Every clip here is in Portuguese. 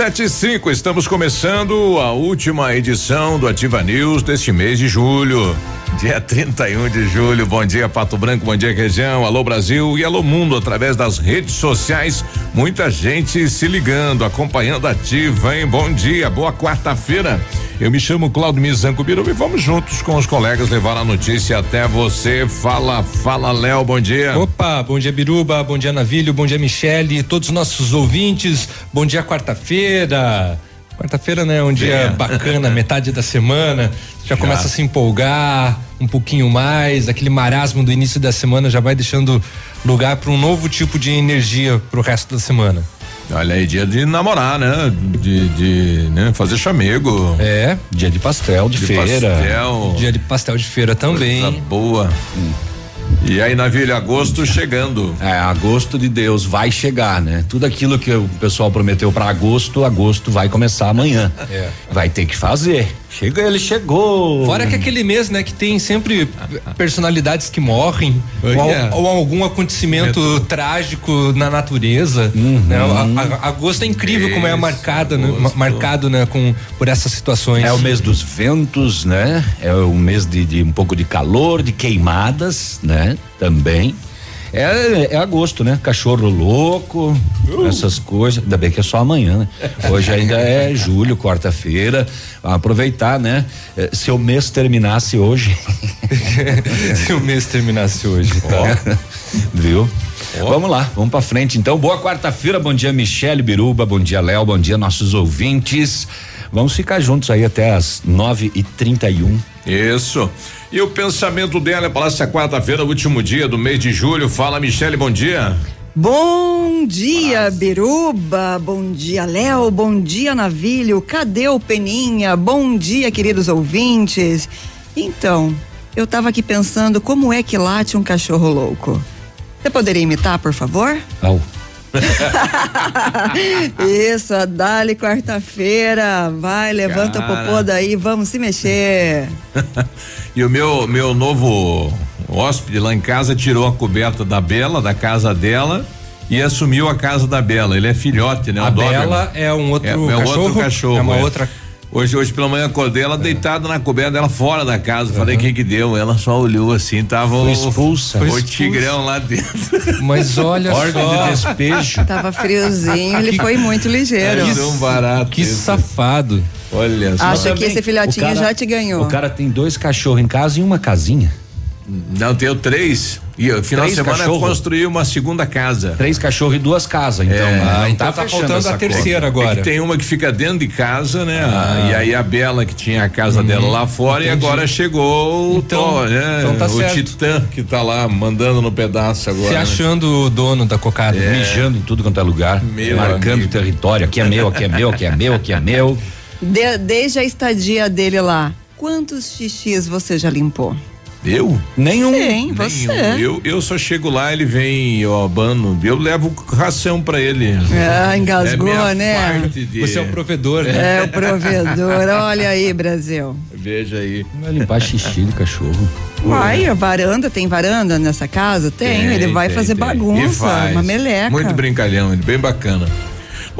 75. Estamos começando a última edição do Ativa News deste mês de julho. Dia 31 de julho, bom dia Pato Branco, bom dia região, alô Brasil e alô mundo através das redes sociais. Muita gente se ligando, acompanhando Ativa, hein? Bom dia, boa quarta-feira. Eu me chamo Claudio Mizanco Biruba e vamos juntos com os colegas levar a notícia até você. Fala, fala Léo, bom dia. Opa, bom dia Biruba, bom dia Navilho, bom dia Michele, todos os nossos ouvintes, bom dia quarta-feira. Quarta-feira, né? Um dia É. bacana, metade da semana, já, começa a se empolgar um pouquinho mais, aquele marasmo do início da semana já vai deixando lugar para um novo tipo de energia pro resto da semana. Olha aí, dia de namorar, né? De, de né? fazer chamego. É, Dia de pastel, de, De feira. pastel. dia de pastel de feira Coisa também. boa. E aí, Navilha, agosto chegando. É, agosto de Deus vai chegar, né? Tudo aquilo que o pessoal prometeu para agosto, agosto vai começar amanhã. É. Vai ter que fazer. Chega, ele chegou. Fora que aquele mês, né, que tem sempre personalidades que morrem Oh, ou, yeah. ou algum acontecimento trágico na natureza. né? A- a- agosto é incrível como é Isso, marcada, né, marcado, né, com por essas situações. É o mês dos ventos, né? É o mês de, de um pouco de calor, de queimadas, né? Também. É, é agosto, né? Cachorro louco, essas coisas. Ainda bem que é só amanhã, né? Hoje ainda é julho, quarta-feira. Aproveitar, né? Eh, Se o mês terminasse hoje. Se o mês terminasse hoje. tá? Viu? Vamos lá, vamos pra frente então. Boa quarta-feira, bom dia Michele Biruba, bom dia Léo, bom dia nossos ouvintes. Vamos ficar juntos aí até as nove e trinta e um. Isso. E o pensamento dela é para essa quarta-feira, último dia do mês de julho. Fala, Michele, bom dia. Bom dia, Biruba. Bom dia, Léo. Bom dia, Navilho. Cadê o Peninha? Bom dia, queridos ouvintes. Então, eu tava aqui pensando como é que late um cachorro louco. Você poderia imitar, por favor? Au. Isso, a Dali quarta-feira. Vai, levanta Cara. o popô daí, vamos se mexer. E o meu meu novo hóspede lá em casa tirou a coberta da Bela, da casa dela, e assumiu a casa da Bela. Ele é filhote, né? A. Bela é um outro É, é cachorro. outro cachorro. É uma é. outra. Hoje, hoje pela manhã acordei ela deitada na coberta dela fora da casa. Falei quem que deu. Ela só olhou assim, tava o, Foi expulsa. o Foi expulsa. tigrão lá dentro. Mas olha Ordem só. de despejo. Tava friozinho, ele foi muito ligeiro. É um barato. Que safado. Olha só. Acha que esse filhotinho o cara- já te ganhou. O cara tem dois cachorros em casa e uma casinha. Não, tenho três. E o final Três de semana cachorro? construí uma segunda casa. Três cachorros e duas casas. Então, É, não então tá fechando faltando a terceira É agora. que tem uma que fica dentro de casa, né? Ah. e aí a Bela que tinha a casa dela lá fora e entendi. agora chegou o Então- Thor, né? então tá o certo. Titã que tá lá mandando no pedaço agora. Se né? achando o dono da cocada. coisa. Mijando em tudo quanto é lugar. Meu marcando amigo. território. Aqui é meu, aqui é meu, aqui é meu, aqui é meu. De- desde a estadia dele lá, quantos xixis você já limpou? Eu? Nenhum. Sim, você. Nenhum. Eu, eu só chego lá, ele vem, eu abano, eu levo ração pra ele. Ah, engasgou, é minha né? parte de- Você é o provedor, né? É o provedor. Olha aí, Brasil. Veja aí. Vai limpar xixi de cachorro. Uai, a varanda, tem varanda nessa casa? Tem, ele vai tem, fazer tem. bagunça, faz. uma meleca. Muito brincalhão, ele bem bacana.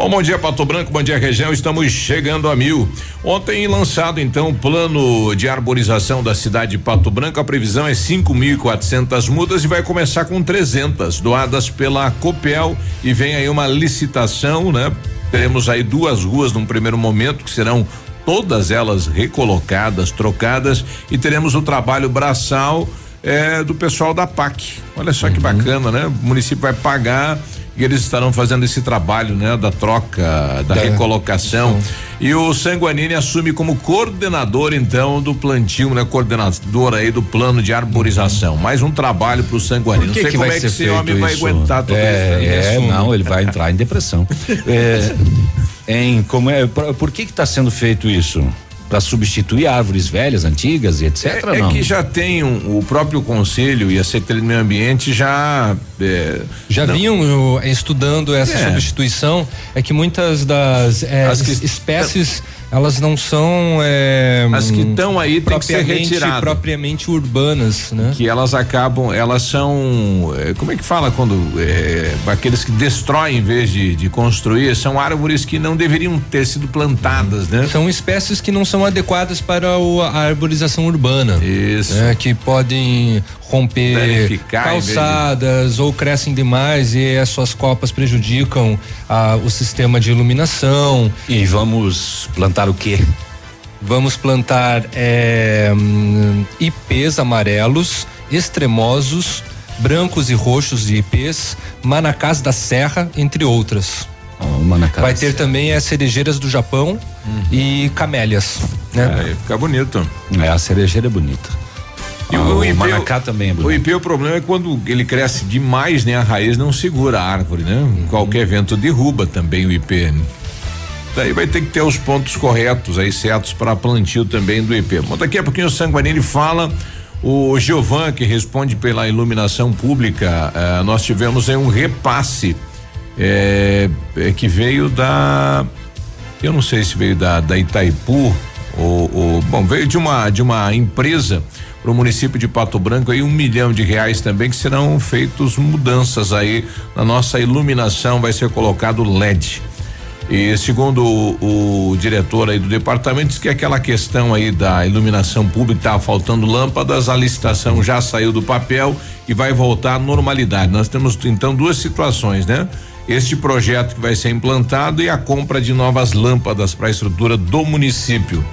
Bom, bom dia Pato Branco, bom dia região, estamos chegando a mil. Ontem lançado então o plano de arborização da cidade de Pato Branco, a previsão é 5.400 mudas e vai começar com 300 doadas pela Copel e vem aí uma licitação, né? Teremos aí duas ruas num primeiro momento que serão todas elas recolocadas, trocadas e teremos o trabalho braçal é, do pessoal da PAC. Olha só uhum. que bacana, né? O município vai pagar e eles estarão fazendo esse trabalho, né, da troca, da, da recolocação. Sim. E o Sanguanini assume como coordenador então do plantio, né, coordenador aí do plano de arborização. Uhum. Mais um trabalho para o Sanguanini. Não sei que como é que esse homem isso? vai aguentar tudo é, isso. É, não, ele vai entrar em depressão. é, em como é, por, por que que está sendo feito isso? Para substituir árvores velhas, antigas e etc. É, é que já tem um, o próprio conselho e a Secretaria do Meio Ambiente já é, já não. vinham estudando essa é. substituição. É que muitas das é, que, espécies elas não são é, as que estão aí tem que ser retiradas propriamente urbanas né? Que elas acabam elas são é, como é que fala quando é, aqueles que destroem em vez de, de construir são árvores que não deveriam ter sido plantadas né? São espécies que não são adequadas para o, a arborização urbana. Isso. Né, que podem romper calçadas de... ou crescem demais e as suas copas prejudicam ah, o sistema de iluminação. E vamos plantar o quê? Vamos plantar é, hum, ipês amarelos, extremosos, brancos e roxos de ipês, manacás da serra, entre outras. Oh, Vai ter também as cerejeiras do Japão uhum. e camélias. Né? É, fica bonito. É, a cerejeira é bonita. E ah, o, o, IP, Manacá também é. O IP, o problema é quando ele cresce demais, né? A raiz não segura a árvore, né? Uhum. Qualquer vento derruba também o IP. Né? Daí vai ter que ter os pontos corretos aí, certos para plantio também do IP. Bom, daqui a pouquinho o Sanguanini fala. O Giovan, que responde pela iluminação pública, eh, nós tivemos aí um repasse eh, eh, que veio da. Eu não sei se veio da, da Itaipu ou, ou bom, veio de uma de uma empresa para o município de Pato Branco aí um milhão de reais também que serão feitos mudanças aí na nossa iluminação vai ser colocado LED. E segundo o, o, diretor aí do departamento, diz que aquela questão aí da iluminação pública tá faltando lâmpadas, a licitação já saiu do papel e vai voltar à normalidade. Nós temos então duas situações, né? Este projeto que vai ser implantado e a compra de novas lâmpadas para a estrutura do município.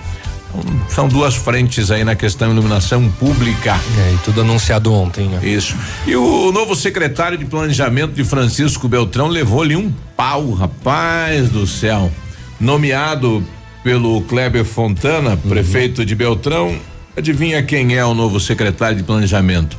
São duas frentes aí na questão iluminação pública. É, e tudo anunciado ontem, né? Isso. E o, o novo secretário de planejamento de Francisco Beltrão levou-lhe um pau, rapaz do céu. Nomeado pelo Kleber Fontana, uhum. prefeito de Beltrão. Adivinha quem é o novo secretário de planejamento?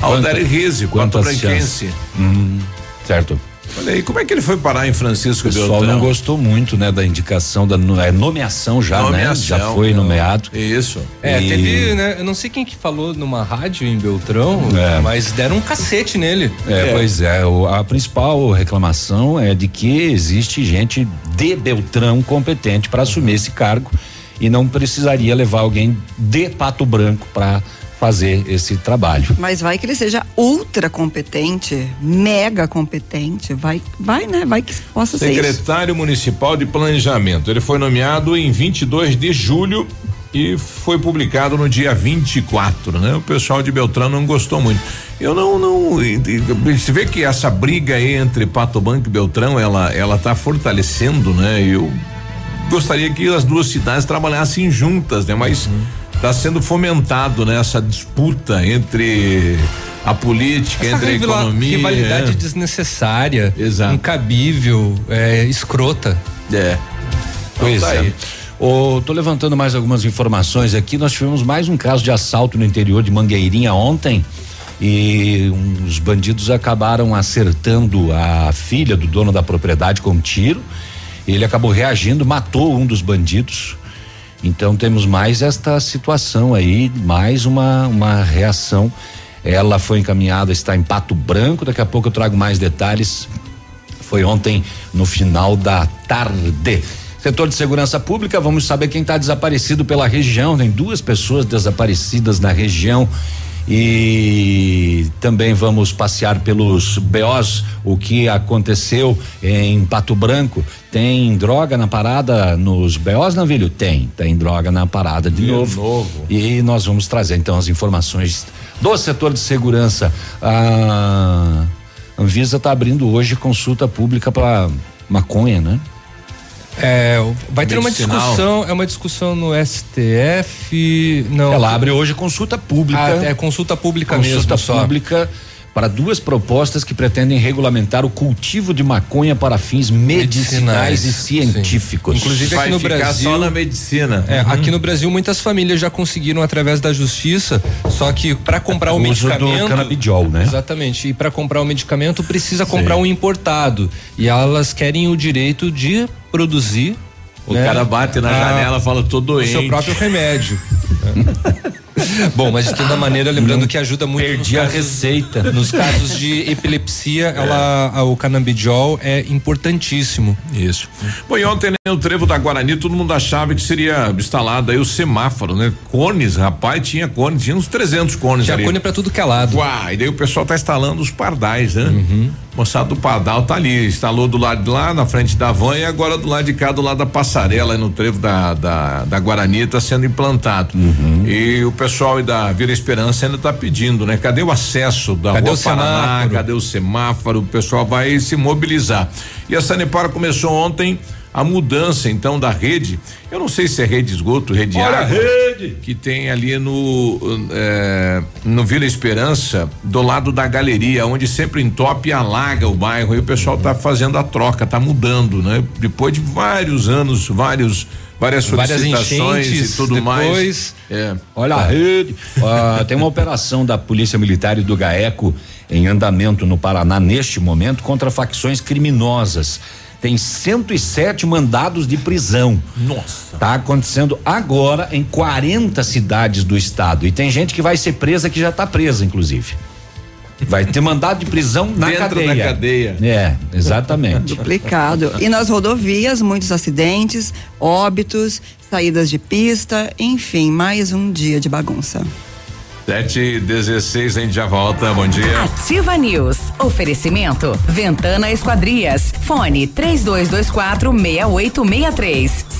Aldair Rizzi, quanto branquense. Hum, certo. Olha aí, como é que ele foi parar em Francisco O pessoal Beltrão? não gostou muito, né, da indicação da é, nomeação já, nomeação, né? Já foi não. nomeado. Isso. É, e... teve, né, eu não sei quem que falou numa rádio em Beltrão, é. mas deram um cacete nele. É, é. pois é, o, a principal reclamação é de que existe gente de Beltrão competente para assumir esse cargo e não precisaria levar alguém de Pato Branco para fazer esse trabalho. Mas vai que ele seja ultra competente, mega competente, vai, vai, né? Vai que possa Secretário ser Secretário Municipal de Planejamento. Ele foi nomeado em 22 de julho e foi publicado no dia 24, né? O pessoal de Beltrão não gostou muito. Eu não, não, você vê que essa briga entre Pato Banco e Beltrão, ela, ela tá fortalecendo, né? Eu gostaria que as duas cidades trabalhassem juntas, né? Mas uhum está sendo fomentado nessa né, disputa entre a política, Essa entre a economia. Rivalidade é. desnecessária, Exato. incabível, é, escrota. É. Pois então, tá é. Oh, tô levantando mais algumas informações aqui. Nós tivemos mais um caso de assalto no interior de Mangueirinha ontem e uns bandidos acabaram acertando a filha do dono da propriedade com um tiro. Ele acabou reagindo, matou um dos bandidos. Então temos mais esta situação aí, mais uma, uma reação. Ela foi encaminhada, está em Pato Branco. Daqui a pouco eu trago mais detalhes. Foi ontem no final da tarde. Setor de segurança pública, vamos saber quem está desaparecido pela região. Tem duas pessoas desaparecidas na região e também vamos passear pelos BOs, o que aconteceu em Pato Branco. Tem droga na parada nos BOs, Navilho? Tem, tem droga na parada de, de novo. novo. E nós vamos trazer então as informações do setor de segurança. A Anvisa está abrindo hoje consulta pública para maconha, né? É, vai ter uma discussão, é uma discussão no STF, não. Ela abre hoje consulta pública. Ah, é consulta pública consulta mesmo só. pública para duas propostas que pretendem regulamentar o cultivo de maconha para fins medicinais, Medicinais, e científicos. sim. Inclusive Vai aqui no ficar Brasil- só na medicina. É, aqui no Brasil muitas famílias já conseguiram através da justiça, só que para comprar o, O uso do medicamento, canabidiol, né? Exatamente. E para comprar o medicamento precisa comprar um importado e elas querem o direito de produzir O né, cara bate na a- janela e fala, tô o doente. seu próprio remédio. Bom, mas de toda maneira, lembrando que ajuda muito Perdi a receita. Nos casos de epilepsia, ela, a- o canabidiol é importantíssimo. Isso. Bom, e ontem né, no trevo da Guarani, todo mundo achava que seria instalado aí o semáforo, né? Cones, rapaz, tinha cones, tinha uns 300 cones Tinha ali. cone pra tudo que é lado. Uai, e daí o pessoal tá instalando os pardais, né? Moçada do pardal tá ali, instalou do lado de lá, na frente da van e agora do lado de cá, do lado da passarela, no trevo da, da, da Guarani, tá sendo implantado. E o pessoal aí da Vila Esperança ainda tá pedindo, né? Cadê o acesso da Cadê Rua o Paraná? semáforo? Cadê o semáforo? O pessoal vai se mobilizar. E a Sanepar começou ontem a mudança então da rede. Eu não sei se é rede de esgoto, rede de Olha a água rede! que tem ali no eh, no Vila Esperança, do lado da galeria, onde sempre entope e alaga o bairro. E o pessoal tá fazendo a troca, tá mudando, né? Depois de vários anos, vários várias Várias solicitações enchentes, e tudo depois- mais. É. Olha a rede. Ah, tem uma operação da Polícia Militar e do GAECO em andamento no Paraná neste momento contra facções criminosas. Tem 107 mandados de prisão. Nossa. Tá acontecendo agora em 40 cidades do estado. E tem gente que vai ser presa que já tá presa, inclusive. Vai ter mandado de prisão na Dentro cadeia. da cadeia. É, exatamente. Duplicado. E nas rodovias, muitos acidentes, óbitos, saídas de pista, enfim, mais um dia de bagunça. Sete e dezesseis, a gente já volta. Bom dia. Ativa News. Oferecimento. Ventana Esquadrias. Fone 3224 6863.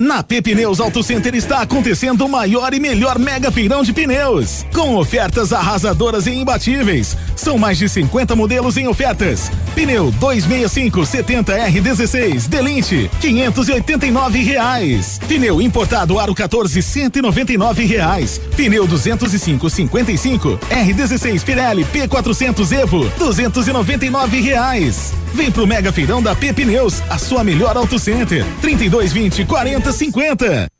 Na Pepineus Auto Center está acontecendo o maior e melhor mega feirão de pneus, com ofertas arrasadoras e imbatíveis. São mais de 50 modelos em ofertas. Pneu 265 70R16 Delinte, 589 reais. Pneu importado Aro 14 199 reais. Pneu 205 55 R16 Pirelli P400 Evo 299 reais. Vem pro Mega Feirão da P Pneus, a sua melhor auto center. 3220 4050.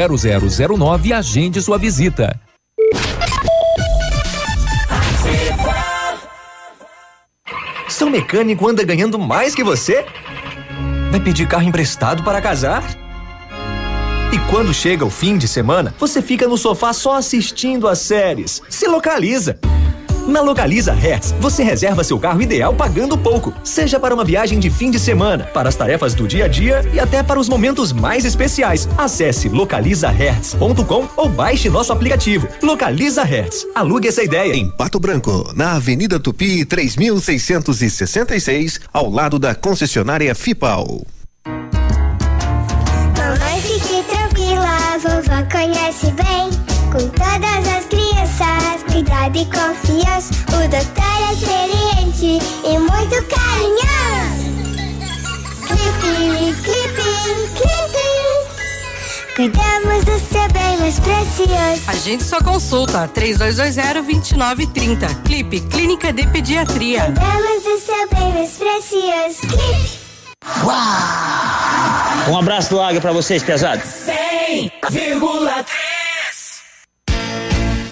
32250009 e agende sua visita. Seu mecânico anda ganhando mais que você? Vai pedir carro emprestado para casar? E quando chega o fim de semana, você fica no sofá só assistindo às séries. Se localiza! Na Localiza Hertz, você reserva seu carro ideal pagando pouco, seja para uma viagem de fim de semana, para as tarefas do dia a dia e até para os momentos mais especiais. Acesse localizahertz.com ou baixe nosso aplicativo. Localiza Hertz. Alugue essa ideia. Em Pato Branco, na Avenida Tupi, 3666, ao lado da concessionária FIPAL. Mamãe, fique tranquila, a vovó conhece bem. Com todas as cuidado e confiança. O doutor é experiente e muito carinhoso. Clipe, clipe, clipe. Cuidamos do seu bem mais precioso. Agende sua consulta 3220-2930. Clipe Clínica de Pediatria. Cuidamos do seu bem mais precioso. Clipe. Um abraço do Águia pra vocês, pesados. 100,3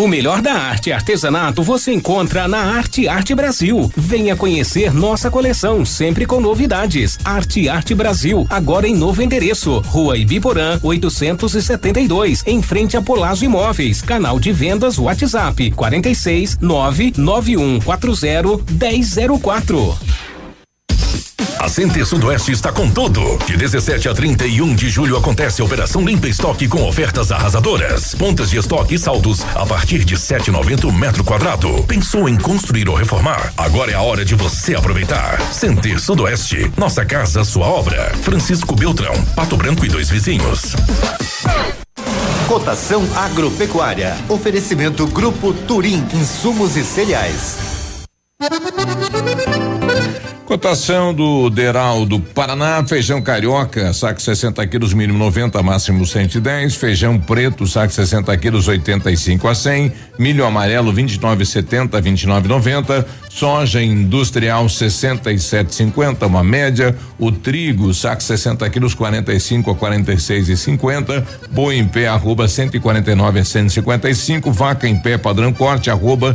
O melhor da arte e artesanato você encontra na Arte Arte Brasil. Venha conhecer nossa coleção, sempre com novidades. Arte Arte Brasil, agora em novo endereço. Rua Ibiporã, 872, em frente a Polazo Imóveis. Canal de vendas WhatsApp 46 99140 1004. A Center Sudoeste está com tudo. De 17 a 31 de julho acontece a Operação Limpa Estoque com ofertas arrasadoras. Pontas de estoque e saldos a partir de 7,90 o metro quadrado. Pensou em construir ou reformar? Agora é a hora de você aproveitar. Center Sudoeste, nossa casa, sua obra. Francisco Beltrão, Pato Branco e dois vizinhos. Cotação agropecuária. Oferecimento Grupo Turim, insumos e cereais. Cotação do Deral do Paraná, feijão carioca, saco 60 quilos, mínimo 90, máximo 110. Feijão preto, saco 60 quilos, 85 a 100. Milho amarelo, 29,70, 29,90. Soja industrial, 67,50, uma média. O trigo, saco 60 quilos, 45 a 46,50. Boi em pé, arroba 149 a 155. Vaca em pé, padrão corte, arroba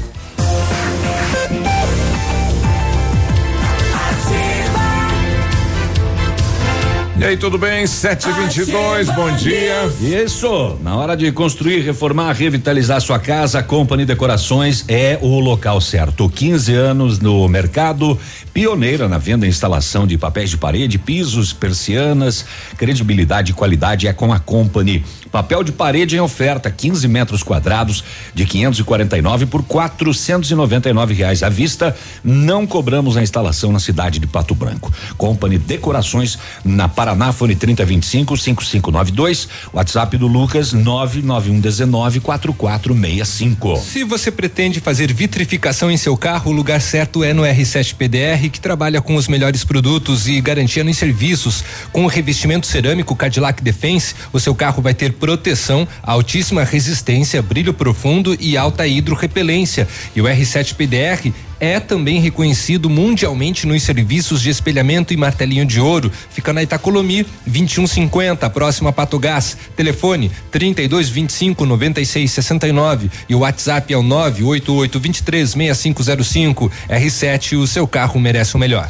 E aí, tudo bem? 722, bom dia. Isso, na hora de construir, reformar, revitalizar sua casa, a Company Decorações é o local certo. 15 anos no mercado, pioneira na venda e instalação de papéis de parede, pisos, persianas, credibilidade e qualidade é com a Company. Papel de parede em oferta, 15 metros quadrados de 549 por 499 reais à vista. Não cobramos a instalação na cidade de Pato Branco. Company Decorações na Paraná, fone 3025 5592. WhatsApp do Lucas 99119 4465. Se você pretende fazer vitrificação em seu carro, o lugar certo é no R7 PDR, que trabalha com os melhores produtos e garantia nos serviços. Com o revestimento cerâmico Cadillac Defense, o seu carro vai ter proteção, altíssima resistência, brilho profundo e alta hidrorrepelência. E o R7 PDR é também reconhecido mundialmente nos serviços de espelhamento e martelinho de ouro. Fica na Itacolomi 2150, próxima a Patogás. Telefone 32 25 96 69 e o WhatsApp é o 988 23 6505. R7, o seu carro merece o melhor.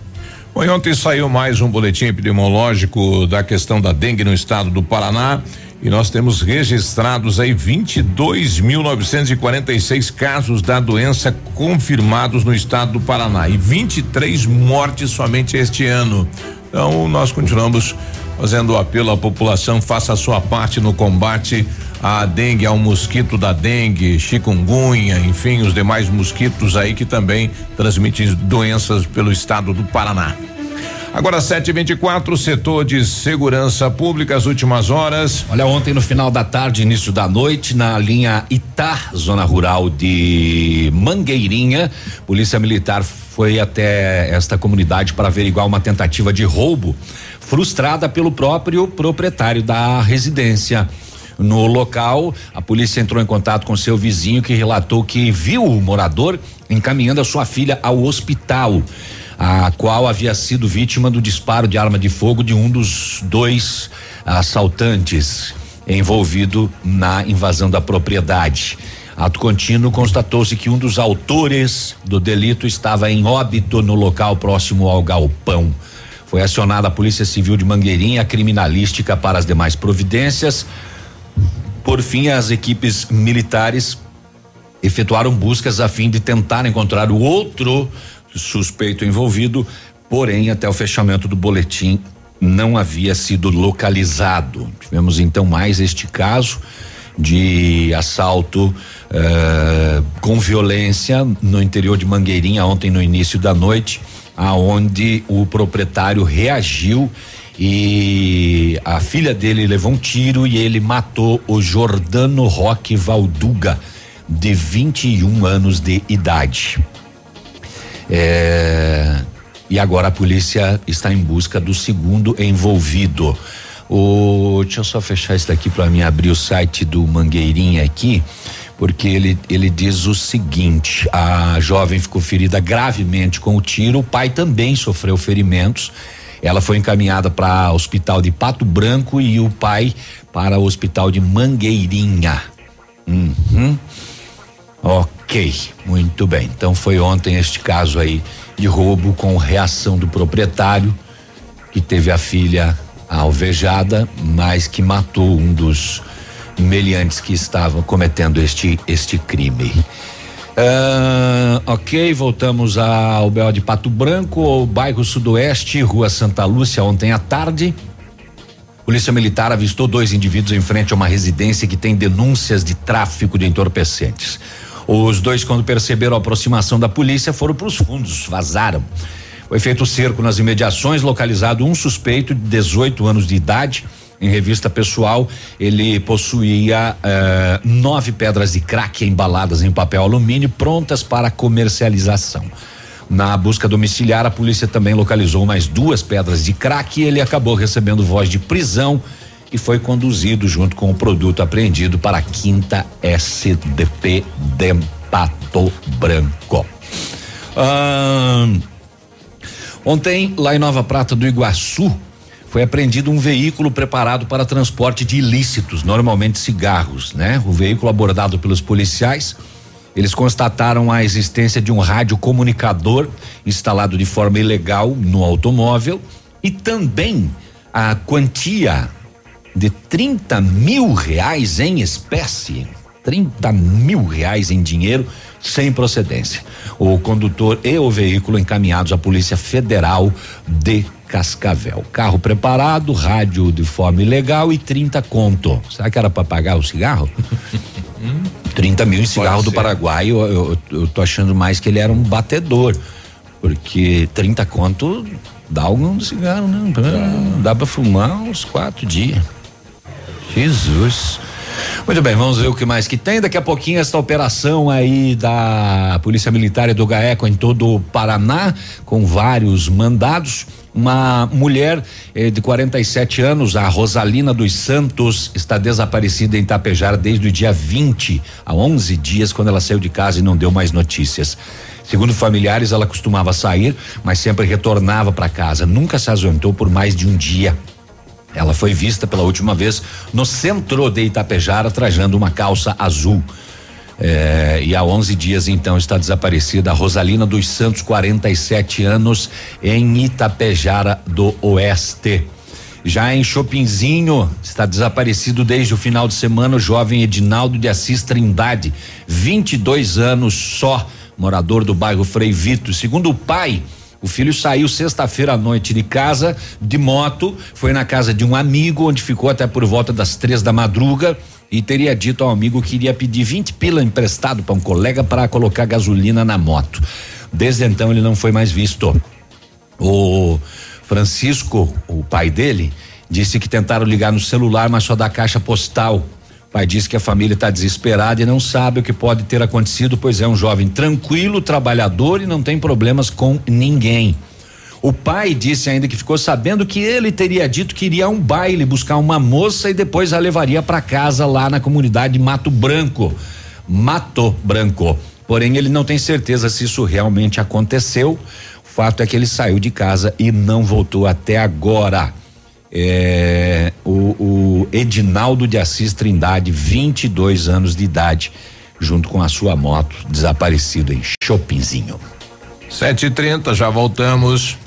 Bom, ontem saiu mais um boletim epidemiológico da questão da dengue no estado do Paraná. E nós temos registrados aí 22.946 casos da doença confirmados no estado do Paraná e 23 mortes somente este ano. Então, nós continuamos fazendo o apelo à população, faça a sua parte no combate à dengue, ao mosquito da dengue, chikungunya, enfim, os demais mosquitos aí que também transmitem doenças pelo estado do Paraná. Agora 724, setor de segurança pública, as últimas horas. Olha, ontem no final da tarde, início da noite, na linha Itá, zona rural de Mangueirinha, Polícia Militar foi até esta comunidade para averiguar uma tentativa de roubo frustrada pelo próprio proprietário da residência. No local, a polícia entrou em contato com seu vizinho que relatou que viu o morador encaminhando a sua filha ao hospital a qual havia sido vítima do disparo de arma de fogo de um dos dois assaltantes envolvido na invasão da propriedade. Ato contínuo constatou-se que um dos autores do delito estava em óbito no local próximo ao galpão. Foi acionada a Polícia Civil de Mangueirinha, criminalística para as demais providências. Por fim, as equipes militares efetuaram buscas a fim de tentar encontrar o outro suspeito envolvido, porém, até o fechamento do boletim não havia sido localizado. Tivemos então mais este caso de assalto uh, com violência no interior de Mangueirinha ontem no início da noite, aonde o proprietário reagiu e a filha dele levou um tiro e ele matou o Jordano Roque Valduga, de 21 anos de idade. É, e agora a polícia está em busca do segundo envolvido. O, deixa eu só fechar isso daqui para mim abrir o site do Mangueirinha aqui, porque ele ele diz o seguinte: a jovem ficou ferida gravemente com o tiro, o pai também sofreu ferimentos. Ela foi encaminhada para o hospital de Pato Branco e o pai para o hospital de Mangueirinha. Uhum. Ok, muito bem. Então foi ontem este caso aí de roubo com reação do proprietário que teve a filha alvejada, mas que matou um dos meliantes que estavam cometendo este este crime. Uh, ok, voltamos ao Bel de Pato Branco, bairro Sudoeste, Rua Santa Lúcia, ontem à tarde. Polícia Militar avistou dois indivíduos em frente a uma residência que tem denúncias de tráfico de entorpecentes. Os dois, quando perceberam a aproximação da polícia, foram para os fundos, vazaram. Foi feito cerco nas imediações, localizado um suspeito de 18 anos de idade. Em revista pessoal, ele possuía eh, nove pedras de crack embaladas em papel alumínio prontas para comercialização. Na busca domiciliar, a polícia também localizou mais duas pedras de crack e ele acabou recebendo voz de prisão e foi conduzido junto com o produto apreendido para a quinta SDP de Pato Branco. ontem, lá em Nova Prata do Iguaçu, foi apreendido um veículo preparado para transporte de ilícitos, normalmente cigarros, né? O veículo abordado pelos policiais, eles constataram a existência de um rádio comunicador instalado de forma ilegal no automóvel e também a quantia de 30 mil reais em espécie. 30 mil reais em dinheiro sem procedência. O condutor e o veículo encaminhados à Polícia Federal de Cascavel. Carro preparado, rádio de forma ilegal e 30 conto. Será que era para pagar o cigarro? 30 mil em cigarro do Paraguai, eu, eu, eu tô achando mais que ele era um batedor. Porque 30 conto dá algum cigarro, né? Dá para fumar uns quatro dias. Jesus. Muito bem, vamos ver o que mais que tem. Daqui a pouquinho esta operação aí da Polícia Militar e do GAECO em todo o Paraná, com vários mandados. Uma mulher eh, de 47 anos, a Rosalina dos Santos, está desaparecida em Tapejar desde o dia 20, há 11 dias, quando ela saiu de casa e não deu mais notícias. Segundo familiares, ela costumava sair, mas sempre retornava para casa. Nunca se ausentou por mais de um dia. Ela foi vista pela última vez no centro de Itapejara trajando uma calça azul. É, e há 11 dias então está desaparecida a Rosalina dos Santos, 47 anos, em Itapejara do Oeste. Já em Chopinzinho, está desaparecido desde o final de semana o jovem Edinaldo de Assis Trindade, 22 anos só, morador do bairro Frei Vito. Segundo o pai, O filho saiu sexta-feira à noite de casa, de moto, foi na casa de um amigo, onde ficou até por volta das três da madruga e teria dito ao amigo que iria pedir 20 pila emprestado para um colega para colocar gasolina na moto. Desde então ele não foi mais visto. O Francisco, o pai dele, disse que tentaram ligar no celular, mas só da caixa postal. Pai disse que a família está desesperada e não sabe o que pode ter acontecido, pois é um jovem tranquilo, trabalhador e não tem problemas com ninguém. O pai disse ainda que ficou sabendo que ele teria dito que iria a um baile buscar uma moça e depois a levaria para casa lá na comunidade Mato Branco. Mato Branco. Porém, ele não tem certeza se isso realmente aconteceu. O fato é que ele saiu de casa e não voltou até agora. É, o, o Edinaldo de Assis Trindade, 22 anos de idade, junto com a sua moto, desaparecido em Chopinzinho. 7h30, já voltamos.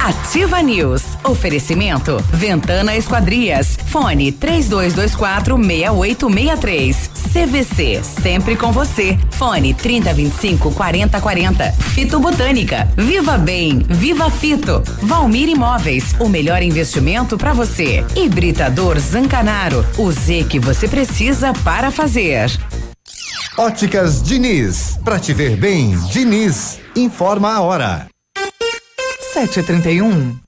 Ativa News. Oferecimento Ventana Esquadrias. Fone 3224 6863. CVC, sempre com você. Fone 3025 4040. Fito Botânica. Viva Bem, Viva Fito. Valmir Imóveis, o melhor investimento para você. Hibridador Zancanaro, o Z que você precisa para fazer. Óticas Diniz, pra te ver bem, Diniz, informa a hora. 7h31.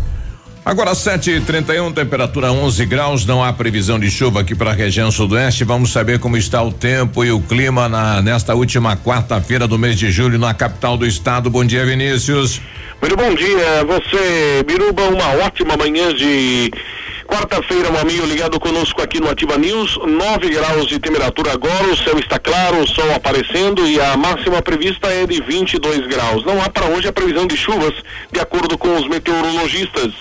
Agora 7h31, temperatura 11 graus, não há previsão de chuva aqui para a região sudoeste. Vamos saber como está o tempo e o clima na nesta última quarta-feira do mês de julho na capital do estado. Bom dia, Vinícius. Muito bom dia, você, Biruba, uma ótima manhã de quarta-feira, um amigo ligado conosco aqui no Ativa News, 9 graus de temperatura agora, o céu está claro, o sol aparecendo e a máxima prevista é de 22 graus. Não há para hoje a previsão de chuvas, de acordo com os meteorologistas.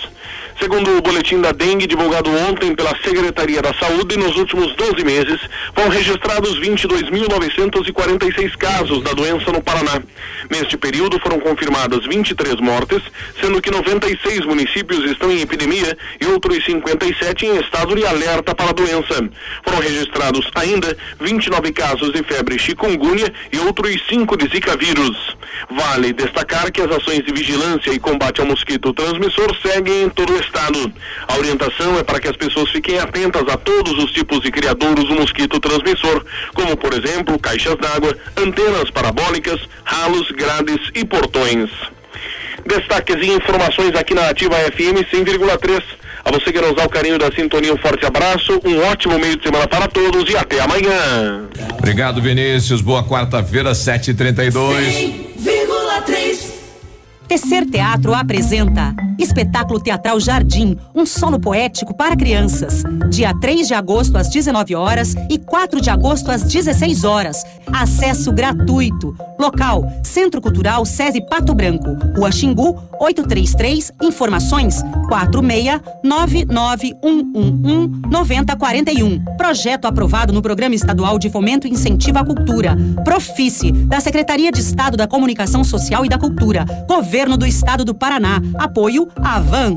Segundo o boletim da dengue divulgado ontem pela Secretaria da Saúde, nos últimos 12 meses foram registrados 22.946 casos da doença no Paraná. Neste período foram confirmadas 23 mortes, sendo que 96 municípios estão em epidemia e outros 57 em estado de alerta para a doença. Foram registrados ainda 29 casos de febre chikungunya e outros 5 de zika vírus. Vale destacar que as ações de vigilância e combate ao mosquito transmissor seguem em todo o estado. A orientação é para que as pessoas fiquem atentas a todos os tipos de criadouros do mosquito transmissor, como por exemplo caixas d'água, antenas parabólicas, ralos, grades e portões. Destaques e informações aqui na Ativa FM 100,3. A você que nos dá o carinho da sintonia, um forte abraço, um ótimo meio de semana para todos e até amanhã. Obrigado, Vinícius. Boa quarta-feira, 7h32. Tecer Teatro apresenta Espetáculo Teatral Jardim, um solo poético para crianças. Dia 3 de agosto às 19 horas e 4 de agosto às 16 horas. Acesso gratuito. Local: Centro Cultural SESI Pato Branco, Rua Xingu, 833. Informações: 46991119041. Projeto aprovado no Programa Estadual de Fomento e Incentivo à Cultura. Profice, da Secretaria de Estado da Comunicação Social e da Cultura. Governo do Estado do Paraná. Apoio Avan.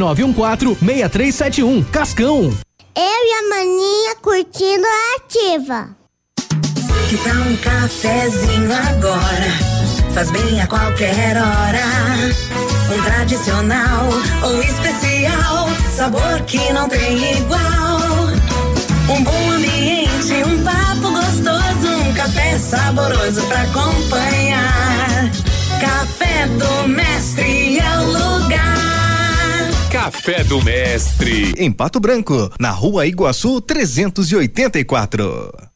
6371. Cascão. Eu e a maninha curtindo a ativa. Que tal um cafezinho agora? Faz bem a qualquer hora. Um tradicional ou especial, sabor que não tem igual. Um bom ambiente, um papo gostoso, um café saboroso pra acompanhar. Café do Mestre é o lugar. Café do Mestre. Em Pato Branco, na rua Iguaçu 384.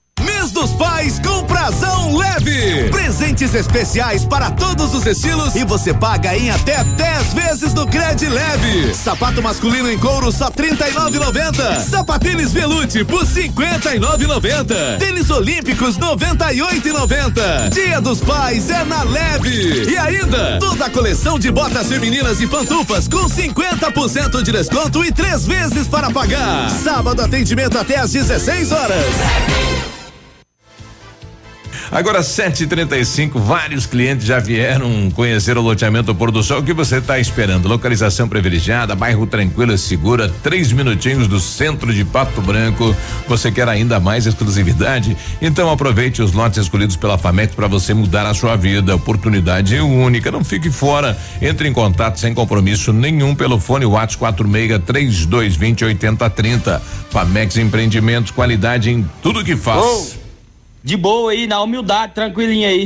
Dos Pais com prazão leve. Presentes especiais para todos os estilos e você paga em até 10 vezes no Cred Leve. Sapato masculino em couro só 39,90. Sapatênis Velute por 59,90. Tênis Olímpicos 98,90. Dia dos Pais é na Leve. E ainda toda a coleção de botas femininas e pantufas com 50% de desconto e três vezes para pagar. Sábado atendimento até às 16 horas. Agora 7:35, vários clientes já vieram conhecer o loteamento Pôr do Sol. O que você está esperando? Localização privilegiada, bairro tranquilo e segura, três minutinhos do centro de Pato Branco. Você quer ainda mais exclusividade? Então aproveite os lotes escolhidos pela Famex para você mudar a sua vida. Oportunidade única. Não fique fora. Entre em contato sem compromisso nenhum pelo fone WhatsApp 46 3220 8030. Famex Empreendimentos, qualidade em tudo que faz. De boa aí, na humildade, tranquilinho aí.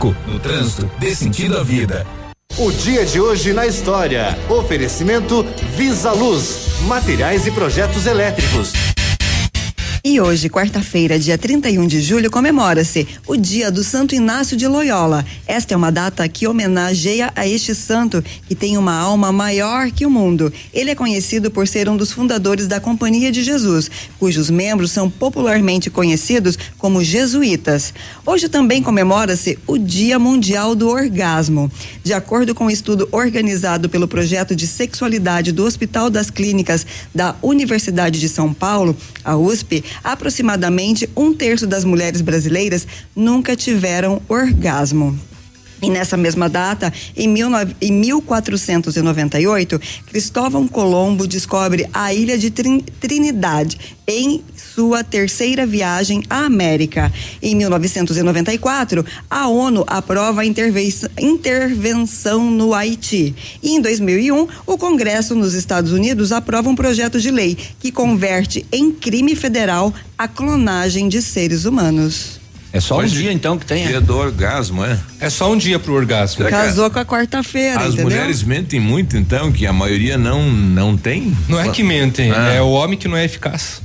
No trânsito, dê sentido à vida. O dia de hoje na história. Oferecimento Visa Luz, materiais e projetos elétricos. E hoje, quarta-feira, dia 31 de julho, comemora-se o Dia do Santo Inácio de Loyola. Esta é uma data que homenageia a este santo que tem uma alma maior que o mundo. Ele é conhecido por ser um dos fundadores da Companhia de Jesus, cujos membros são popularmente conhecidos como jesuítas. Hoje também comemora-se o Dia Mundial do Orgasmo. De acordo com um estudo organizado pelo projeto de sexualidade do Hospital das Clínicas da Universidade de São Paulo, a USP, aproximadamente um terço das mulheres brasileiras nunca tiveram orgasmo. E nessa mesma data, em, 19, em 1498, Cristóvão Colombo descobre a ilha de Trin, Trinidade em sua terceira viagem à América. Em 1994, a ONU aprova a intervenção no Haiti. E em 2001, o Congresso nos Estados Unidos aprova um projeto de lei que converte em crime federal a clonagem de seres humanos. É só Hoje, um dia então que tem. Dia do orgasmo, é? É só um dia pro orgasmo. Será Casou com a quarta-feira, As entendeu? mulheres mentem muito, então, que a maioria não não tem? Não é que mentem, Ah. é o homem que não é eficaz.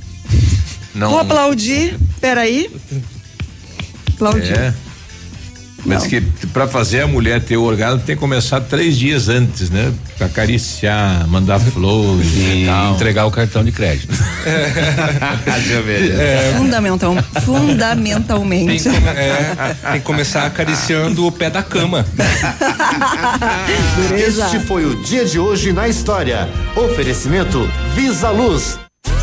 Não. Vou aplaudir. Peraí. Aplaudir. É. Mas que pra fazer a mulher ter o orgasmo tem que começar três dias antes, né? Pra acariciar, mandar flores e, E tal. entregar o cartão de crédito. Deixa eu ver. É. Fundamental, Tem, fundamentalmente. come- é, tem que começar acariciando o pé da cama. Este foi o dia de hoje na história. Oferecimento Visa Luz.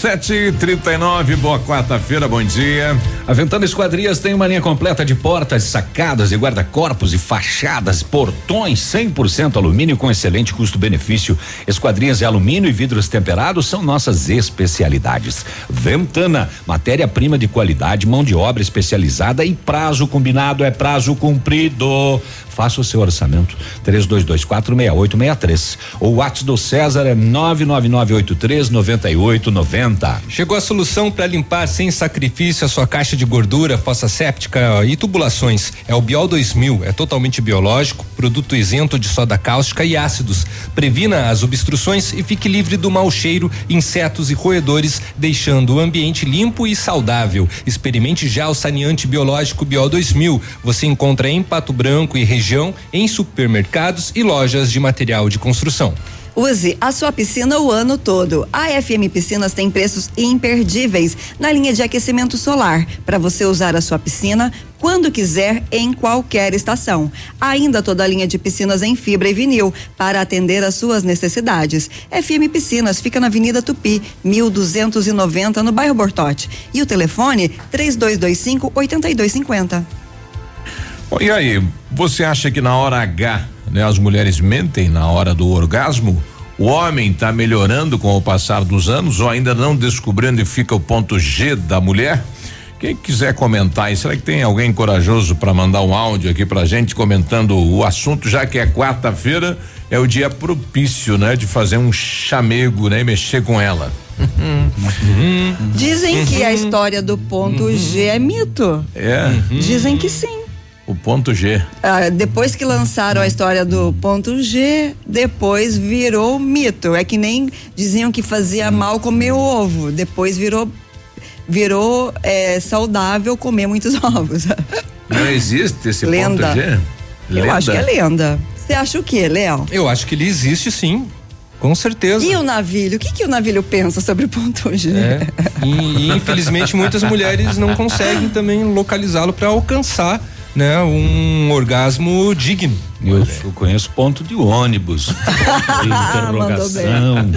Sete e trinta e nove, boa quarta-feira, bom dia. A Ventana Esquadrias tem uma linha completa de portas, sacadas e guarda-corpos e fachadas, portões 100% alumínio com excelente custo-benefício. Esquadrias e alumínio e vidros temperados são nossas especialidades. Ventana, matéria-prima de qualidade, mão de obra especializada e prazo combinado é prazo cumprido. Faça o seu orçamento. 32246863. O WhatsApp do César é 999839890. Chegou a solução para limpar sem sacrifício a sua caixa de gordura, fossa séptica e tubulações. É o Biol 2000. É totalmente biológico, produto isento de soda cáustica e ácidos. Previna as obstruções e fique livre do mau cheiro, insetos e roedores, deixando o ambiente limpo e saudável. Experimente já o saneante biológico Biol 2000. Você encontra em Pato Branco e região em supermercados e lojas de material de construção. Use a sua piscina o ano todo. A FM Piscinas tem preços imperdíveis na linha de aquecimento solar para você usar a sua piscina quando quiser em qualquer estação. Ainda toda a linha de piscinas em fibra e vinil para atender às suas necessidades. FM Piscinas fica na Avenida Tupi, 1290 no bairro Bortote. E o telefone 3225 8250. Bom, e aí, você acha que na hora H, né, as mulheres mentem na hora do orgasmo? O homem está melhorando com o passar dos anos ou ainda não descobrindo e fica o ponto G da mulher? Quem quiser comentar será que tem alguém corajoso para mandar um áudio aqui pra gente comentando o assunto, já que é quarta-feira, é o dia propício, né, de fazer um chamego, né, e mexer com ela. Dizem que a história do ponto G é mito. É. Dizem que sim. O ponto G. Ah, depois que lançaram a história do ponto G, depois virou mito. É que nem diziam que fazia mal comer ovo, depois virou virou é, saudável comer muitos ovos. Não existe esse Lenda. ponto G? Eu acho que é lenda. Você acha o quê, Léo? Eu acho que ele existe sim. Com certeza. E o navilho? O que, que o navilho pensa sobre o ponto G? É. E, e, infelizmente muitas mulheres não conseguem também localizá-lo para alcançar né, um orgasmo digno. Eu, eu conheço ponto de ônibus, de interrogação.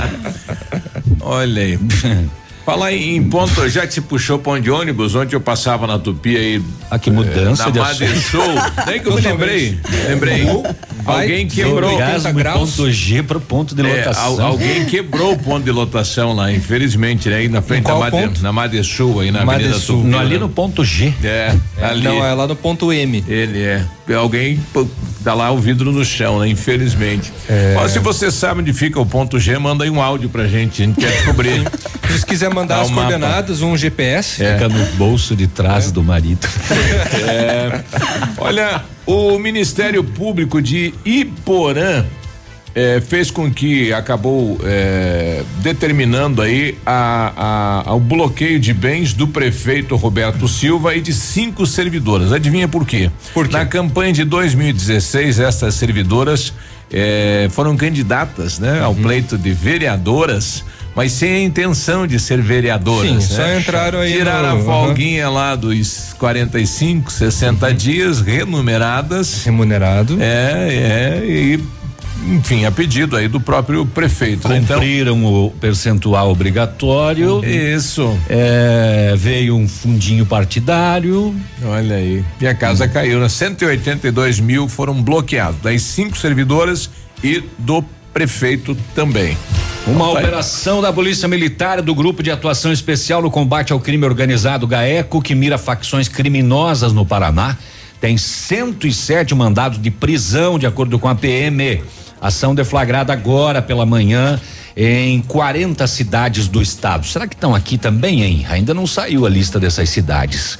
Olha aí. Falar em, em ponto, já que se puxou ponto de ônibus, ontem eu passava na Tupi aí. Ah, que mudança na de Madre. Show. Daí que eu me lembrei. Lembrei. Alguém quebrou. E ponto G para o ponto de É, lotação. al- alguém quebrou o ponto de lotação lá, infelizmente, né? Aí na frente da Madre, ponto? na Madre Sul, aí na Madre Avenida Sul. Tupi. No- ali né? no ponto G. É, ali. Não, é lá no ponto M. Ele é. Alguém pô, dá lá o vidro no chão, né? Infelizmente. É. Ó, se você sabe onde fica o ponto G, manda aí um áudio pra gente. A gente quer descobrir. Se quiser mandar Dá as um mapa. coordenadas, um GPS. Fica no bolso de trás do marido. É. Olha, o Ministério Público de Iporã eh, fez com que acabou eh, determinando aí a, a- o bloqueio de bens do prefeito Roberto Silva e de cinco servidoras. Adivinha por quê? Na campanha de 2016, essas servidoras eh, foram candidatas, né, ao pleito de vereadoras. Mas sem a intenção de ser vereadoras. Sim, só né? entraram aí Tiraram no- a folguinha lá dos 45, 60 dias, remuneradas. Remunerado. É, é, e enfim, a pedido aí do próprio prefeito. né? Então, Cumpriram o percentual obrigatório. Isso. É, veio um fundinho partidário. olha aí. E a casa caiu, né? 182 mil foram bloqueados, das cinco servidoras e do prefeito também. Uma Então, tá operação da Polícia Militar do Grupo de Atuação Especial no Combate ao Crime Organizado GAECO, que mira facções criminosas no Paraná, tem 107 mandados de prisão, de acordo com a PM. Ação deflagrada agora pela manhã em 40 cidades do estado. Será que estão aqui também, hein? Ainda não saiu a lista dessas cidades.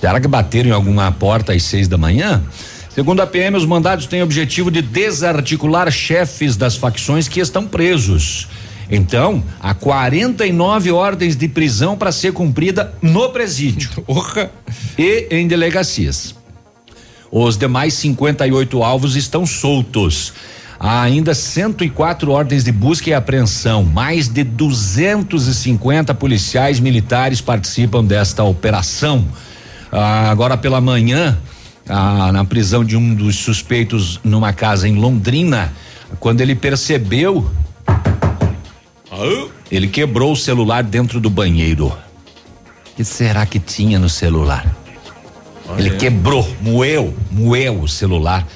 Será que bateram em alguma porta às seis da manhã? Segundo a PM, os mandados têm o objetivo de desarticular chefes das facções que estão presos. Então, há 49 ordens de prisão para ser cumprida no presídio e em delegacias. Os demais 58 alvos estão soltos. Há ainda 104 ordens de busca e apreensão. Mais de 250 policiais militares participam desta operação. Ah, agora pela manhã, ah, na prisão de um dos suspeitos numa casa em Londrina, quando ele percebeu, ele quebrou o celular dentro do banheiro. que será que tinha no celular? Ele quebrou, moeu, moeu o celular,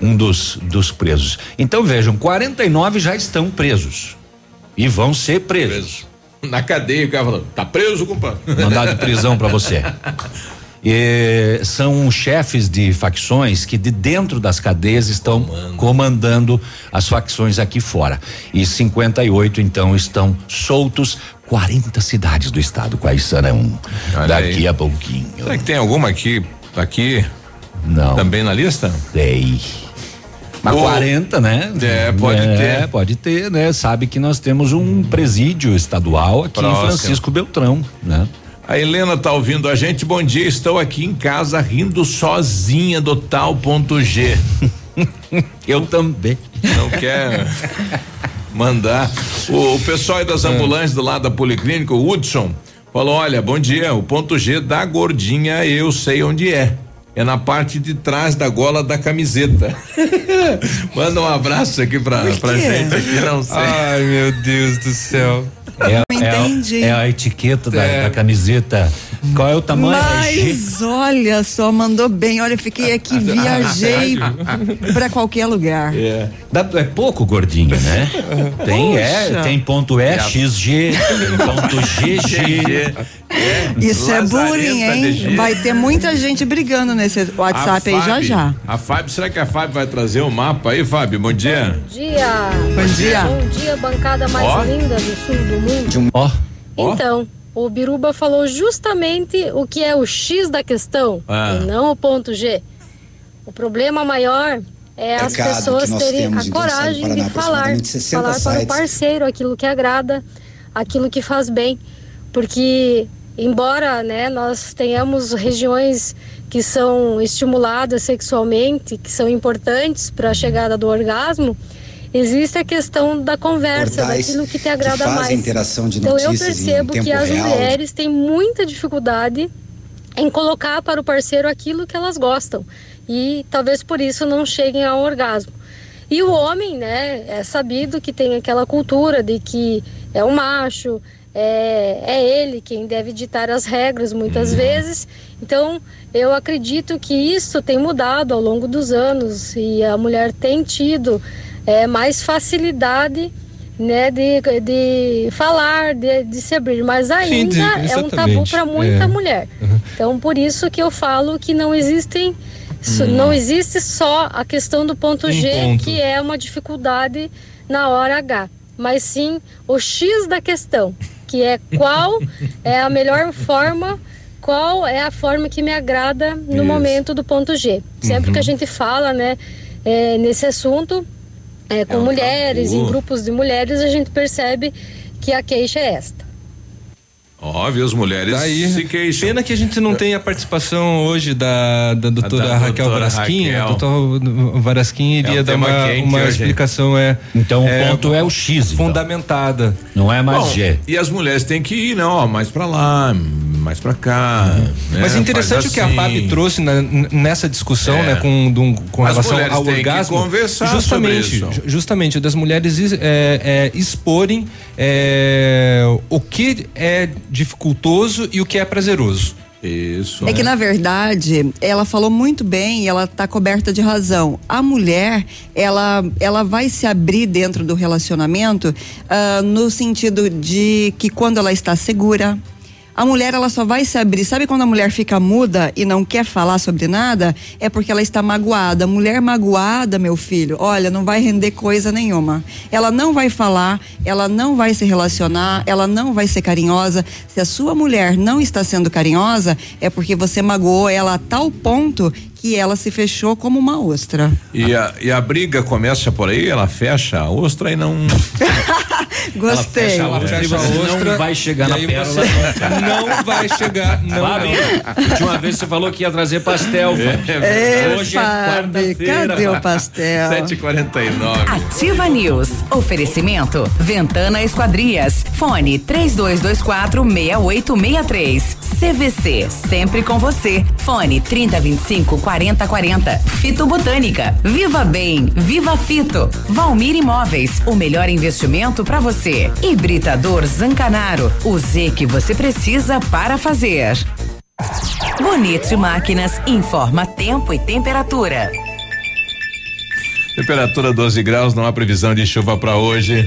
um dos, dos presos. Então vejam, 49 já estão presos e vão ser presos. Na cadeia, o cara falando, tá preso, compadre. Mandado de prisão para você. E são chefes de facções que de dentro das cadeias estão comandando as facções aqui fora. E 58 então estão soltos 40 cidades do estado. Quais serão? Olha Daqui aí. a pouquinho. Será que tem alguma aqui, aqui? Não. Também na lista? Tem. Mas Ô, 40, né? É, pode É, ter. Pode ter, né? Sabe que nós temos um presídio estadual aqui Próximo. em Francisco Beltrão, né? A Helena tá ouvindo a gente. Bom dia, estou aqui em casa rindo sozinha do tal ponto G. Eu também. Não quer mandar. O, o pessoal aí É. das ambulâncias do lado da Policlínica, o Hudson, falou: olha, bom dia, o ponto G da gordinha eu sei onde é. É na parte de trás da gola da camiseta. Manda um abraço aqui pra, pra gente aqui, não sei. Ai, meu Deus do céu. É, Não é- entendi. é a etiqueta da, É. da camiseta. Qual é o tamanho? É? Mas olha só, mandou bem. Olha, eu fiquei aqui, viajei pra qualquer lugar. É. Dá- é pouco gordinho, né? Tem, é, tem ponto E, XG, tem ponto GG. Isso é bullying, hein? Vai ter muita gente brigando nesse WhatsApp aí já Fábio- já. A Fábio, será que a Fábio vai trazer o mapa aí, Fábio? Bom dia. dia. Bom dia. Bom dia, bancada mais Ó. linda do sul do mundo. Ó, Ó. Então, o Biruba falou justamente o que é o X da questão Ah. e não o ponto G. O problema maior é as pessoas terem temos, a então, Paraná, coragem de falar, aproximadamente 60 falar para o sites. parceiro aquilo que agrada, aquilo que faz bem, porque embora, né, nós tenhamos regiões que são estimuladas sexualmente, que são importantes para a chegada do orgasmo, existe a questão da conversa, Portais daquilo que te que agrada fazem mais. interação de então eu percebo que as real. mulheres têm muita dificuldade em colocar para o parceiro aquilo que elas gostam e talvez por isso não cheguem ao orgasmo. E o homem, né, é sabido que tem aquela cultura de que é o macho, é, é ele quem deve ditar as regras muitas vezes. Então, eu acredito que isso tem mudado ao longo dos anos e a mulher tem tido é, mais facilidade né, de, de falar, de, de se abrir, mas ainda de- é um tabu para muita é. mulher. Então, por isso que eu falo que não existem, so- não existe só a questão do ponto Um G, ponto. que é uma dificuldade na hora H, mas sim o X da questão, que é qual é a melhor forma, qual é a forma que me agrada no Isso. momento do ponto G. Sempre Uhum. que a gente fala, né, é, nesse assunto, é, com um mulheres, tabu. em grupos de mulheres, a gente percebe que a queixa é esta. Óbvio, as mulheres Daí, se queixam. Pena que a gente não tem a participação hoje da, da doutora da Raquel doutora Varasquim. A Raquel. doutora Varasquim iria É um dar uma, uma explicação é, Então o ponto é o X, então. fundamentada. Não é mais Bom, G. E as mulheres têm que ir, não, ó, mais pra lá, mais pra cá. né? Mas interessante Faz o que a assim. Fábio trouxe na- nessa discussão, É. né, com, dum- com As relação ao têm que orgasmo. conversar justamente, sobre isso. ju- justamente das mulheres é, é, exporem é, o que é dificultoso e o que é prazeroso. Isso. É que na verdade, ela falou muito bem e ela tá coberta de razão. A mulher, ela, ela vai se abrir dentro do relacionamento ah, no sentido de que quando ela está segura, a mulher ela só vai se abrir. Sabe quando a mulher fica muda e não quer falar sobre nada? É porque ela está magoada. Mulher magoada, meu filho, olha, não vai render coisa nenhuma. Ela não vai falar, ela não vai se relacionar, ela não vai ser carinhosa. Se a sua mulher não está sendo carinhosa, é porque você magoou ela a tal ponto que ela se fechou como uma ostra. E a, e a briga começa por aí, ela fecha a ostra e não. Gostei. Ela fecha a você não vai chegar na pérola. Não vai chegar, não. Fábio, não. última vez você falou que ia trazer pastel. Fábio. É, Hoje é Fábio, quarta-feira. cadê o pastel? 7h49. Ativa News. Oferecimento. Ventana Esquadrias. Fone 3224 6863. CVC, sempre com você. Fone 3025 4040. Fito Botânica. Viva Bem, Viva Fito. Valmir Imóveis, o melhor investimento para você. Hibridador Zancanaro, o Z que você precisa para fazer. Bonito Máquinas informa tempo e temperatura. Temperatura 12 graus, não há previsão de chuva para hoje.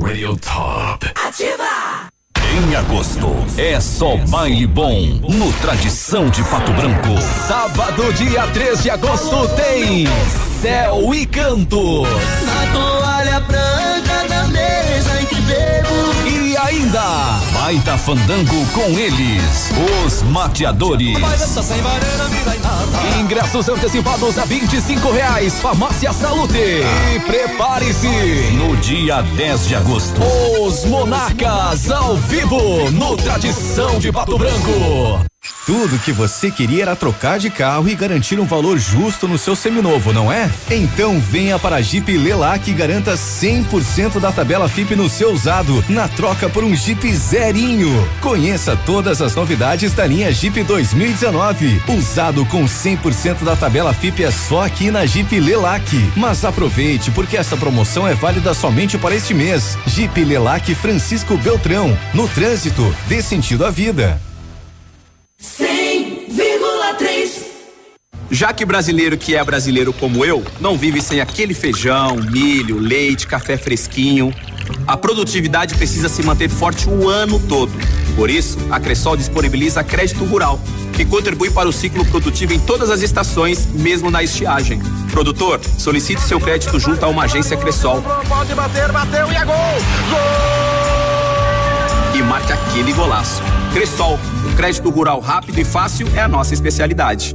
Radio Top. Ativa! Em agosto, é só baile bom no Tradição de Pato Branco. Sábado, dia 3 de agosto, tem Céu e Cantos. Na toalha branca da mesa em que bebo. E ainda, baita fandango com eles, os mateadores. Ingressos antecipados a 25 reais. Farmácia Salute. E prepare-se. No dia 10 de agosto, Os Monarcas ao vivo no Tradição de Pato Branco. Tudo que você queria era trocar de carro e garantir um valor justo no seu seminovo, não é? Então venha para a Jeep Lelac e garanta 100% da tabela FIP no seu usado, na troca por um Jeep zerinho. Conheça todas as novidades da linha Jeep 2019. Usado com 100% da tabela FIP é só aqui na Jeep Lelac. Mas aproveite, porque essa promoção é válida somente para este mês. Jeep Lelac Francisco Beltrão. No trânsito, dê sentido à vida. 100,3. Já que brasileiro que é brasileiro como eu, não vive sem aquele feijão, milho, leite, café fresquinho. A produtividade precisa se manter forte o ano todo. Por isso, a Cressol disponibiliza crédito rural, que contribui para o ciclo produtivo em todas as estações, mesmo na estiagem. Produtor, solicite seu crédito junto a uma agência Cressol Pode bater, bateu e é gol. e marque aquele golaço. Cressol, o crédito rural rápido e fácil é a nossa especialidade.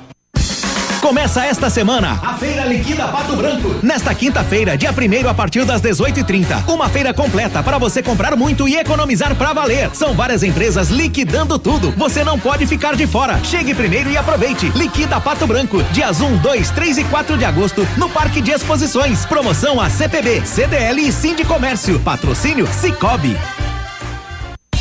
Começa esta semana a Feira Liquida Pato Branco. Nesta quinta-feira, dia 1 a partir das 18h30. Uma feira completa para você comprar muito e economizar pra valer. São várias empresas liquidando tudo. Você não pode ficar de fora. Chegue primeiro e aproveite. Liquida Pato Branco. Dias 1, 2, 3 e 4 de agosto no Parque de Exposições. Promoção a CPB, CDL e Sindicomércio. Patrocínio Cicobi.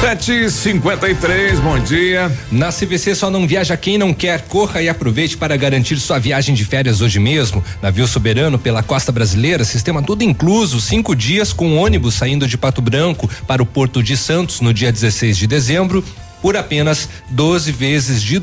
7h53, bom dia. Na CVC só não viaja quem não quer. Corra e aproveite para garantir sua viagem de férias hoje mesmo. Navio soberano pela costa brasileira, sistema tudo incluso, cinco dias com ônibus saindo de Pato Branco para o Porto de Santos no dia 16 de dezembro por apenas 12 vezes de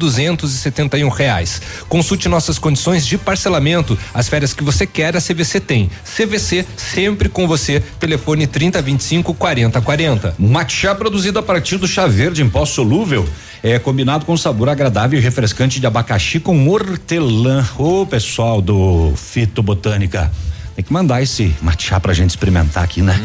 um reais. Consulte nossas condições de parcelamento. As férias que você quer, a CVC tem. CVC sempre com você. Telefone 3025 4040. Mate chá produzido a partir do chá verde em pó solúvel. É combinado com sabor agradável e refrescante de abacaxi com hortelã. Ô pessoal do Fito Botânica. Tem que mandar esse matcha pra gente experimentar aqui, né?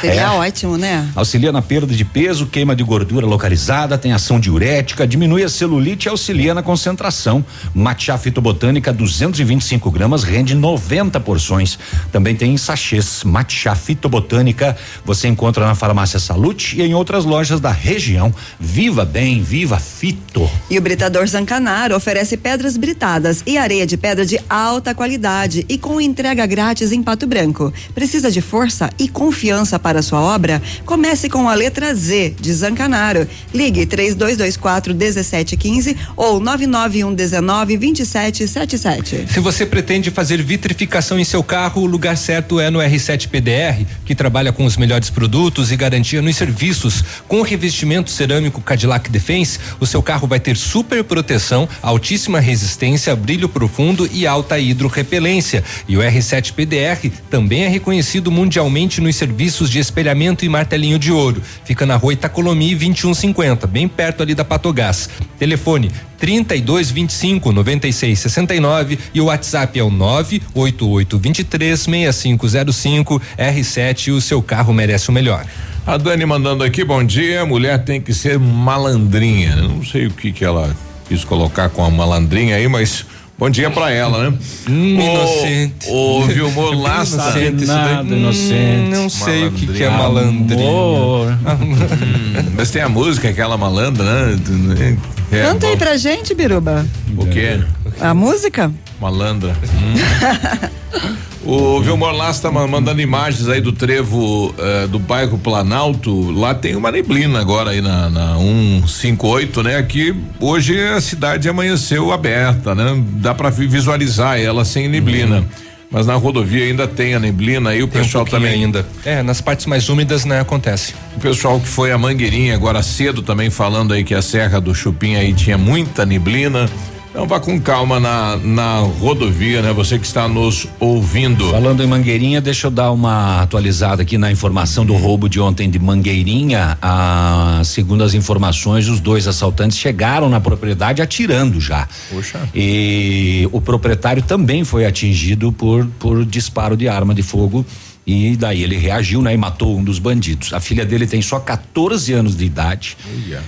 Seria É. ótimo, né? Auxilia na perda de peso, queima de gordura localizada, tem ação diurética, diminui a celulite e auxilia na concentração. Matcha fitobotânica 225 gramas rende 90 porções. Também tem em sachês. Matcha fitobotânica você encontra na farmácia Salute e em outras lojas da região. Viva bem, viva fito. E o Britador Zancanaro oferece pedras britadas e areia de pedra de alta qualidade e com entrega grátis em Pato Branco. Precisa de força e confiança para sua obra? Comece com a letra Z de Zancanaro. Ligue 3224 1715 ou 991 19 2777. Se você pretende fazer vitrificação em seu carro, o lugar certo é no R7 PDR, que trabalha com os melhores produtos e garantia nos serviços. Com o revestimento cerâmico Cadillac Defense, o seu carro vai ter super proteção, altíssima resistência, brilho profundo e alta hidrorrepelência. E o R7 PDR também é reconhecido mundialmente nos serviços de espelhamento e martelinho de ouro. Fica na rua Itacolomi 2150, bem perto ali da Patogás. Telefone 32 25 96 69 e o WhatsApp é o 988 23 6505 R7 o seu carro merece o melhor. A Dani mandando aqui, bom dia. Mulher tem que ser malandrinha. Não sei o que que ela quis colocar com a malandrinha aí, mas bom dia pra ela, né? Hum, inocente. Ô, Vilmor Bem Lasta. inocente daí. Nada Hum, inocente. Não sei o que, que é Malandrinha. malandrinho. Hum, mas tem a música, aquela malandra, né? É, Canta aí pra gente, Biruba. O quê? A música? Malandra. Hum. o Vilmor Lasta ma- mandando imagens aí do trevo eh, do bairro Planalto. Lá tem uma neblina agora aí na, na 158, né? Aqui hoje a cidade amanheceu aberta, né? Dá pra vi- visualizar ela sem neblina. Mas na rodovia ainda tem a neblina aí, o Tem um pessoal pouquinho também ainda. É, nas partes mais úmidas, né, acontece. o pessoal que foi a Mangueirinha agora cedo também falando aí que a Serra do Chupim aí tinha muita neblina. Então vá com calma na, na rodovia, né? Você que está nos ouvindo. Falando em Mangueirinha, deixa eu dar uma atualizada aqui na informação do roubo de ontem de Mangueirinha. Ah, segundo as informações, os dois assaltantes chegaram na propriedade atirando já. Poxa. E o proprietário também foi atingido por, por disparo de arma de fogo. E daí ele reagiu, né? E matou um dos bandidos. A filha dele tem só 14 anos de idade.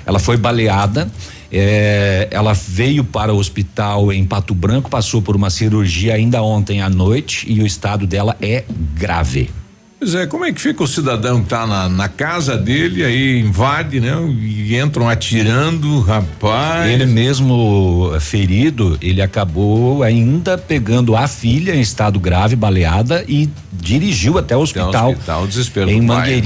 Ela foi baleada. Eh, ela veio para o hospital em Pato Branco, passou por uma cirurgia ainda ontem à noite e o estado dela é grave. Pois é, como é que fica o cidadão que tá na, na casa dele, aí invade, né? E entram atirando, rapaz. Ele mesmo eh, ferido, ele acabou ainda pegando a filha em estado grave, baleada e dirigiu até o hospital, hospital, desespero em do pai.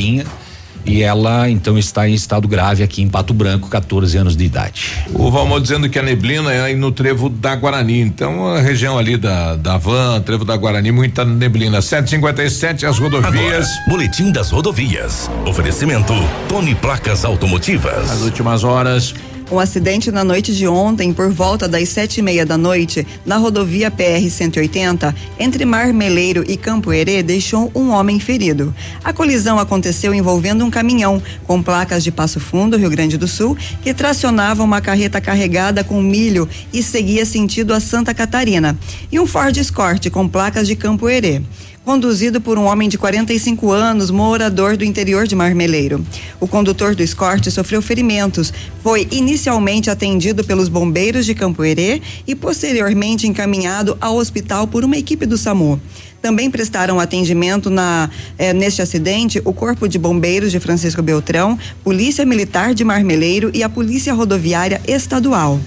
E ela então está em estado grave aqui em Pato Branco, 14 anos de idade. O Valmor dizendo que a neblina é aí no trevo da Guarani. Então, a região ali da, da Van, trevo da Guarani, muita neblina. 757 as rodovias. Agora, Boletim das rodovias. Oferecimento Tony Placas Automotivas. As últimas horas. Um acidente na noite de ontem, por volta das sete e meia da noite, na rodovia PR-180, entre Marmeleiro e Campo Herê, deixou um homem ferido. A colisão aconteceu envolvendo um caminhão com placas de Passo Fundo, Rio Grande do Sul, que tracionava uma carreta carregada com milho e seguia sentido a Santa Catarina, e um Ford Escort com placas de Campo Herê conduzido por um homem de 45 anos, morador do interior de Marmeleiro. O condutor do Escort sofreu ferimentos, foi inicialmente atendido pelos bombeiros de Campo Herê e posteriormente encaminhado ao hospital por uma equipe do SAMU. Também prestaram atendimento na, eh, neste acidente o Corpo de Bombeiros de Francisco Beltrão, Polícia Militar de Marmeleiro e a Polícia Rodoviária Estadual.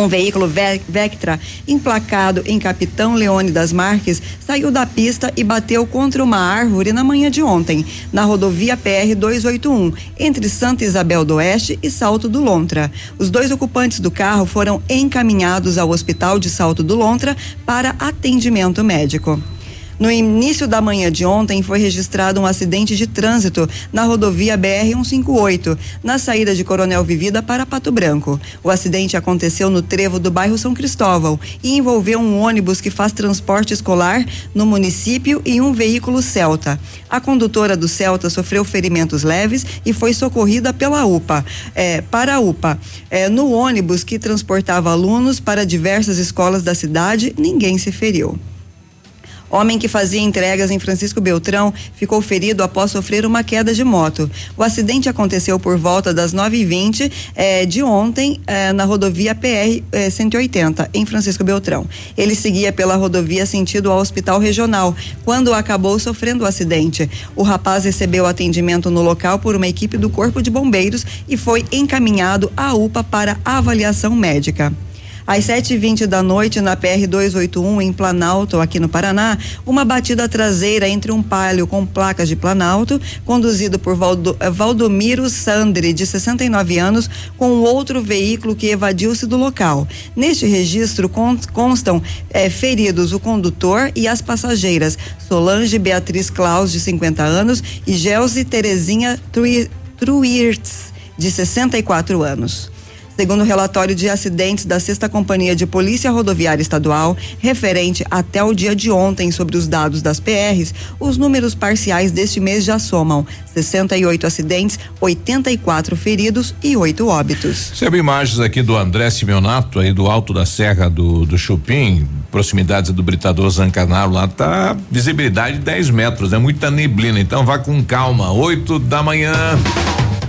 Um veículo Ve- Vectra, emplacado em Capitão Leone das Marques, saiu da pista e bateu contra uma árvore na manhã de ontem, na rodovia PR 281, entre Santa Isabel do Oeste e Salto do Lontra. Os dois ocupantes do carro foram encaminhados ao Hospital de Salto do Lontra para atendimento médico. No início da manhã de ontem foi registrado um acidente de trânsito na rodovia BR-158, na saída de Coronel Vivida para Pato Branco. O acidente aconteceu no trevo do bairro São Cristóvão e envolveu um ônibus que faz transporte escolar no município e um veículo Celta. A condutora do Celta sofreu ferimentos leves e foi socorrida pela UPA. eh, para a UPA. Eh, no ônibus que transportava alunos para diversas escolas da cidade, ninguém se feriu. Homem que fazia entregas em Francisco Beltrão ficou ferido após sofrer uma queda de moto. O acidente aconteceu por volta das 9h20 eh, de ontem eh, na rodovia PR 180, em Francisco Beltrão. Ele seguia pela rodovia sentido ao Hospital Regional, quando acabou sofrendo o acidente. O rapaz recebeu atendimento no local por uma equipe do Corpo de Bombeiros e foi encaminhado à UPA para avaliação médica. Às 7h20 da noite, na PR 281, em Planalto, aqui no Paraná, uma batida traseira entre um palio com placas de Planalto, conduzido por Valdo, Valdomiro Sandri, de 69 anos, com outro veículo que evadiu-se do local. Neste registro constam eh, feridos o condutor e as passageiras, Solange Beatriz Claus, de 50 anos, e Gelsi Terezinha Truirtz, de 64 anos. Segundo o relatório de acidentes da Sexta Companhia de Polícia Rodoviária Estadual, referente até o dia de ontem sobre os dados das PRs, os números parciais deste mês já somam 68 acidentes, 84 feridos e 8 óbitos. Recebe imagens aqui do André Simeonato, aí do alto da Serra do, do Chupim, proximidades do Britador Zancanaro, lá tá visibilidade 10 metros, é muita neblina, então vá com calma, 8 da manhã.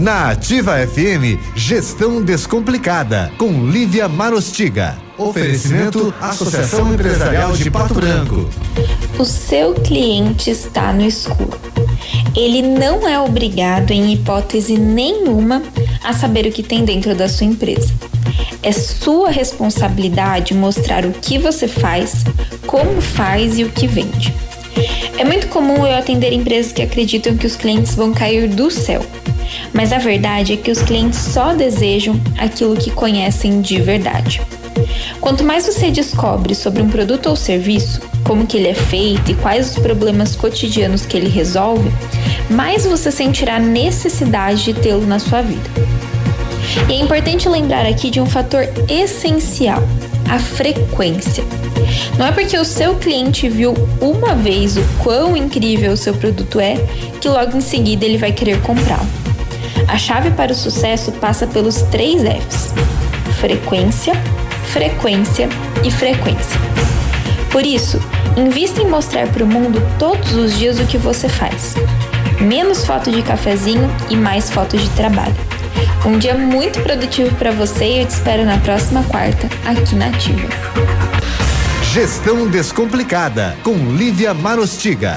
Na Ativa FM, Gestão Descomplicada, com Lívia Marostiga. Oferecimento Associação Empresarial de Pato Branco. O seu cliente está no escuro. Ele não é obrigado, em hipótese nenhuma, a saber o que tem dentro da sua empresa. É sua responsabilidade mostrar o que você faz, como faz e o que vende. É muito comum eu atender empresas que acreditam que os clientes vão cair do céu mas a verdade é que os clientes só desejam aquilo que conhecem de verdade. Quanto mais você descobre sobre um produto ou serviço, como que ele é feito e quais os problemas cotidianos que ele resolve, mais você sentirá necessidade de tê-lo na sua vida. E é importante lembrar aqui de um fator essencial, a frequência. Não é porque o seu cliente viu uma vez o quão incrível o seu produto é que logo em seguida ele vai querer comprá-lo. A chave para o sucesso passa pelos três Fs: frequência, frequência e frequência. Por isso, invista em mostrar para o mundo todos os dias o que você faz. Menos foto de cafezinho e mais fotos de trabalho. Um dia muito produtivo para você e eu te espero na próxima quarta, aqui na Ativa. Gestão Descomplicada, com Lívia Marostiga.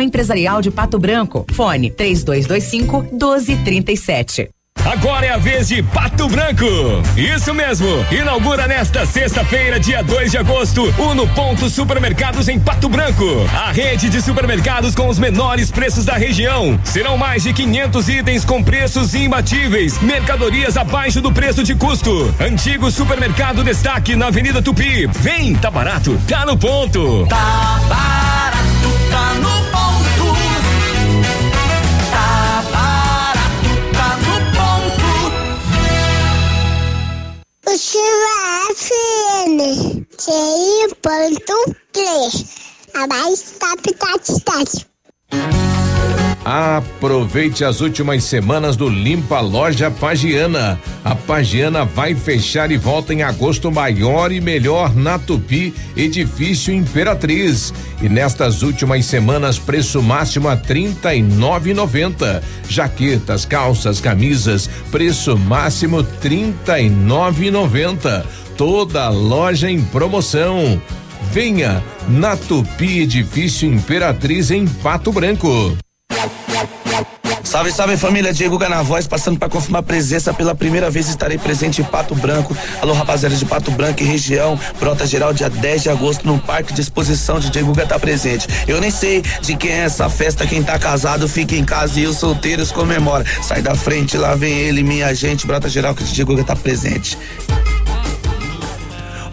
Empresarial de Pato Branco. Fone 3225 1237. Agora é a vez de Pato Branco. Isso mesmo. Inaugura nesta sexta-feira, dia 2 de agosto, o No Ponto Supermercados em Pato Branco. A rede de supermercados com os menores preços da região. Serão mais de 500 itens com preços imbatíveis. Mercadorias abaixo do preço de custo. Antigo supermercado destaque na Avenida Tupi. Vem, tá barato, tá no ponto. Tá barato, tá no ponto. O Chiva FM, ponto três, a mais top da cidade. Aproveite as últimas semanas do Limpa Loja Pagiana. A Pagiana vai fechar e volta em agosto maior e melhor na Tupi, edifício Imperatriz. E nestas últimas semanas, preço máximo a trinta e nove noventa. Jaquetas, calças, camisas, preço máximo trinta e nove noventa. Toda loja em promoção. Venha na Tupi Edifício Imperatriz em Pato Branco. Salve, salve família, Diego Ganavoz, passando para confirmar presença pela primeira vez estarei presente em Pato Branco. Alô, rapaziada de Pato Branco e região, Brota Geral, dia 10 de agosto, no Parque de Exposição de Diego Guga tá presente. Eu nem sei de quem é essa festa, quem tá casado fica em casa e os solteiros comemora. Sai da frente, lá vem ele, minha gente, Brota Geral, que o Diego Guga tá presente.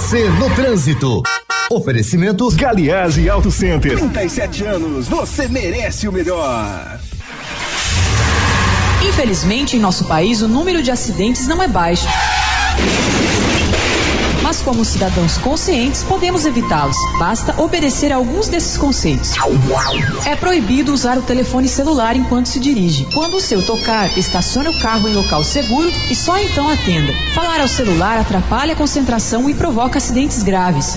Você no trânsito. Oferecimento Galiase Auto Center. 37 anos, você merece o melhor. Infelizmente, em nosso país, o número de acidentes não é baixo. Como cidadãos conscientes, podemos evitá-los. Basta obedecer alguns desses conceitos. É proibido usar o telefone celular enquanto se dirige. Quando o seu tocar, estacione o carro em local seguro e só então atenda. Falar ao celular atrapalha a concentração e provoca acidentes graves.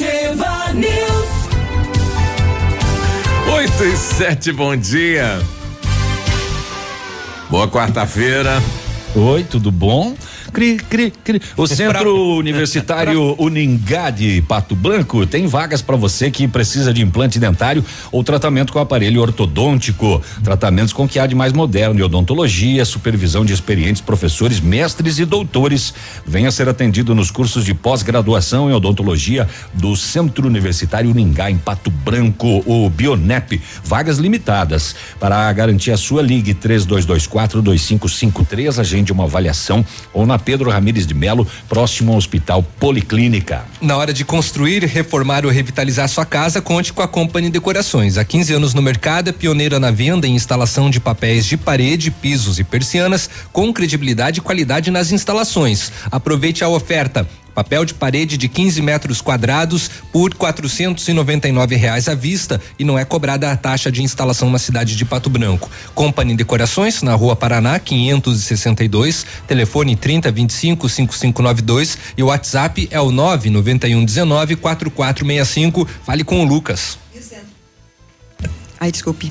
Ativa News. 8 e 7, bom dia. Boa quarta-feira. Oi, tudo bom? Cri, cri, cri. O Centro Universitário Uningá de Pato Branco tem vagas para você que precisa de implante dentário ou tratamento com aparelho ortodôntico. Tratamentos com que há de mais moderno em odontologia, supervisão de experientes professores, mestres e doutores. Venha ser atendido nos cursos de pós-graduação em odontologia do Centro Universitário Uningá em Pato Branco, o Bionep. Vagas limitadas. Para garantir a sua ligue 3224 2553, agende uma avaliação ou na Pedro Ramires de Melo, próximo ao Hospital Policlínica. Na hora de construir, reformar ou revitalizar sua casa, conte com a Company Decorações. Há 15 anos no mercado, é pioneira na venda e instalação de papéis de parede, pisos e persianas, com credibilidade e qualidade nas instalações. Aproveite a oferta. Papel de parede de 15 metros quadrados por nove reais à vista e não é cobrada a taxa de instalação na cidade de Pato Branco. Company Decorações na Rua Paraná 562, telefone 30 25 5592 e o WhatsApp é o 991 19 4465. Fale com o Lucas. Ai, desculpe.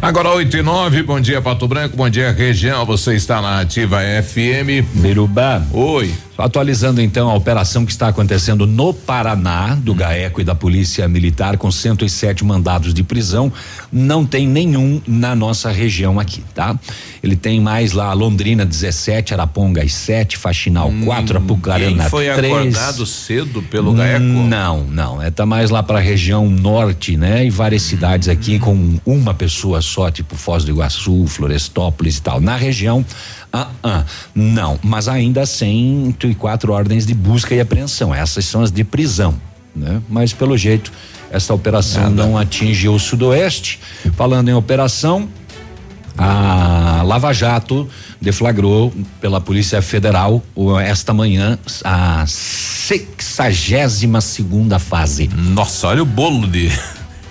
Agora 8 e 9, bom dia Pato Branco, bom dia região, você está na Ativa FM. Berubá. Oi. Atualizando então a operação que está acontecendo no Paraná, do GAECO e da Polícia Militar, com 107 mandados de prisão, não tem nenhum na nossa região aqui, tá? Ele tem mais lá Londrina 17, Arapongas 7, Faxinal 4, Apucarana 3. foi acordado cedo pelo GAECO? Não, não, é tá mais lá para a região norte, né? E várias cidades aqui com uma pessoa só, tipo Foz do Iguaçu, Florestópolis e tal. Na região ah, ah, não, mas ainda 104 ordens de busca e apreensão. Essas são as de prisão, né? Mas pelo jeito essa operação Nada. não atinge o sudoeste. Falando em operação, a Lava Jato deflagrou pela Polícia Federal esta manhã a sexagésima segunda fase. Nossa, olha o bolo de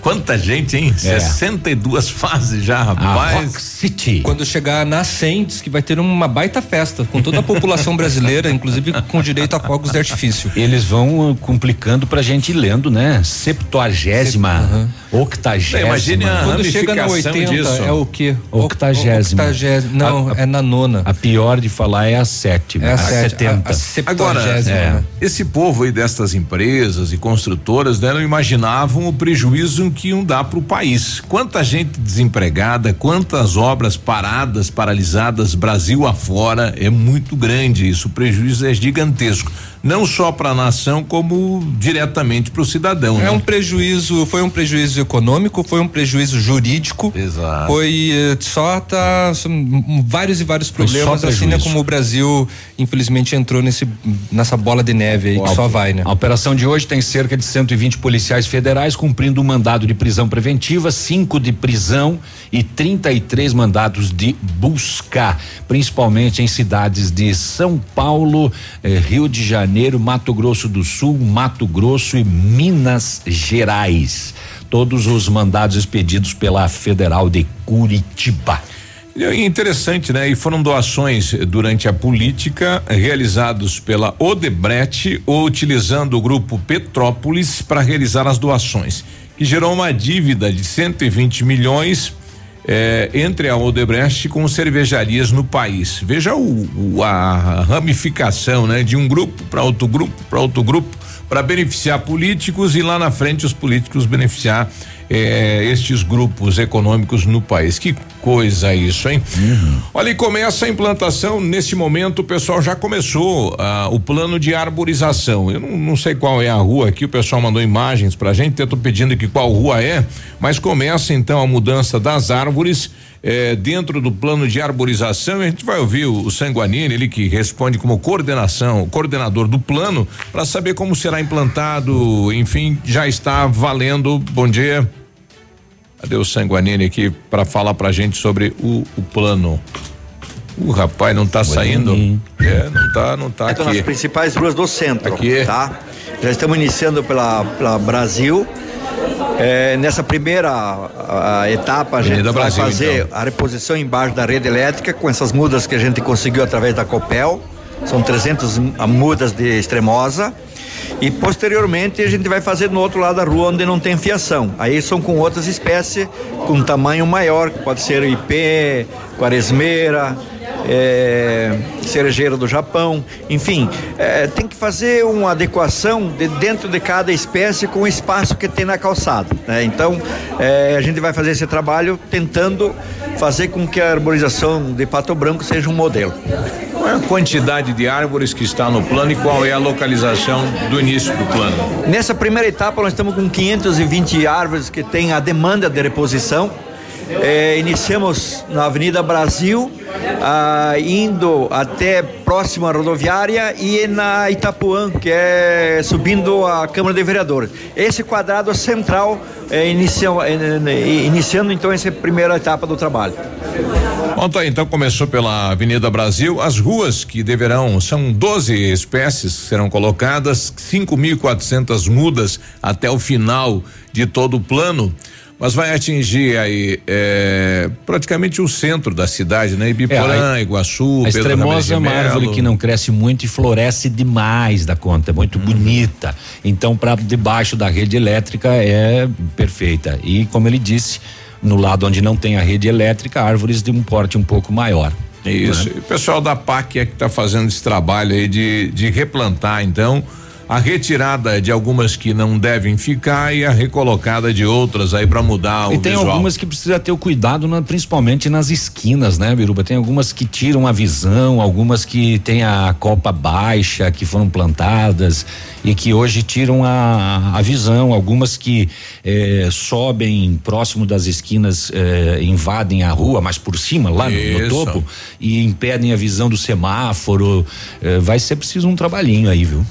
Quanta gente, hein? É. 62 fases já, rapaz. City. Quando chegar na 100, diz que vai ter uma baita festa com toda a população brasileira, inclusive com direito a fogos de artifício. Eles vão uh, complicando pra gente ir lendo, né? Septuagésima, uhum. octagésima. Imagine a Quando chega na 80 disso. é o quê? Octagésima. Octagésima. Não, a, a, é na nona. A pior de falar é a sétima. É a, a setenta. A, Agora, é, esse povo aí destas empresas e construtoras, né, não imaginavam o prejuízo que iam dar para o país. Quanta gente desempregada, quantas obras paradas, paralisadas, Brasil afora, é muito grande isso. O prejuízo é gigantesco não só para a nação como diretamente para o cidadão. É né? um prejuízo, foi um prejuízo econômico, foi um prejuízo jurídico. Exato. Foi eh, só tá vários e vários problemas assim, né, como o Brasil infelizmente entrou nesse nessa bola de neve aí que só vai, né? A operação de hoje tem cerca de 120 policiais federais cumprindo um mandado de prisão preventiva, cinco de prisão e 33 mandados de busca, principalmente em cidades de São Paulo, eh, Rio de Janeiro Janeiro, Mato Grosso do Sul, Mato Grosso e Minas Gerais. Todos os mandados expedidos pela Federal de Curitiba. Interessante, né? E foram doações durante a política realizados pela Odebrecht ou utilizando o grupo Petrópolis para realizar as doações, que gerou uma dívida de 120 milhões é, entre a Odebrecht com cervejarias no país. Veja o, o a ramificação, né? De um grupo para outro grupo, para outro grupo, para beneficiar políticos e lá na frente os políticos beneficiar eh, estes grupos econômicos no país. Que coisa isso, hein? Uhum. Olha, e começa a implantação, nesse momento o pessoal já começou ah, o plano de arborização. Eu não, não, sei qual é a rua aqui, o pessoal mandou imagens pra gente, eu tô pedindo que qual rua é, mas começa então a mudança das árvores eh, dentro do plano de arborização. A gente vai ouvir o, o Sanguanini, ele que responde como coordenação, coordenador do plano, para saber como será implantado. Enfim, já está valendo. Bom dia. Cadê o Sanguanini aqui para falar pra gente sobre o, o plano? O rapaz não tá saindo. É, não tá, não tá então, aqui. nas principais ruas do centro. Aqui. Tá? Já estamos iniciando pela, pela Brasil. É, nessa primeira a, a etapa, a gente vai Brasil, fazer então. a reposição embaixo da rede elétrica com essas mudas que a gente conseguiu através da Copel. São 300 mudas de extremosa. E posteriormente a gente vai fazer no outro lado da rua onde não tem fiação. Aí são com outras espécies com tamanho maior, pode ser ipê, quaresmeira, é, cerejeira do Japão, enfim, é, tem que fazer uma adequação de dentro de cada espécie com o espaço que tem na calçada. Né? Então, é, a gente vai fazer esse trabalho tentando fazer com que a arborização de Pato Branco seja um modelo. Qual é a quantidade de árvores que está no plano e qual é a localização do início do plano? Nessa primeira etapa, nós estamos com 520 árvores que têm a demanda de reposição. É, iniciamos na Avenida Brasil ah, indo até próxima rodoviária e na Itapuã, que é subindo a Câmara de Vereadores. Esse quadrado central é, inicia, é, iniciando então essa primeira etapa do trabalho. Ontem então começou pela Avenida Brasil, as ruas que deverão, são 12 espécies serão colocadas, 5.400 mudas até o final de todo o plano mas vai atingir aí é, praticamente o centro da cidade, né? Ibiporã, é, a, Iguaçu, a Pedro extremosa é uma árvore que não cresce muito e floresce demais da conta, é muito uhum. bonita. Então, para debaixo da rede elétrica é perfeita. E como ele disse, no lado onde não tem a rede elétrica, árvores de um porte um pouco maior. Isso. Né? o pessoal da PAC é que está fazendo esse trabalho aí de, de replantar, então a retirada de algumas que não devem ficar e a recolocada de outras aí para mudar e o tem visual. algumas que precisa ter o cuidado na, principalmente nas esquinas, né, Biruba? Tem algumas que tiram a visão, algumas que tem a copa baixa, que foram plantadas e que hoje tiram a, a visão, algumas que eh, sobem próximo das esquinas, eh, invadem a rua, mas por cima, lá no, no, topo, e impedem a visão do semáforo. Eh, vai ser preciso um trabalhinho aí, viu?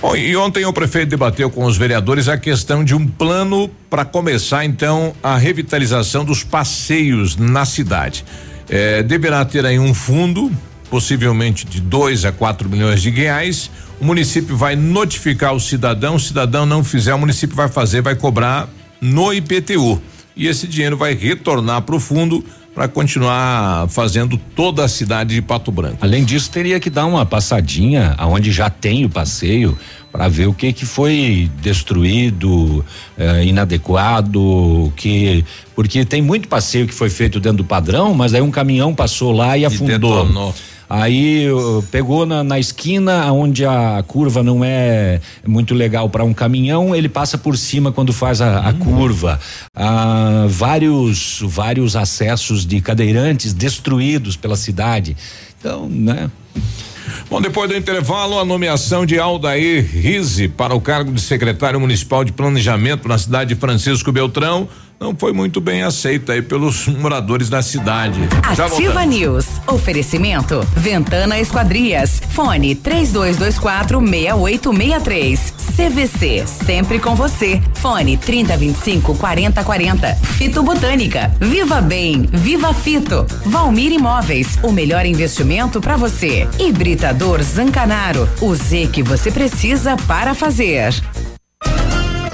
Bom, e ontem o prefeito debateu com os vereadores a questão de um plano para começar então a revitalização dos passeios na cidade. É, deverá ter aí um fundo, possivelmente de 2 a 4 milhões de reais. O município vai notificar o cidadão, o cidadão não fizer, o município vai fazer, vai cobrar no IPTU. E esse dinheiro vai retornar para o fundo para continuar fazendo toda a cidade de Pato Branco. Além disso, teria que dar uma passadinha aonde já tem o passeio para ver o que que foi destruído, eh, inadequado, que porque tem muito passeio que foi feito dentro do padrão, mas aí um caminhão passou lá e, e afundou. Detonou. Aí pegou na, na, esquina onde a curva não é muito legal para um caminhão, ele passa por cima quando faz a, a hum. curva. Ah, vários vários acessos de cadeirantes destruídos pela cidade. Então, né? Bom, depois do intervalo, a nomeação de Aldair Rize para o cargo de secretário municipal de planejamento na cidade de Francisco Beltrão não foi muito bem aceita aí pelos moradores da cidade. Ativa News. Oferecimento Ventana Esquadrias. Fone 3224 6863. CVC, sempre com você. Fone 3025 4040. Fito Botânica. Viva Bem, Viva Fito. Valmir Imóveis, o melhor investimento para você. Hibridador Zancanaro, o Z que você precisa para fazer.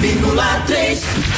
100,3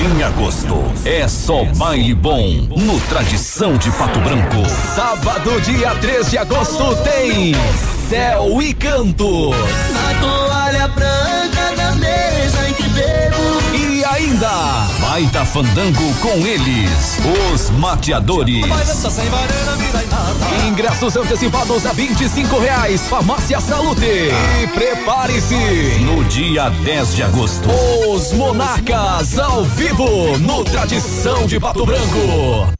Em agosto, é só baile bom no Tradição de Pato Branco. Sábado, dia 3 de agosto, tem Céu e Cantos. A toalha branca ainda, baita fandango com eles, os mateadores. Ingressos antecipados a 25 reais. Farmácia Salute. E prepare-se. No dia 10 de agosto, os Monarcas ao vivo no Tradição de Pato Branco.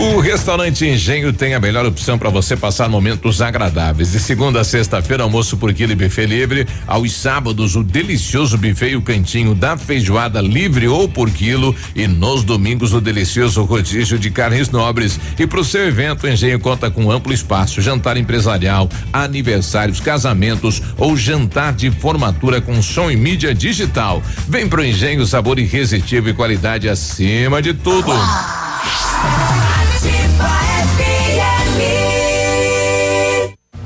O restaurante Engenho tem a melhor opção para você passar momentos agradáveis. De segunda a sexta-feira, almoço por quilo e buffet livre. Aos sábados, o delicioso buffet e o cantinho da feijoada livre ou por quilo. E nos domingos, o delicioso rodízio de carnes nobres. E para o seu evento, o Engenho conta com amplo espaço, jantar empresarial, aniversários, casamentos ou jantar de formatura com som e mídia digital. Vem pro Engenho, sabor irresistível e qualidade acima de tudo.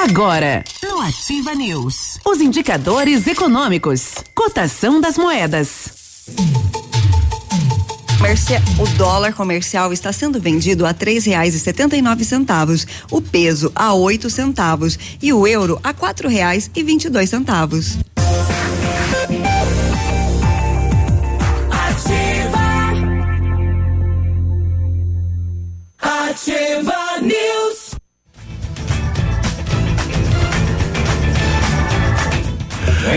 Agora, no Ativa News, os indicadores econômicos, cotação das moedas. O dólar comercial está sendo vendido a três reais e setenta e nove centavos, o peso a oito centavos e o euro a quatro reais e vinte e dois centavos.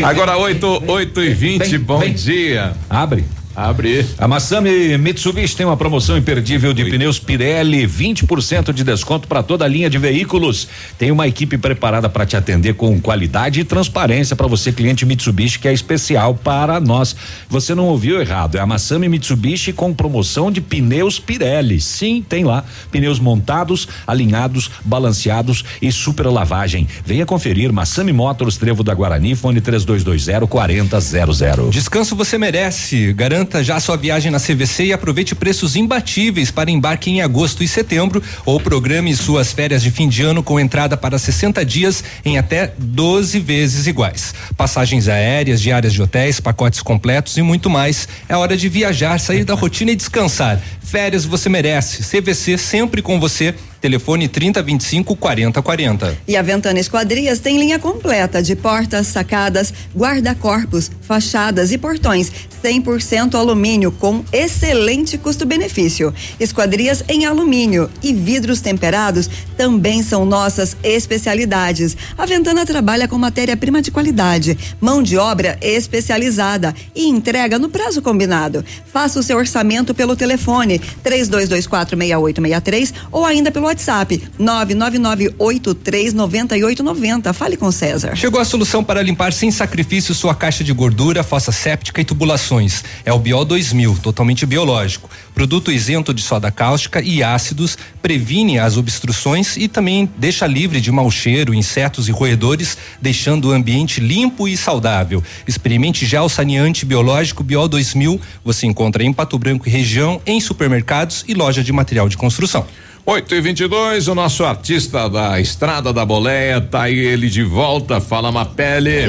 Agora 8, 8 e 20 bom dia. Abre. Abre. A Massami Mitsubishi tem uma promoção imperdível de pneus Pirelli, 20% de desconto para toda a linha de veículos. Tem uma equipe preparada para te atender com qualidade e transparência para você cliente Mitsubishi que é especial para nós. Você não ouviu errado, é a Massami Mitsubishi com promoção de pneus Pirelli. Sim, tem lá pneus montados, alinhados, balanceados e super lavagem. Venha conferir Massami Motors Trevo da Guarani, fone 3220 4000. Descanso você merece. Garanta já sua viagem na CVC e aproveite preços imbatíveis para embarque em agosto e setembro ou programe suas férias de fim de ano com entrada para 60 dias em até 12 vezes iguais. Passagens aéreas, diárias de hotéis, pacotes completos e muito mais. É hora de viajar, sair da rotina e descansar. Férias você merece. CVC sempre com você. Telefone 3025 4040. E a Ventana Esquadrias tem linha completa de portas, sacadas, guarda-corpos, fachadas e portões 100% alumínio com excelente custo-benefício. Esquadrias em alumínio e vidros temperados também são nossas especialidades. A Ventana trabalha com matéria-prima de qualidade, mão de obra especializada e entrega no prazo combinado. Faça o seu orçamento pelo telefone 32246863 ou ainda pelo WhatsApp 999839890. Fale com César. Chegou a solução para limpar sem sacrifício sua caixa de gordura, fossa séptica e tubulações. É o Biol 2000, totalmente biológico. Produto isento de soda cáustica e ácidos, previne as obstruções e também deixa livre de mau cheiro, insetos e roedores, deixando o ambiente limpo e saudável. Experimente gel saneante biológico Biol 2000. Você encontra em Pato Branco e região, em supermercados e loja de material de construção. 8 e 22 o nosso artista da Estrada da Boleia, tá aí ele de volta, fala Mapele.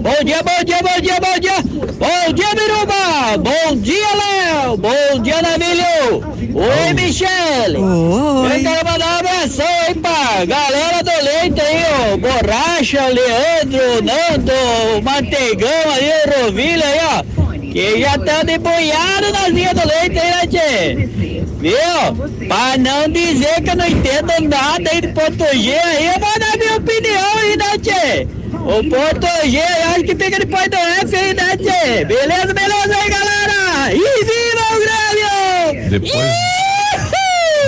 Bom dia, bom dia, bom dia, bom dia! Bom dia, Biruba! Bom dia, Léo! Bom dia, Navilho! Oi, Michele! Oi! Eu quero mandar um abração aí pra galera do leite aí, ó! Borracha, Leandro, Nando, Manteigão aí, Rovilha aí, ó! Que já estão debulhados nas linhas do leite aí, né, tchê? Viu? Pra não dizer que eu não entendo nada aí do ponto G aí, eu vou dar minha opinião aí, né, tchê? O ponto G, eu acho que fica depois do F aí, né, tchê? Beleza, beleza aí, galera? E viva o Grêmio! Depois.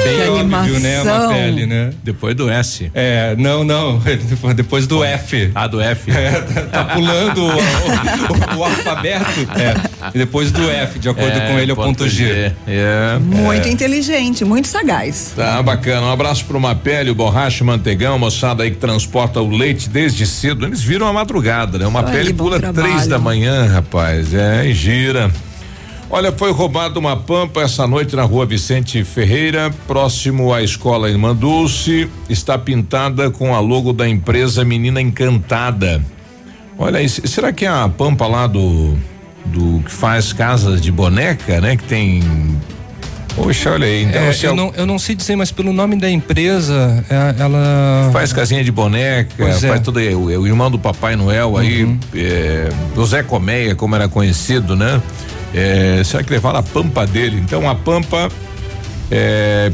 Bem óbvio, né, animação. Mapele, né? Depois do S. É, não, não, depois do F. Ah, do F. É, tá, tá pulando o, o- o alfabeto. É, e depois do F, de acordo É, com ele, é o ponto G. É, Muito é. inteligente, muito sagaz. Tá bacana. Um abraço pro Mapele, o Borracha, Mantegão, moçada aí que transporta o leite desde cedo. Eles viram a madrugada, né? Aí, bom pula trabalho. três da manhã, rapaz. É, e gira. Olha, foi roubado uma pampa essa noite na rua Vicente Ferreira, próximo à escola Irmã Dulce. Está pintada com a logo da empresa Menina Encantada. Olha aí, se- será que é a pampa lá do do que faz casas de boneca, né? Que tem. Poxa, olha aí. Então, É, eu, al- não, eu não sei dizer, mas pelo nome da empresa, é, ela. Faz casinha de boneca, Pois é. faz tudo aí. O, o irmão do Papai Noel aí, Uhum. é, o Zé Colmeia, como era conhecido, né? É, será que levaram a pampa dele? Então a pampa é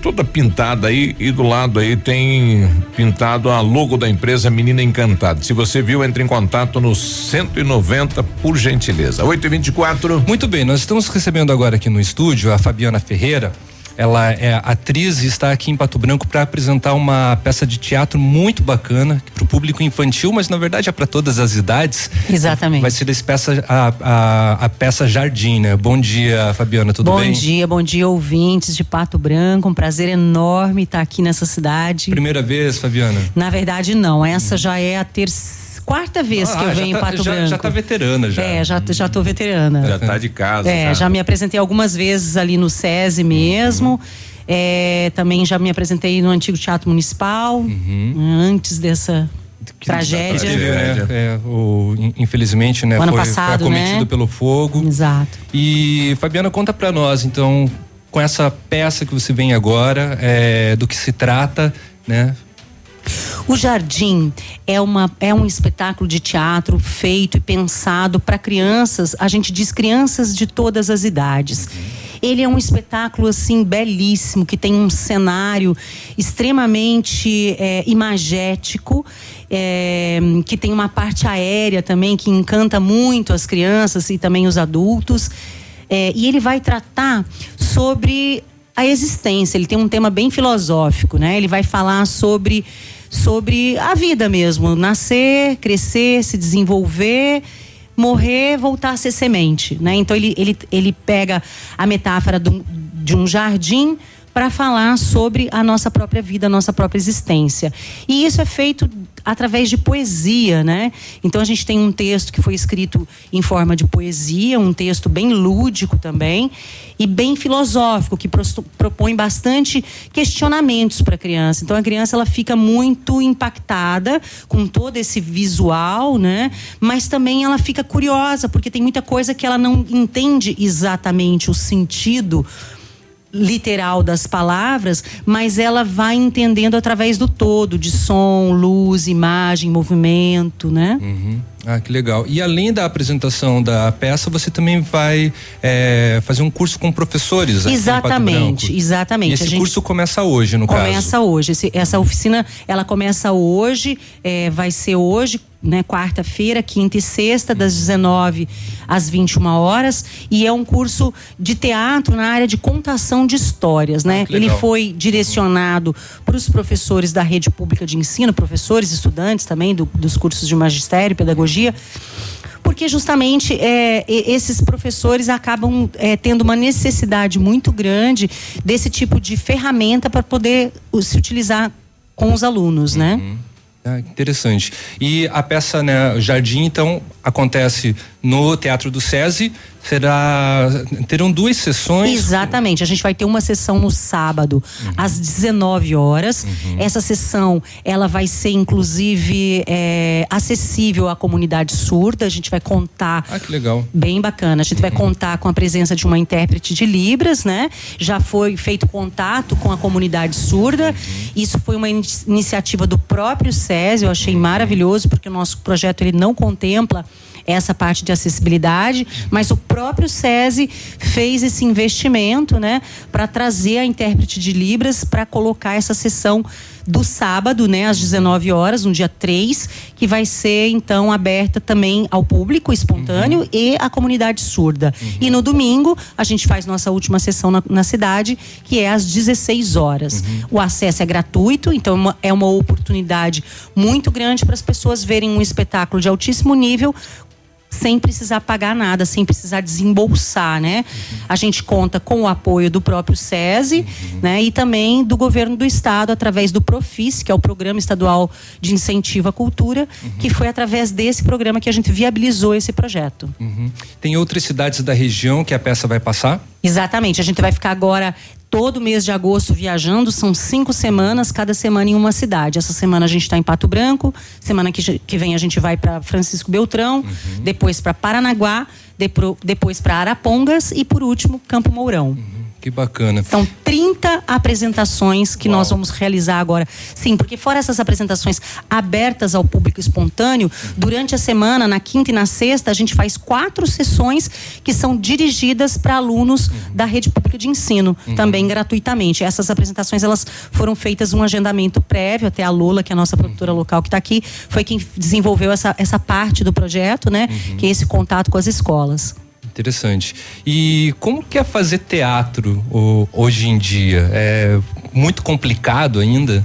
toda pintada aí e do lado aí tem pintado a logo da empresa Menina Encantada. Se você viu, entre em contato no 190 por gentileza. 8 e 24 Muito bem, nós estamos recebendo agora aqui no estúdio a Fabiana Ferreira. Ela é atriz e está aqui em Pato Branco para apresentar uma peça de teatro muito bacana para o público infantil, mas na verdade é para todas as idades. Exatamente. Vai ser esse peça, a, a, a peça Jardim, né? Bom dia, Fabiana, tudo bom bem? dia, bom dia, ouvintes de Pato Branco. Um prazer enorme estar aqui nessa cidade. Primeira vez, Fabiana? Na verdade, não. Essa já é a terceira. Quarta vez que Ah, eu já venho em tá- Pato já- Branco. já tá veterana já. É, já, já tô veterana. Já tá de casa. É, já me apresentei algumas vezes ali no SESI mesmo. É, também já me apresentei no antigo Teatro Municipal, antes dessa tragédia. Teve, né, é, o, in- infelizmente, né? O ano foi, passado, foi acometido né? pelo fogo. Exato. E Fabiana, conta pra nós, então, com essa peça que você vem agora, é, do que se trata, né? O Jardim é, uma, é um espetáculo de teatro feito e pensado para crianças, a gente diz crianças de todas as idades. Ele é um espetáculo assim belíssimo que tem um cenário extremamente é, imagético, é, que tem uma parte aérea também que encanta muito as crianças e também os adultos. É, e ele vai tratar sobre a existência. Ele tem um tema bem filosófico, né? Ele vai falar sobre sobre a vida mesmo, nascer, crescer, se desenvolver, morrer, voltar a ser semente, né? Então ele ele, ele pega a metáfora do- de um jardim para falar sobre a nossa própria vida, a nossa própria existência. E isso é feito através de poesia, né? Então a gente tem um texto que foi escrito em forma de poesia, um texto bem lúdico também e bem filosófico, que propõe bastante questionamentos para a criança. Então a criança ela fica muito impactada com todo esse visual, né? Mas também ela fica curiosa, porque tem muita coisa que ela não entende exatamente o sentido literal das palavras, mas ela vai entendendo através do todo, de som, luz, imagem, movimento, né? Uhum. Ah, que legal. E além da apresentação da peça, você também vai é, fazer um curso com professores Exatamente, exatamente. E esse gente- curso começa hoje, no começa caso. hoje. Esse- essa oficina, ela começa hoje, é, vai ser hoje, né, quarta-feira, quinta e sexta, das 19 às 21 horas, e é um curso de teatro na área de contação de histórias, né? que Ele foi direcionado para os professores da rede pública de ensino, professores, estudantes também do- dos cursos de magistério, pedagogia, porque justamente é, e- esses professores acabam é, tendo uma necessidade muito grande desse tipo de ferramenta para poder uh, se utilizar com os alunos, né? Ah, interessante. E a peça, né, Jardim, então, acontece no Teatro do SESI. Será. Terão duas sessões. Exatamente. A gente vai ter uma sessão no sábado, às 19 horas. Essa sessão, ela vai ser, inclusive, é, acessível à comunidade surda. A gente vai contar. Ah, que legal. Bem bacana. A gente vai contar com a presença de uma intérprete de Libras, né? Já foi feito contato com a comunidade surda. Isso foi uma ini- iniciativa do próprio SESI, eu achei maravilhoso, porque o nosso projeto ele não contempla essa parte de acessibilidade, mas o próprio SESI fez esse investimento, né, para trazer a intérprete de Libras para colocar essa sessão do sábado, né, às 19 horas, no dia 3, que vai ser então aberta também ao público espontâneo uhum. e à comunidade surda. Uhum. E no domingo, a gente faz nossa última sessão na, na cidade, que é às 16 horas. Uhum. O acesso é gratuito, então é uma, é uma oportunidade muito grande para as pessoas verem um espetáculo de altíssimo nível sem precisar pagar nada, sem precisar desembolsar, né? A gente conta com o apoio do próprio SESI, né? E também do governo do estado através do Profis, que é o Programa Estadual de Incentivo à Cultura, que foi através desse programa que a gente viabilizou esse projeto. Uhum. Tem outras cidades da região que a peça vai passar? Exatamente. A gente vai ficar agora todo mês de agosto viajando, são cinco semanas, cada semana em uma cidade. Essa semana a gente está em Pato Branco, semana que, que vem a gente vai para Francisco Beltrão, uhum. depois para Paranaguá, depois para Arapongas e por último Campo Mourão. Uhum. Que bacana. São 30 apresentações que Uau. nós vamos realizar agora. Sim, porque fora essas apresentações abertas ao público espontâneo, durante a semana, na quinta e na sexta, a gente faz quatro sessões que são dirigidas para alunos uhum. da rede pública de ensino, uhum. também gratuitamente. Essas apresentações elas foram feitas um agendamento prévio, até a Lula, que é a nossa produtora uhum. local que está aqui, foi quem desenvolveu essa, essa parte do projeto, né? Uhum. Que é esse contato com as escolas. Interessante. E como que é fazer teatro hoje em dia? É muito complicado ainda?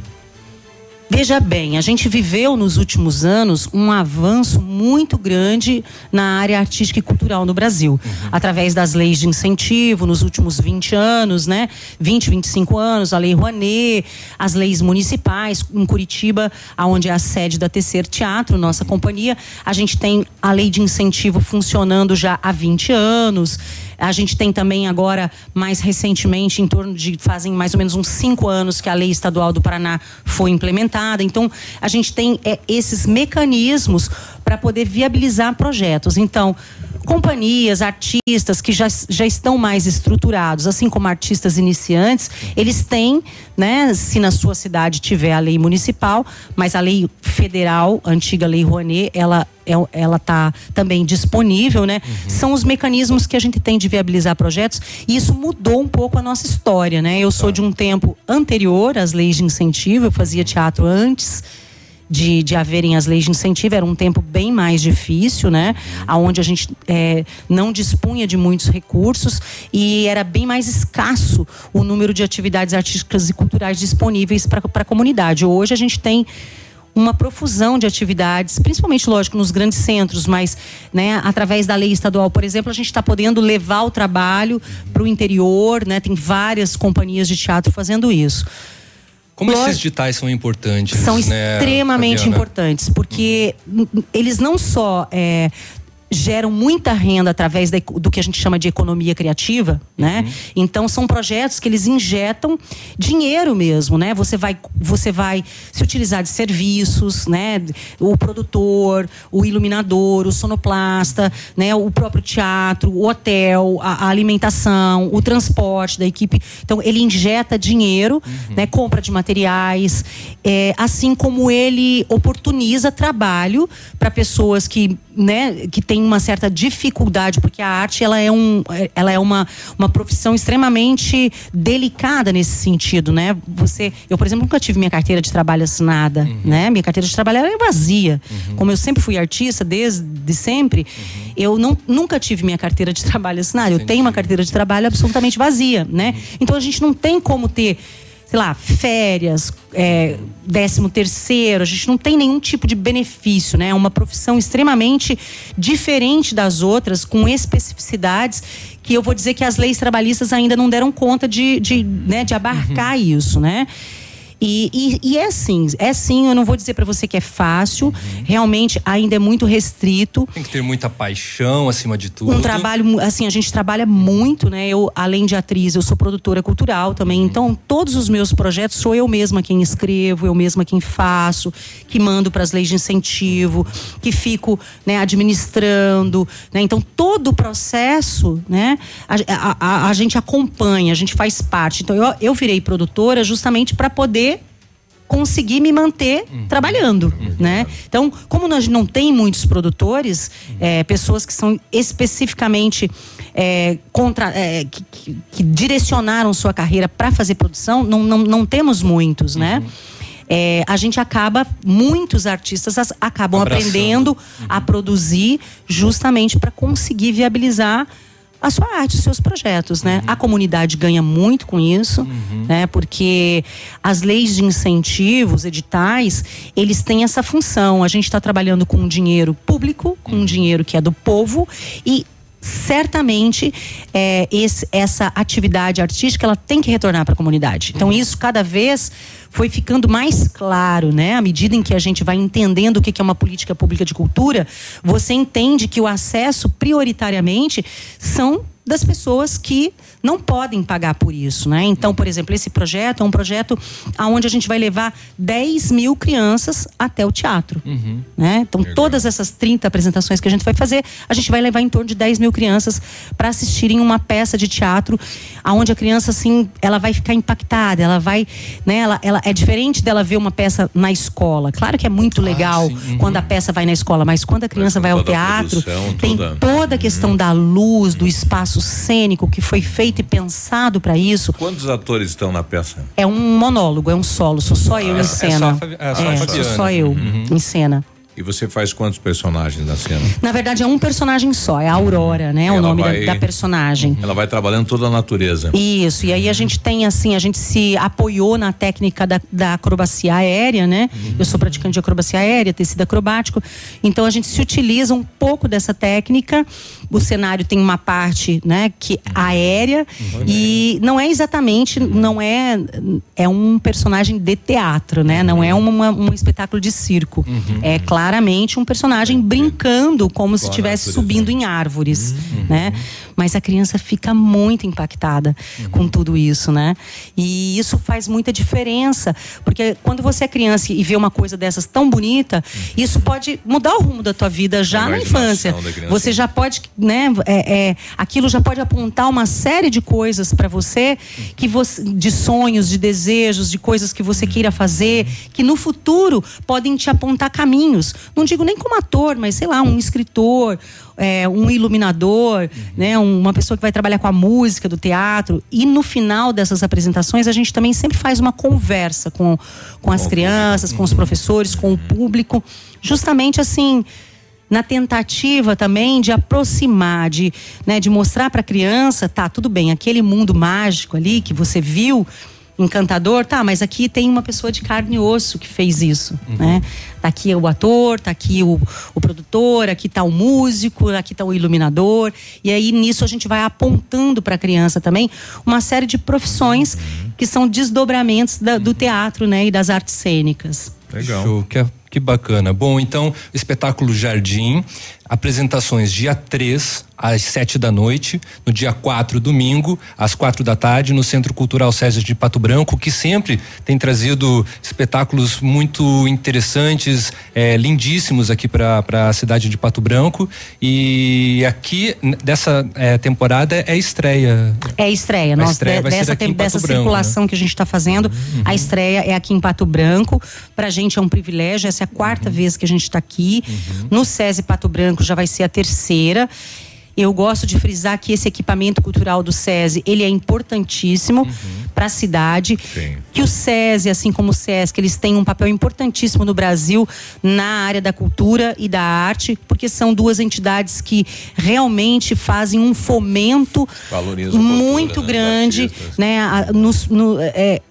Veja bem, a gente viveu nos últimos anos um avanço muito grande na área artística e cultural no Brasil, uhum. através das leis de incentivo nos últimos 20 anos, né? 20, 25 anos, a Lei Rouanet, as leis municipais em Curitiba, aonde é a sede da Tecer Teatro, nossa companhia, a gente tem a lei de incentivo funcionando já há 20 anos. A gente tem também agora, mais recentemente, em torno de fazem mais ou menos uns cinco anos que a lei estadual do Paraná foi implementada. Então, a gente tem é, esses mecanismos para poder viabilizar projetos. Então, companhias, artistas que já, já estão mais estruturados, assim como artistas iniciantes, eles têm, né, se na sua cidade tiver a lei municipal, mas a lei federal, a antiga lei Rouanet, ela é, ela está também disponível, né? Uhum. São os mecanismos que a gente tem de viabilizar projetos e isso mudou um pouco a nossa história, né? Eu sou de um tempo anterior às leis de incentivo, eu fazia teatro antes de, de haverem as leis de incentivo, era um tempo bem mais difícil, né? Aonde a gente é, não dispunha de muitos recursos e era bem mais escasso o número de atividades artísticas e culturais disponíveis para a comunidade. Hoje a gente tem uma profusão de atividades, principalmente, lógico, nos grandes centros, mas né, através da lei estadual, por exemplo, a gente está podendo levar o trabalho para o interior, né? Tem várias companhias de teatro fazendo isso. Como Lógico, esses digitais são importantes? São né, extremamente Fabiana? importantes, porque eles não só é, geram muita renda através do que a gente chama de economia criativa, né? Uhum. Então são projetos que eles injetam dinheiro mesmo, né? Você vai, você vai se utilizar de serviços, né? O produtor, o iluminador, o sonoplasta, né? O próprio teatro, o hotel, a, a alimentação, o transporte da equipe. Então ele injeta dinheiro, uhum. né? Compra de materiais, é, assim como ele oportuniza trabalho para pessoas que, né? Que tem uma certa dificuldade, porque a arte ela é, um, ela é uma, uma profissão extremamente delicada nesse sentido, né? Você, eu, por exemplo, nunca tive minha carteira de trabalho assinada, uhum. né? Minha carteira de trabalho é vazia. Uhum. Como eu sempre fui artista desde sempre, uhum. eu não, nunca tive minha carteira de trabalho assinada. Eu tenho uma carteira de trabalho absolutamente vazia, né? Uhum. Então a gente não tem como ter sei lá, férias, é, décimo terceiro, a gente não tem nenhum tipo de benefício, né? É uma profissão extremamente diferente das outras, com especificidades que eu vou dizer que as leis trabalhistas ainda não deram conta de, de, né, de abarcar uhum. isso, né? E, e, e, é assim, é sim, eu não vou dizer para você que é fácil, uhum. realmente ainda é muito restrito. Tem que ter muita paixão acima de tudo. Um trabalho, assim, a gente trabalha muito, né? Eu, além de atriz, eu sou produtora cultural também, uhum. então todos os meus projetos sou eu mesma quem escrevo, eu mesma quem faço, que mando para as leis de incentivo, que fico, né, administrando, né? Então todo o processo, né, a, a, a, a gente acompanha, a gente faz parte. Então eu, eu virei produtora justamente para poder conseguir me manter trabalhando, né? Então, como nós não tem muitos produtores, é, pessoas que são especificamente é, contra, é, que, que- que direcionaram sua carreira para fazer produção, não, não, não temos muitos, né? É, a gente acaba, muitos artistas as- acabam Abraçando. aprendendo a produzir justamente para conseguir viabilizar a sua arte, os seus projetos, né? A comunidade ganha muito com isso, né? Porque as leis de incentivos, editais, eles têm essa função. A gente está trabalhando com dinheiro público, com um dinheiro que é do povo e certamente é, esse- essa atividade artística ela tem que retornar para a comunidade. Então isso cada vez foi ficando mais claro, né? À medida em que a gente vai entendendo o que que é uma política pública de cultura, você entende que o acesso prioritariamente são das pessoas que não podem pagar por isso, né? Então, por exemplo, esse projeto é um projeto onde a gente vai levar 10 mil crianças até o teatro. Né? Então, todas essas 30 apresentações que a gente vai fazer, a gente vai levar em torno de 10 mil crianças para assistirem uma peça de teatro, aonde a criança, assim, ela vai ficar impactada, ela vai, né, ela, ela é diferente dela ver uma peça na escola. Claro que é muito legal quando a peça vai na escola, mas quando a criança vai ao teatro, produção, tem toda- toda a questão da luz, do espaço cênico que foi feito e pensado para isso. Quantos atores estão na peça? É um monólogo, é um solo, sou só eu é- em é cena. só a Fabi- é só É, sou só eu Uhum. em cena. E você faz quantos personagens na cena? Na verdade, é um personagem só, é a Aurora, né? o nome da- vai- da, personagem. Ela vai trabalhando toda a natureza. Isso, e aí a gente tem assim, a gente se apoiou na técnica da, da acrobacia aérea, né? Eu sou praticante de acrobacia aérea, tecido acrobático, então a gente se utiliza um pouco dessa técnica. O cenário tem uma parte, né, que aérea e não é exatamente, não é é um personagem de teatro, né? Não é uma, um espetáculo de circo. É claramente um personagem brincando como se estivesse subindo em árvores, né? Mas a criança fica muito impactada com tudo isso, né? E isso faz muita diferença, porque quando você é criança e vê uma coisa dessas tão bonita, isso pode mudar o rumo da tua vida já na infância. Você já pode, né? é- é, aquilo já pode apontar uma série de coisas para você que você, de sonhos, de desejos, de coisas que você queira fazer, que no futuro podem te apontar caminhos. Não digo nem como ator, mas sei lá, um escritor, é, um iluminador, né? Uma pessoa que vai trabalhar com a música do teatro. E no final dessas apresentações, a gente também sempre faz uma conversa com, com as crianças, com os professores, com o público, justamente assim na tentativa também de aproximar, de, né, de mostrar para a criança, tá, tudo bem, aquele mundo mágico ali que você viu, encantador, tá, mas aqui tem uma pessoa de carne e osso que fez isso, né? Tá aqui o ator, tá aqui o, o produtor, aqui tá o músico, aqui tá o iluminador, e aí nisso a gente vai apontando para a criança também uma série de profissões que são desdobramentos da- do teatro, né, e das artes cênicas. Legal. Show, que, que bacana. Bom, então, espetáculo Jardim, apresentações dia 3 às 7 da noite, no dia 4, domingo, às quatro da tarde, no Centro Cultural César de Pato Branco, que sempre tem trazido espetáculos muito interessantes, eh, lindíssimos aqui para a cidade de Pato Branco. E aqui, dessa eh, temporada, é estreia. É a estreia. A Nós, estreia de- vai ser dessa, tem- dessa Branco, circulação que a gente está fazendo, a estreia é aqui em Pato Branco. Pra gente é um privilégio, essa é a quarta vez que a gente está aqui. No SESI Pato Branco já vai ser a terceira. Eu gosto de frisar que esse equipamento cultural do SESI, ele é importantíssimo para a cidade. Que o SESI, assim como o SESC, eles têm um papel importantíssimo no Brasil na área da cultura e da arte, porque são duas entidades que realmente fazem um fomento Valorizam a cultura, muito né, grande, né? a- nos- no- é,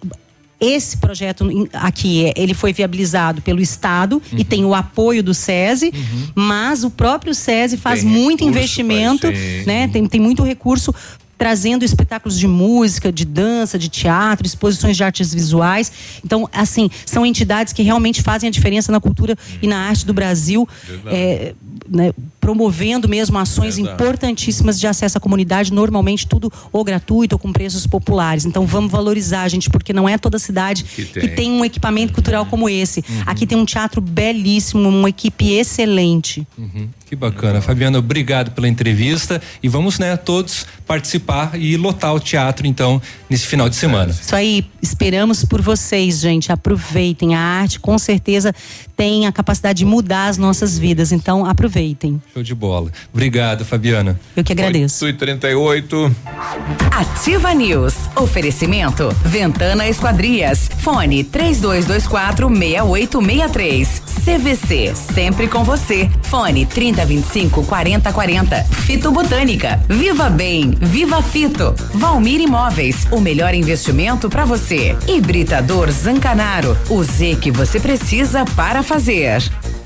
esse projeto aqui, é, ele foi viabilizado pelo Estado e tem o apoio do SESI, mas o próprio SESI faz Tem muito recurso investimento, né? Tem, tem muito recurso trazendo espetáculos de música, de dança, de teatro, exposições de artes visuais. Então, assim, são entidades que realmente fazem a diferença na cultura e na arte do Brasil. É, né, promovendo mesmo ações Verdade. importantíssimas de acesso à comunidade, normalmente tudo ou gratuito ou com preços populares. Então vamos valorizar, gente, porque não é toda cidade Que que tem. tem, um equipamento cultural como esse. Uhum. Aqui tem um teatro belíssimo, uma equipe excelente. Uhum, que bacana. Fabiana, obrigado pela entrevista e vamos, né, todos participar e lotar o teatro, então, nesse final de semana. Isso aí, esperamos por vocês, gente. Aproveitem. A arte, com certeza, tem a capacidade de mudar as nossas vidas. Então, aproveitem. Show de bola. Obrigado, Fabiana. Eu que agradeço. 8 e 38 Ativa News. Oferecimento. Ventana Esquadrias. Fone 3224 6863. CVC. Sempre com você. Fone 3025 4040. Fito Botânica. Viva Bem. Viva Fito. Valmir Imóveis. O melhor investimento para você. Hibridador Zancanaro. O Z que você precisa para fazer.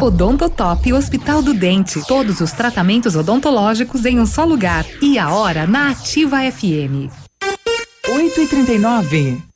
Odontotop Hospital do Dente. Todos os tratamentos odontológicos em um só lugar. E a hora na Ativa FM. 8 e 39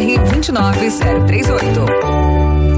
29038.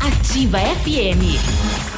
Ativa FM.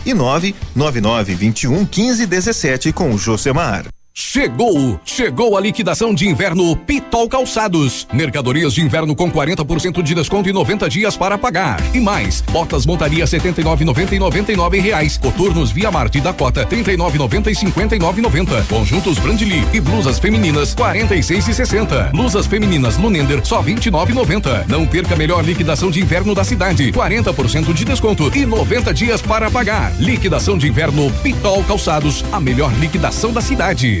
e 999 21 15 17 com o Josemar. Chegou! Chegou a liquidação de inverno Pitol Calçados. Mercadorias de inverno com 40% de desconto e 90 dias para pagar. E mais, botas montaria 79,90 e 99 reais. Coturnos Via Marte e Dakota 39,90 e 59,90. Conjuntos Brandly e blusas femininas 46 e 60. Blusas femininas Lunender só 29,90. Não perca a melhor liquidação de inverno da cidade. 40% de desconto e 90 dias para pagar. Liquidação de inverno Pitol Calçados, a melhor liquidação da cidade.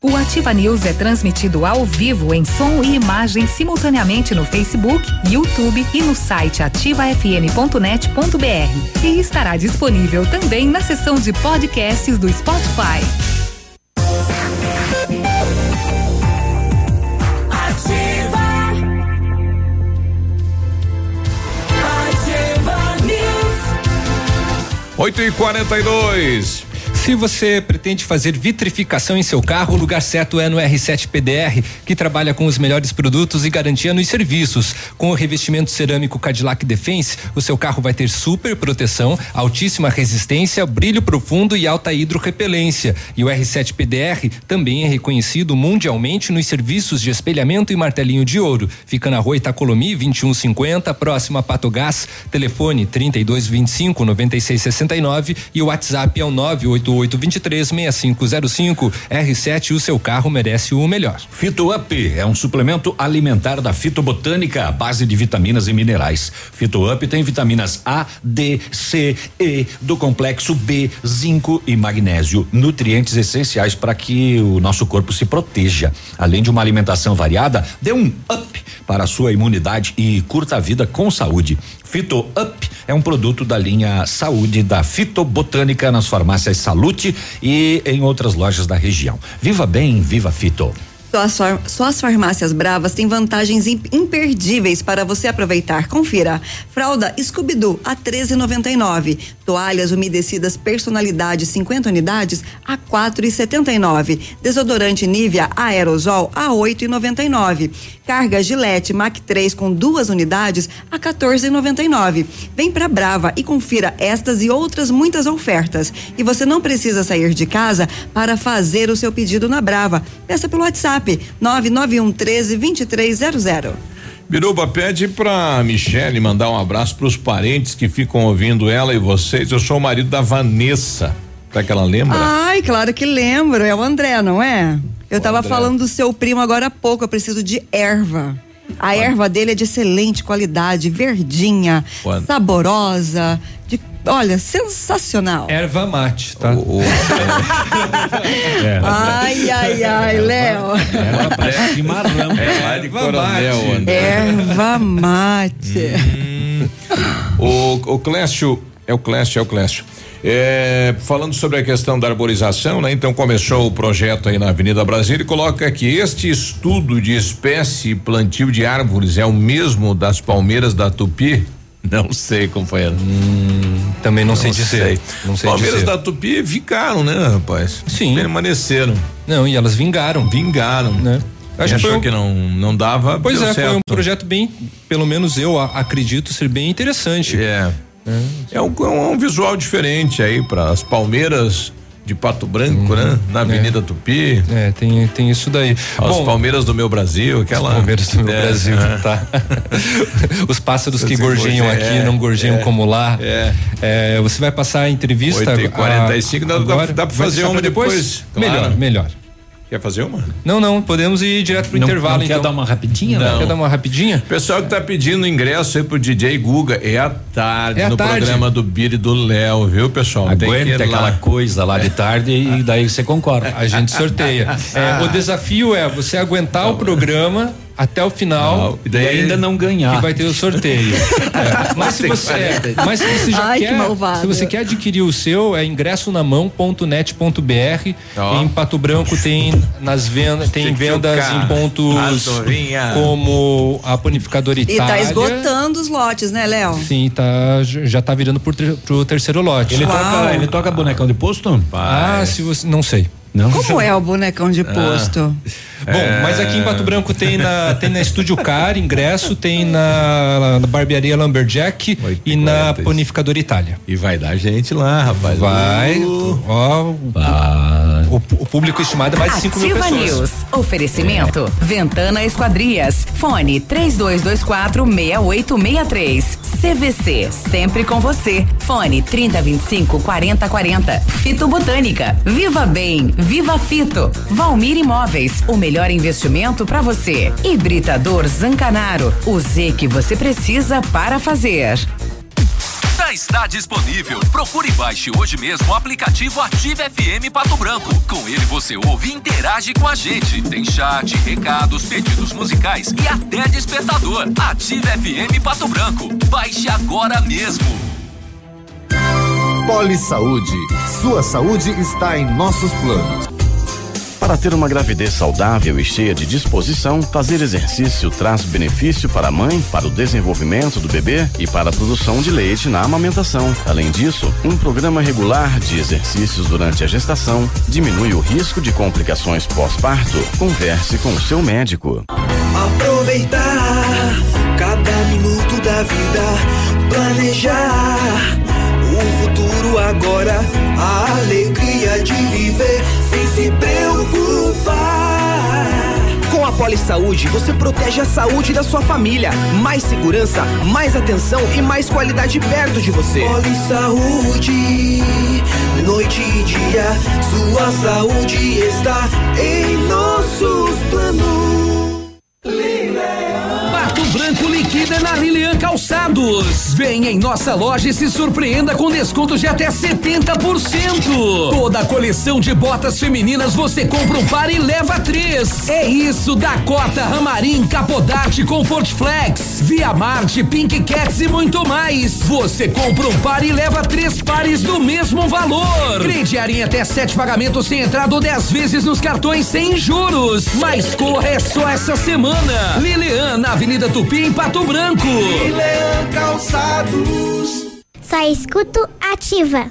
O Ativa News é transmitido ao vivo em som e imagem simultaneamente no Facebook, YouTube e no site ativafm.net.br. E estará disponível também na seção de podcasts do Spotify. Ativa. Ativa News. 8 e 42 e dois. Se você pretende fazer vitrificação em seu carro, o lugar certo é no R7 PDR, que trabalha com os melhores produtos e garantia nos serviços. Com o revestimento cerâmico Cadillac Defense, o seu carro vai ter super proteção, altíssima resistência, brilho profundo e alta hidrorrepelência. E o R7 PDR também é reconhecido mundialmente nos serviços de espelhamento e martelinho de ouro. Fica na rua Itacolomi 2150, próximo a Patogás. Telefone 3225 9669 e o WhatsApp é o 98823 6505. R7, o seu carro merece o melhor. Fito Up é um suplemento alimentar da fitobotânica à base de vitaminas e minerais. Fito Up tem vitaminas A, D, C, E do complexo B, zinco e magnésio, nutrientes essenciais para que o nosso corpo se proteja. Além de uma alimentação variada, dê um up para a sua imunidade e curta a vida com saúde. Fito Up é um produto da linha Saúde da Fitobotânica nas farmácias Salute e em outras lojas da região. Viva bem, viva Fito. Só as, farmácias bravas têm vantagens im- imperdíveis para você aproveitar. Confira. Fralda Scooby-Doo a 13,99. Toalhas umedecidas personalidade 50 unidades a 4,79. Desodorante Nivea Aerosol a 8,99. Carga Gillette Mac 3 com duas unidades a 14,99. Vem pra Brava e confira estas e outras muitas ofertas. E você não precisa sair de casa para fazer o seu pedido na Brava. Peça pelo WhatsApp 991 13 2300. Biruba pede pra Michele mandar um abraço pros parentes que ficam ouvindo ela e vocês. Eu sou o marido da Vanessa. Será que ela lembra? Ai, claro que lembro, é o André, não é? Eu tava André. falando do seu primo agora há pouco, eu preciso de erva. A erva dele é de excelente qualidade, verdinha, Quando? saborosa, de, olha, sensacional. Erva mate, tá? É. Ai, ai, ai, Léo. Ela parece chimarrão. É lá de Coronel, André. Erva mate. O, o Clécio, é o Clécio, é o Clécio. É, falando sobre a questão da arborização, né? Então começou o projeto aí na Avenida Brasília e coloca que este estudo de espécie e plantio de árvores é o mesmo das palmeiras da Tupi? Não sei, companheiro. também não sei dizer. Não sei palmeiras dizer. da Tupi ficaram, né, rapaz? Sim. Permaneceram. Não, e elas vingaram. Vingaram. Né? Acho que achou foi um- que não, não dava. Pois é, foi certo. um projeto bem, pelo menos eu a- acredito ser bem interessante. É. É um, é um visual diferente aí para as palmeiras de Pato Branco, né? Na Avenida Tupi. É, tem, tem isso daí. As Bom, palmeiras do meu Brasil, aquela. Os Palmeiras do meu É, Brasil, é. tá. Os pássaros que gorjeiam gorje- aqui é, não gorjeiam é, como lá. é. É, você vai passar a entrevista. 8h45, dá- dá- agora? dá pra Vai fazer deixar uma pra depois? Melhor, Claro. melhor. Quer fazer uma? Não, não, podemos ir direto pro Não- intervalo não quer então. dar uma rapidinha, Não. Quer dar uma rapidinha? Pessoal que tá pedindo ingresso aí pro DJ Guga, é à tarde É à no tarde. programa do Bira e do Léo, viu, pessoal? Tem que Aguenta ir aquela lá. coisa lá de tarde e daí você concorda. A gente sorteia. É, o desafio é você aguentar o programa até o final. E daí E ainda não ganhar. Que vai ter o sorteio. É, mas se você, é, mas se você já Ai, que quer, malvado. se você quer adquirir o seu, é ingressonamão.net.br. Ó. Em Pato Branco tem nas vendas, tem Tem que vendas em pontos como a panificadora E Itália. tá esgotando os lotes, né, Léo? Sim, tá, já tá virando pro, pro terceiro lote. Ele Uau. toca, ele toca bonecão de posto? Ah, se você não sei. Não. Como é o bonecão de posto? Bom, mas aqui em Pato Branco tem na tem na Estúdio Car ingresso, tem na, na barbearia Lumberjack e na panificadora Itália. E vai dar gente lá, rapaz. Vai, Uh. ó, o, o público estimado é mais de 5 mil Ativa pessoas. News. Oferecimento. Ventana Esquadrias. Fone 3224 6863. CVC. Sempre com você. Fone 3025 4040. Fito Botânica. Viva Bem. Viva Fito. Valmir Imóveis. O melhor investimento para você. Hibridador Zancanaro. O Z que você precisa para fazer. Já está disponível. Procure e baixe hoje mesmo o aplicativo Ative FM Pato Branco. Com ele você ouve e interage com a gente. Tem chat, recados, pedidos musicais e até despertador. Ative FM Pato Branco. Baixe agora mesmo. Poli Saúde. Sua saúde está em nossos planos. Para ter uma gravidez saudável e cheia de disposição, fazer exercício traz benefício para a mãe, para o desenvolvimento do bebê e para a produção de leite na amamentação. Além disso, um programa regular de exercícios durante a gestação diminui o risco de complicações pós-parto. Converse com o seu médico. Aproveitar cada minuto da vida, planejar o futuro agora, a alegria de viver Poli Saúde, você protege a saúde da sua família. Mais segurança, mais atenção e mais qualidade perto de você. Poli Saúde, noite e dia, sua saúde está em nossos planos. Pato Liquida na Lilian Calçados. Venha em nossa loja e se surpreenda com descontos de até 70%. Toda a coleção de botas femininas você compra um par e leva três. É isso, Dakota, Ramarim, Capodarte, Comfort Flex, Via Marte, Pink Cats e muito mais. Você compra um par e leva três pares do mesmo valor. Crediar em até sete pagamentos sem entrada ou dez vezes nos cartões sem juros. Mas corra é só essa semana. Lilian, na Avenida Tupi, em Pato Branco. Leão Calçados. Só escuto ativa.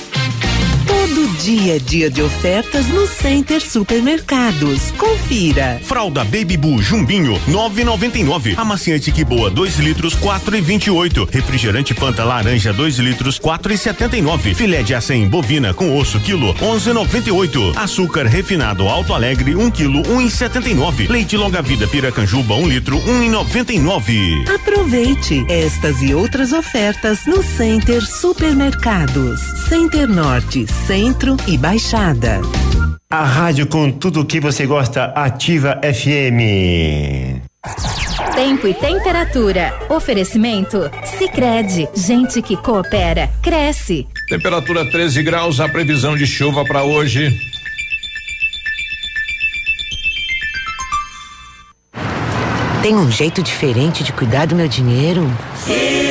Todo dia é dia de ofertas no Center Supermercados. Confira. Fralda Baby Boo Jumbinho 9,99. Amaciante que boa 2 litros 4,28. Refrigerante Fanta laranja 2 litros 4,79. Filé de acém bovina com osso quilo 11,98. Açúcar refinado Alto Alegre 1 quilo 1,79. Leite longa vida Piracanjuba 1 litro 1,99. Aproveite estas e outras ofertas no Center Supermercados. Center Norte, Centro e Baixada. A rádio com tudo o que você gosta, Ativa FM. Tempo e temperatura. Oferecimento? Sicredi Gente que coopera, cresce. Temperatura 13 graus, a previsão de chuva para hoje. Tem um jeito diferente de cuidar do meu dinheiro? Sim.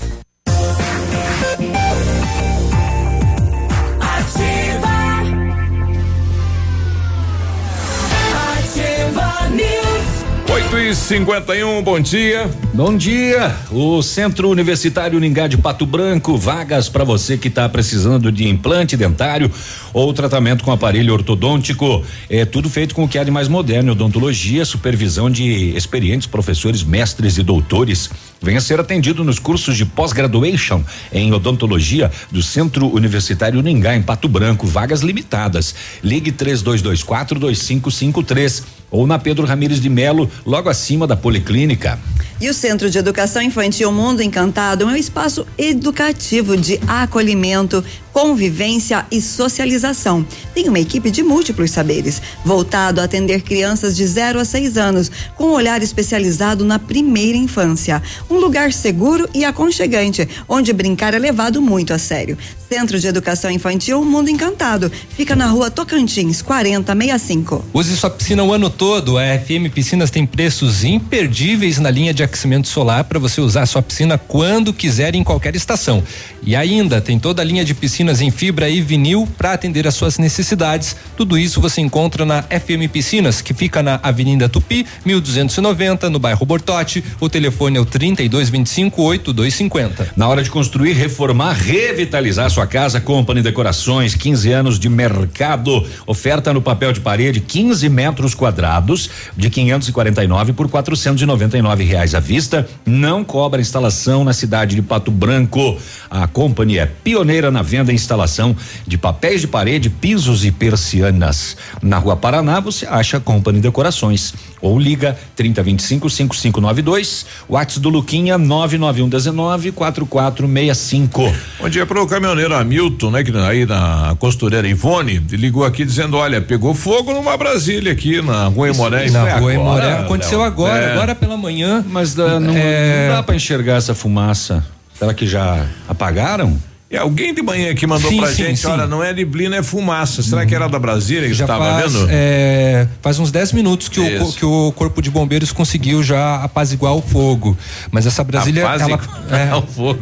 51 bom dia. Bom dia. O Centro Universitário Uningá de Pato Branco, vagas para você que está precisando de implante dentário ou tratamento com aparelho ortodôntico. É tudo feito com o que há de mais moderno, odontologia, supervisão de experientes professores, mestres e doutores. Venha ser atendido nos cursos de pós-graduation em odontologia do Centro Universitário Uningá em Pato Branco, vagas limitadas. Ligue 3224 2553 ou na Pedro Ramires de Melo, logo acima da Policlínica. E o Centro de Educação Infantil Mundo Encantado é um espaço educativo de acolhimento, convivência e socialização. Tem uma equipe de múltiplos saberes, voltado a atender crianças de 0 a 6 anos, com um olhar especializado na primeira infância. Um lugar seguro e aconchegante, onde brincar é levado muito a sério. Centro de Educação Infantil Mundo Encantado. Fica na rua Tocantins, 4065. Use sua piscina o ano todo. A FM Piscinas tem preços imperdíveis na linha de aquecimento solar para você usar sua piscina quando quiser em qualquer estação. E ainda tem toda a linha de piscinas piscinas em fibra e vinil para atender às suas necessidades. Tudo isso você encontra na FM Piscinas, que fica na Avenida Tupi, 1290, no bairro Bortote. O telefone é o 3225 8250. Na hora de construir, reformar, revitalizar sua casa, Company Decorações, 15 anos de mercado. Oferta no papel de parede, 15 metros quadrados, de 549 por 499 reais à vista. Não cobra instalação na cidade de Pato Branco. A Company é pioneira na venda e instalação de papéis de parede, pisos e persianas. Na Rua Paraná, você acha Company Decorações. Ou liga 3025 5592, WhatsApp do Luquinha 991 19 4465. Bom dia para o caminhoneiro Hamilton, né? Que aí na costureira Ivone, ligou aqui dizendo: olha, pegou fogo numa Brasília aqui na Rua Emoré. Na Rua Emoré aconteceu agora, É. agora pela manhã. Mas dá- não, É. não dá para enxergar essa fumaça. Será que já apagaram? É alguém de manhã que mandou Sim, pra sim, gente, sim. olha, não é neblina, é fumaça. Será que era da Brasília que Já estava faz, vendo? é, faz uns 10 minutos que o, Isso. que o Corpo de Bombeiros conseguiu já apaziguar o fogo. Mas essa Brasília. Apaziguar ela, o fogo.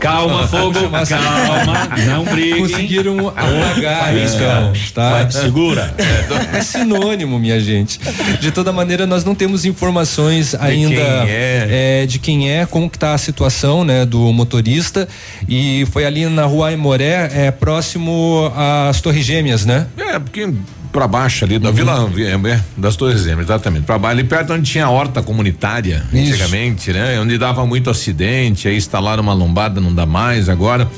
Calma, fogo, calma, não brigue. Conseguiram apagar, Faísca. então, tá? Vai, segura. É sinônimo, minha gente. De toda maneira, nós não temos informações ainda quem é. é, de quem é, como que tá a situação, né, do motorista. E foi ali na rua Aimoré, é próximo às Torres Gêmeas, né? É, porque pra baixo ali da Vila é, das Torres Gêmeas, exatamente. Pra baixo, ali perto onde tinha a horta comunitária, Isso. antigamente, né? Onde dava muito acidente, aí instalaram uma lombada, não dá mais agora.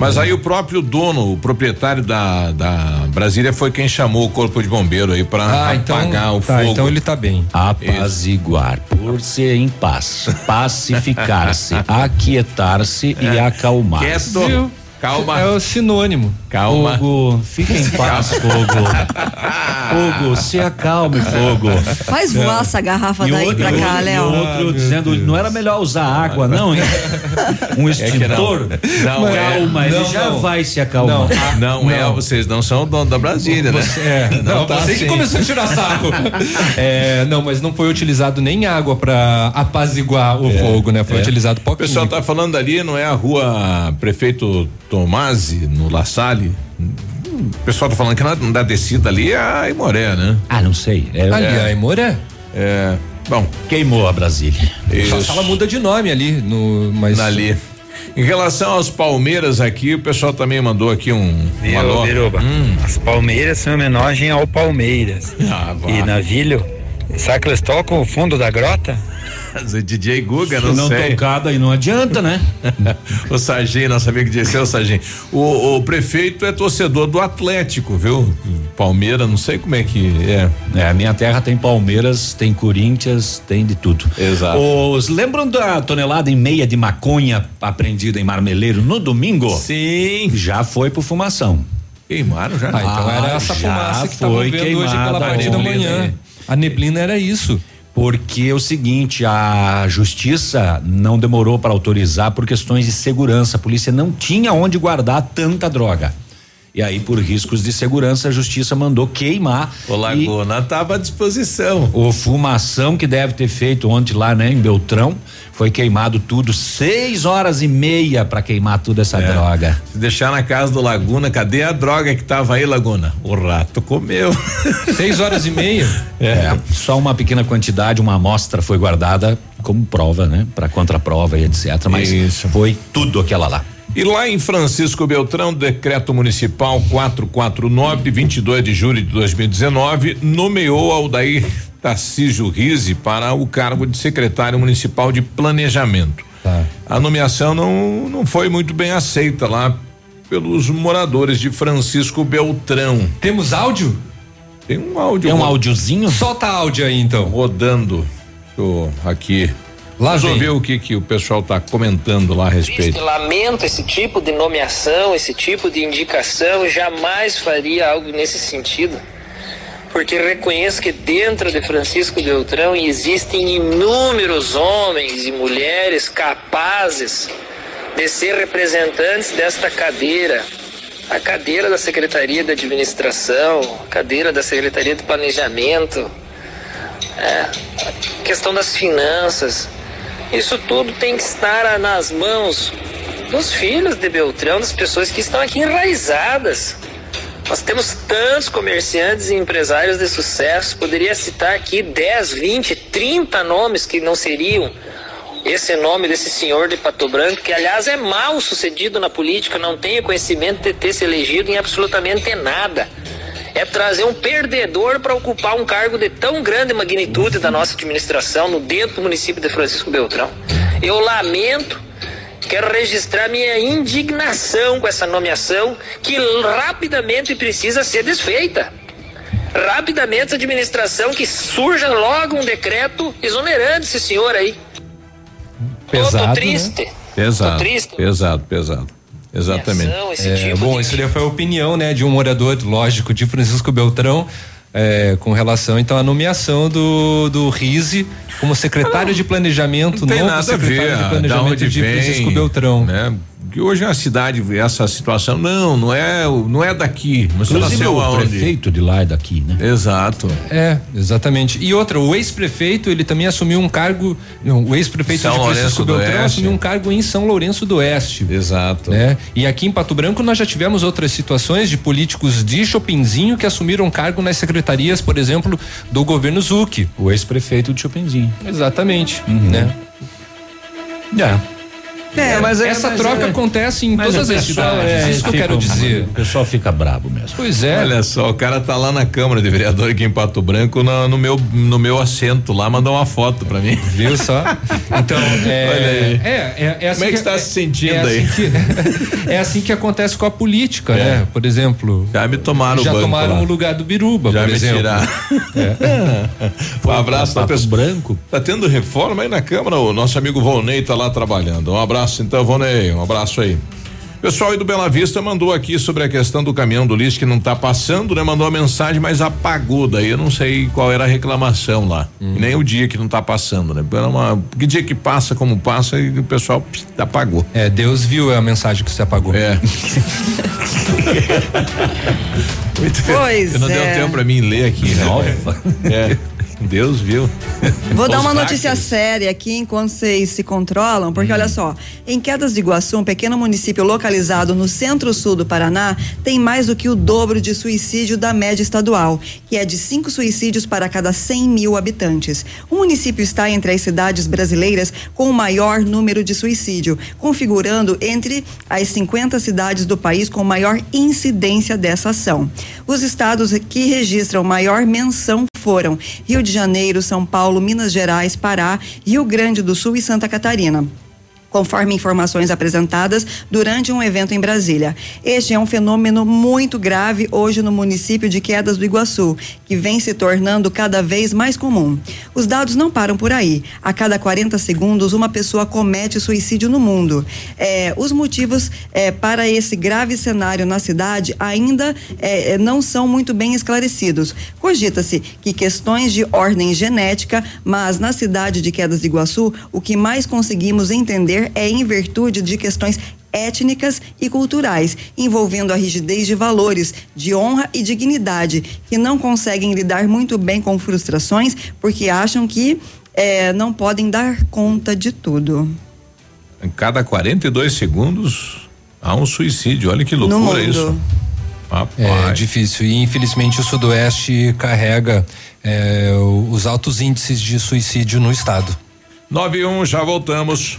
Mas aí o próprio dono, o proprietário da, da Brasília foi quem chamou o corpo de bombeiro aí pra Ah, então- apagar o tá, fogo. então ele tá bem. Apaziguar, por ser em paz, pacificar-se, aquietar-se e acalmar. Quieto. Viu? Calma. É o sinônimo. Calma. Fogo, fica em paz, fogo. Fogo, se acalme, fogo. Faz voar essa garrafa E daí outro, pra cá, e Léo. outro dizendo, não era melhor usar água, não, hein? Um É que extintor. não. Não é. Calma, ele Não, já não. vai se acalmar. Não, é, vocês não são o dono da Brasília, né? Você, é, não, tá você que assim. começou a tirar sarro. É, não, mas não foi utilizado nem água pra apaziguar o fogo, né? Foi É. utilizado O pouquinho. pessoal tá falando ali, não é a rua Prefeito Tomasi, no La Salle? O pessoal tá falando que na, da descida ali é a Imoré, né? Ah, não sei. É, Ali, é, a Emoré. É. Bom, queimou a Brasília. Isso. ela muda de nome ali, no, mas ali. Em relação aos Palmeiras aqui, o pessoal também mandou aqui um. Biruba? Hum. As Palmeiras são em homenagem ao Palmeiras. Ah, e Navilho, sabe que eles tocam o fundo da grota? O DJ Guga, não, Se não sei. tocado aí não adianta, né? o Sargento, não sabia que disse é o Sargento. O, o prefeito é torcedor do Atlético, viu? Palmeiras, não sei como é que é. É, a minha terra tem Palmeiras, tem Corinthians, tem de tudo. Exato. Os lembram da tonelada e meia de maconha apreendida em Marmeleiro no domingo? Sim. Já foi pro fumação. Queimaram já. Ah, então era essa já fumaça que foi vendo hoje pela queimada parte da ontem. manhã. A neblina era isso. Porque é o seguinte, a justiça não demorou para autorizar por questões de segurança. A polícia não tinha onde guardar tanta droga. E aí, por riscos de segurança, a justiça mandou queimar. O Laguna tava à disposição. O fumação que deve ter feito ontem lá, né, em Beltrão, foi queimado tudo, seis horas e meia para queimar toda essa É. droga. Se deixar na casa do Laguna, cadê a droga que tava aí, Laguna? O rato comeu. Seis horas e meia. É, só uma pequena quantidade, uma amostra foi guardada como prova, né, para contraprova e etc. Mas Isso. foi tudo aquela lá. E lá em Francisco Beltrão, decreto municipal 449, 22 de julho de 2019, nomeou Aldair Tarcísio Rise para o cargo de secretário municipal de planejamento. Tá. A nomeação não, não foi muito bem aceita lá pelos moradores de Francisco Beltrão. Temos áudio? Tem um áudio. Tem um áudiozinho? Solta áudio aí então. Rodando. Tô aqui. Lá Vamos ouvir o que, que o pessoal está comentando lá a respeito. Lamento esse tipo de nomeação, esse tipo de indicação, jamais faria algo nesse sentido, porque reconheço que dentro de Francisco Beltrão existem inúmeros homens e mulheres capazes de ser representantes desta cadeira. A cadeira da Secretaria de Administração, a cadeira da Secretaria de Planejamento, é, a questão das finanças. Isso tudo tem que estar nas mãos dos filhos de Beltrão, das pessoas que estão aqui enraizadas. Nós temos tantos comerciantes e empresários de sucesso, poderia citar aqui 10, 20, 30 nomes que não seriam esse nome desse senhor de Pato Branco, que aliás é mal sucedido na política, não tem conhecimento de ter se elegido em absolutamente nada. É trazer um perdedor para ocupar um cargo de tão grande magnitude da nossa administração no dentro do município de Francisco Beltrão. Eu lamento Quero registrar minha indignação com essa nomeação que rapidamente precisa ser desfeita. Rapidamente a administração que surja logo um decreto exonerando esse senhor aí. Pesado, Tô, tô né? triste. Pesado. Tô triste. Pesado, pesado. Exatamente. É, tipo bom, isso daí foi a opinião, né, de um morador, lógico, de Francisco Beltrão, é, com relação então à nomeação do, do Rise como secretário de planejamento, Não tem novo nada a secretário ver de da planejamento de vem, Francisco Beltrão. né? Que hoje a cidade vê essa situação, não, não é, não é daqui. Você Inclusive o aonde? prefeito de lá é daqui, né? Exato. É, exatamente. E outra, o ex-prefeito, ele também assumiu um cargo, não, o ex-prefeito de São Francisco Lourenço do Beltrão Oeste. assumiu um cargo em São Lourenço do Oeste. Exato. Né? E aqui em Pato Branco nós já tivemos outras situações de políticos de Chopinzinho que assumiram cargo nas secretarias, por exemplo, do governo Zuc. O ex-prefeito de Chopinzinho. Exatamente, Uhum. né? É. É, mas essa troca acontece em Mas todas as cidades. é, isso que eu quero dizer. O pessoal fica brabo mesmo. Pois é. Olha só, o cara tá lá na Câmara de Vereador aqui em Pato Branco, na- no, meu, no meu assento lá, mandou uma foto pra mim. Viu só? Então, é. Olha aí. É, é, é assim Como é que você tá se sentindo é aí? Assim que, é assim que acontece com a política, É. né? Por exemplo. Já me tomaram Já o banco tomaram lá. o lugar do Biruba, Já por me exemplo. tiraram. um abraço da pessoa. branco. Tá tendo reforma aí na Câmara, o nosso amigo Volney tá lá trabalhando. Um abraço então, Volney, um abraço aí. Pessoal aí do Bela Vista mandou aqui sobre a questão do caminhão do lixo que não tá passando, né? Mandou uma mensagem, mas apagou daí. Eu não sei qual era a reclamação lá. E nem o dia que não tá passando, né? Era uma, que dia que passa, como passa, e o pessoal pss, apagou. É, Deus viu a mensagem que você apagou. É. Pois não é. deu tempo pra mim ler aqui, né? É. Deus viu. Vou dar uma notícia séria aqui enquanto vocês se controlam, Hum. porque olha só, em Quedas de Iguaçu, um pequeno município localizado no centro-sul do Paraná, tem mais do que o dobro de suicídio da média estadual, que é de cinco suicídios para cada 100 mil habitantes. O município está entre as cidades brasileiras com o maior número de suicídio, configurando entre as 50 cidades do país com maior incidência dessa ação. Os estados que registram maior menção foram Rio de Janeiro, São Paulo, Minas Gerais, Pará, Rio Grande do Sul e Santa Catarina conforme informações apresentadas durante um evento em Brasília. Este é um fenômeno muito grave hoje no município de Quedas do Iguaçu, que vem se tornando cada vez mais comum. Os dados não param por aí. A cada 40 segundos, uma pessoa comete suicídio no mundo. É, os motivos é, para esse grave cenário na cidade ainda é, não são muito bem esclarecidos. Cogita-se que questões de ordem genética, mas na cidade de Quedas de Iguaçu, o que mais conseguimos entender é em virtude de questões étnicas e culturais, envolvendo a rigidez de valores, de honra e dignidade, que não conseguem lidar muito bem com frustrações porque acham que eh, não podem dar conta de tudo. Em cada 42 segundos há um suicídio. Olha que No loucura mundo. isso. Rapaz. É difícil. E infelizmente o Sudoeste carrega é, os altos índices de suicídio no estado. 91, já voltamos.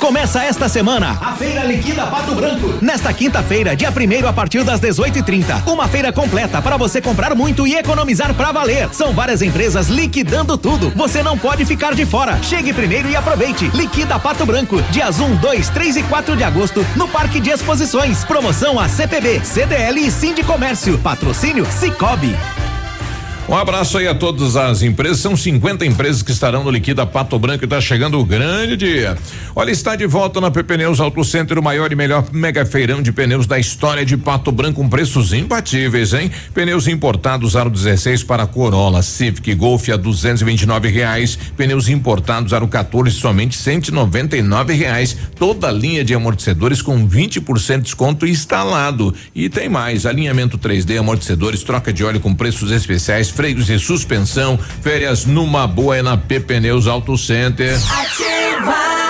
Começa esta semana a Feira Liquida Pato Branco. Nesta quinta-feira, dia 1 a partir das 18h30. Uma feira completa para você comprar muito e economizar para valer. São várias empresas liquidando tudo. Você não pode ficar de fora. Chegue primeiro e aproveite. Liquida Pato Branco. Dias 1, 2, 3 e 4 de agosto no Parque de Exposições. Promoção a CPB, CDL e Sindicomércio. Patrocínio Cicobi. Um abraço aí a todas as empresas. São 50 empresas que estarão no Liquida Pato Branco e está chegando o grande dia. Olha, está de volta na Pneus Auto Center, o maior e melhor mega feirão de pneus da história de Pato Branco, com preços imbatíveis, hein? Pneus importados aro 16 para Corolla, Civic, Golf a 229 reais. Pneus importados aro 14 somente 199 reais. Toda linha de amortecedores com 20% de desconto instalado. E tem mais, alinhamento 3D, amortecedores, troca de óleo com preços especiais freios e suspensão. Férias numa boa é na P Pneus Auto Center. Ativa!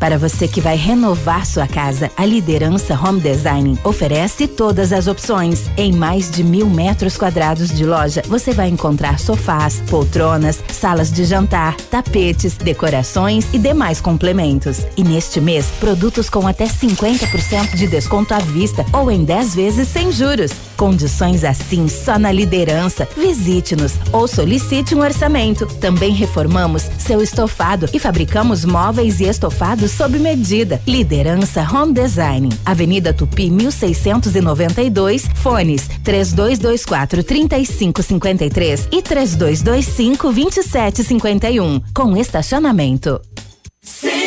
Para você que vai renovar sua casa, a Liderança Home Design oferece todas as opções. Em mais de mil metros quadrados de loja, você vai encontrar sofás, poltronas, salas de jantar, tapetes, decorações e demais complementos. E neste mês, produtos com até 50% de desconto à vista ou em 10 vezes sem juros. Condições assim só na Liderança. Visite-nos ou solicite um orçamento. Também reformamos seu estofado e fabricamos móveis e estofados sob medida. Liderança Home Design. Avenida Tupi 1692, fones 3224 3553 e 3225 2751, com estacionamento. 100,3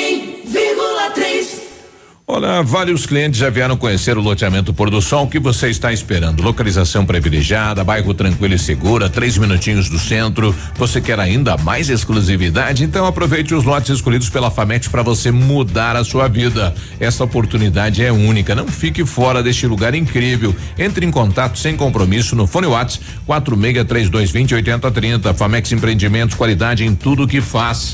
Olha, vários clientes já vieram conhecer o loteamento Pôr do Sol. O que você está esperando? Localização privilegiada, bairro tranquilo e segura, três minutinhos do centro. Você quer ainda mais exclusividade? Então aproveite os lotes escolhidos pela Famete para você mudar a sua vida. Essa oportunidade é única. Não fique fora deste lugar incrível. Entre em contato sem compromisso no Fone Whats 463220 8030. Famex Empreendimentos, qualidade em tudo que faz.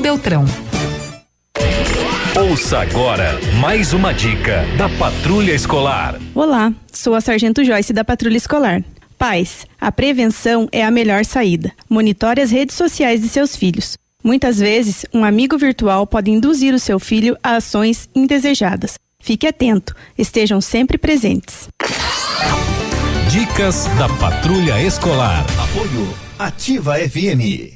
Beltrão. Ouça agora mais uma dica da Patrulha Escolar. Olá, sou a Sargento Joyce da Patrulha Escolar. Pais, a prevenção é a melhor saída. Monitore as redes sociais de seus filhos. Muitas vezes, um amigo virtual pode induzir o seu filho a ações indesejadas. Fique atento, estejam sempre presentes. Dicas da Patrulha Escolar. Apoio Ativa FM.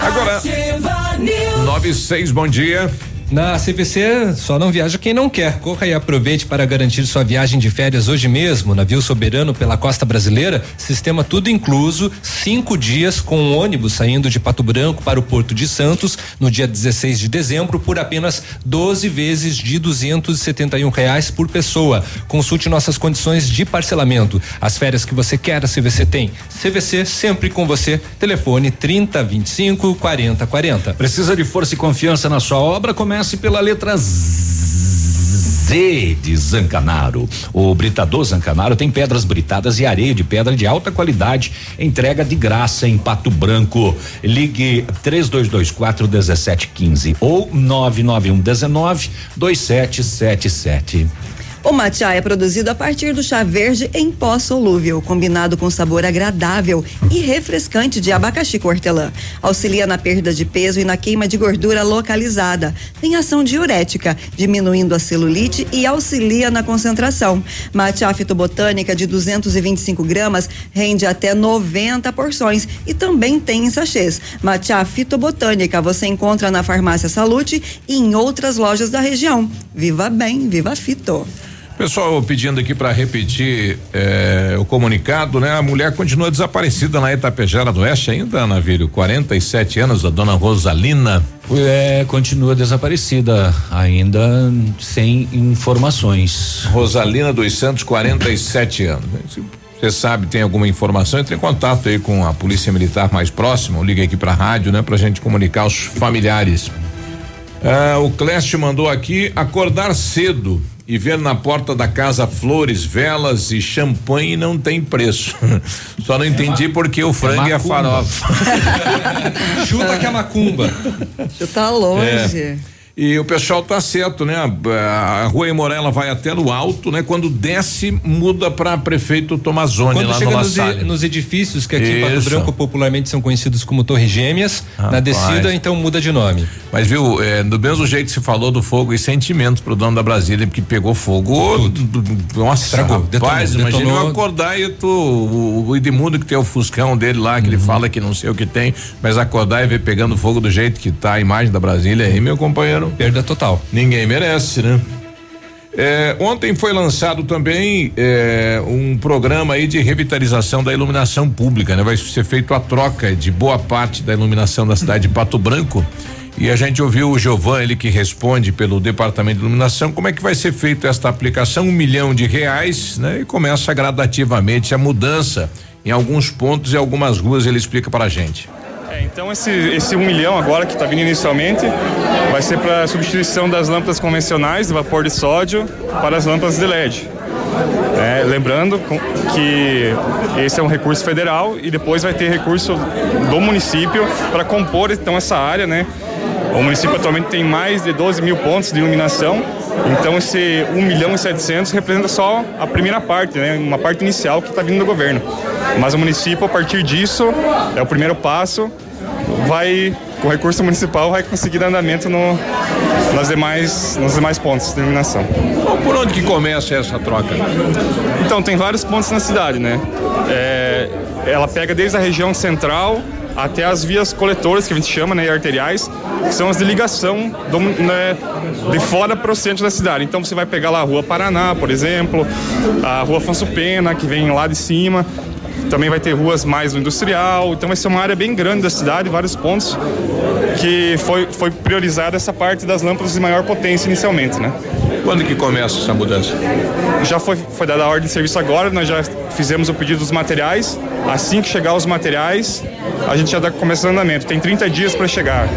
Agora, 96, bom dia. Na CVC só não viaja quem não quer. Corra e aproveite para garantir sua viagem de férias hoje mesmo. Navio soberano pela costa brasileira, sistema tudo incluso, cinco dias com ônibus saindo de Pato Branco para o Porto de Santos no dia 16 de dezembro por apenas 12 vezes de 271 reais por pessoa. Consulte nossas condições de parcelamento. As férias que você quer, a CVC tem. CVC sempre com você. Telefone 30 25 40 40. Precisa de força e confiança na sua obra? Comece pela letra Z de Zancanaro. O Britador Zancanaro tem pedras britadas e areia de pedra de alta qualidade. Entrega de graça em Pato Branco. Ligue 3224 1715 ou 991 19 2777. O matcha é produzido a partir do chá verde em pó solúvel, combinado com sabor agradável e refrescante de abacaxi com hortelã. Auxilia na perda de peso e na queima de gordura localizada. Tem ação diurética, diminuindo a celulite e auxilia na concentração. Matcha fitobotânica de 225 gramas rende até 90 porções e também tem em sachês. Matcha fitobotânica você encontra na farmácia Salute e em outras lojas da região. Viva bem, viva fito. Pessoal pedindo aqui para repetir eh, o comunicado, né? A mulher continua desaparecida na Itapejara do Oeste ainda, Navírio, 47 anos, a dona Rosalina. É, continua desaparecida, ainda sem informações. Rosalina dos Santos, 47 anos. Se você sabe, tem alguma informação, entre em contato aí com a Polícia Militar mais próxima, ou liga aqui pra rádio, né? Pra gente comunicar aos familiares. Ah, o Clécio mandou aqui acordar cedo e ver na porta da casa flores, velas e champanhe não tem preço. Só não entendi porque o frango e a farofa. Chuta que é macumba. Chuta longe. É. E o pessoal tá certo, né? A, a rua Emorela vai até no alto, né? Quando desce, muda para prefeito Tomazoni Quando lá chega no nos, e- nos edifícios que aqui em Pato. Branco popularmente são conhecidos como Torres Gêmeas, na Rapaz. descida então muda de nome. Mas viu, é, do mesmo jeito que se falou do fogo e sentimentos pro dono da Brasília, porque pegou fogo. do- do- Nossa, Estragou, rapaz, detonou, imagina eu detonou. acordar e tu, o, o Edmundo que tem o Fuscão dele lá, que Uhum. ele fala que não sei o que tem, mas acordar e ver pegando fogo do jeito que tá a imagem da Brasília aí, meu companheiro. Perda total. Ninguém merece, né? É, ontem foi lançado também é, um programa aí de revitalização da iluminação pública, né? Vai ser feito a troca de boa parte da iluminação da cidade de Pato Branco. E a gente ouviu o Giovan, ele que responde pelo departamento de iluminação, como é que vai ser feita esta aplicação, um milhão de reais, né? E começa gradativamente a mudança em alguns pontos e algumas ruas, ele explica para a gente. É, então esse, esse um milhão agora que está vindo inicialmente vai ser para substituição das lâmpadas convencionais de vapor de sódio para as lâmpadas de LED. É, lembrando que esse é um recurso federal e depois vai ter recurso do município para compor então essa área, né? O município atualmente tem mais de 12 mil pontos de iluminação, então esse 1 milhão e 700 representa só a primeira parte, né? Uma parte inicial que está vindo do governo. Mas o município, a partir disso, é o primeiro passo, vai, com recurso municipal, vai conseguir dar andamento no, nas demais, nos demais pontos de iluminação. Por onde que começa essa troca? Então, tem vários pontos na cidade, né? É, ela pega desde a região central até as vias coletoras, que a gente chama, né, arteriais, que são as de ligação do, né, de fora para o centro da cidade. Então, você vai pegar lá a Rua Paraná, por exemplo, a Rua Afonso Pena, que vem lá de cima. Também vai ter ruas mais no industrial, então vai ser uma área bem grande da cidade, vários pontos que foi, foi priorizada essa parte das lâmpadas de maior potência inicialmente, né? Quando que começa essa mudança? Já foi, foi dada a ordem de serviço agora, nós já fizemos o pedido dos materiais. Assim que chegar os materiais, a gente já dá começa o andamento. Tem 30 dias para chegar.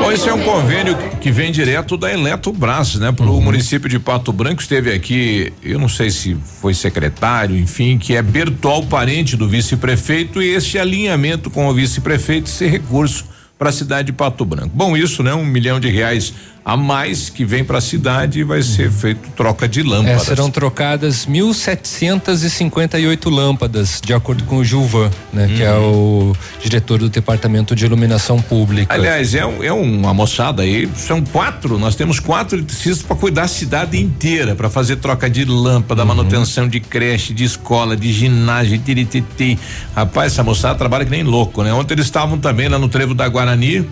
Bom, esse é um convênio que vem direto da Eletrobras, né? Para o município de Pato Branco esteve aqui, eu não sei se foi secretário, enfim, que é Bertol, parente do vice-prefeito, e esse alinhamento com o vice-prefeito, esse recurso para a cidade de Pato Branco. Bom, isso, né? Um milhão de reais a mais que vem para a cidade e vai ser feito troca de É, lâmpadas. serão trocadas 1.758 lâmpadas, de acordo com o Gilvan, né? Que é o diretor do Departamento de Iluminação Pública. Aliás, é, um- é uma moçada aí, são quatro, nós temos quatro eletricistas para cuidar da cidade inteira, para fazer troca de lâmpada, manutenção de creche, de escola, de ginásio, tirititi. Rapaz, essa moçada trabalha que nem louco, né? Ontem eles estavam também lá no trevo da Guarani,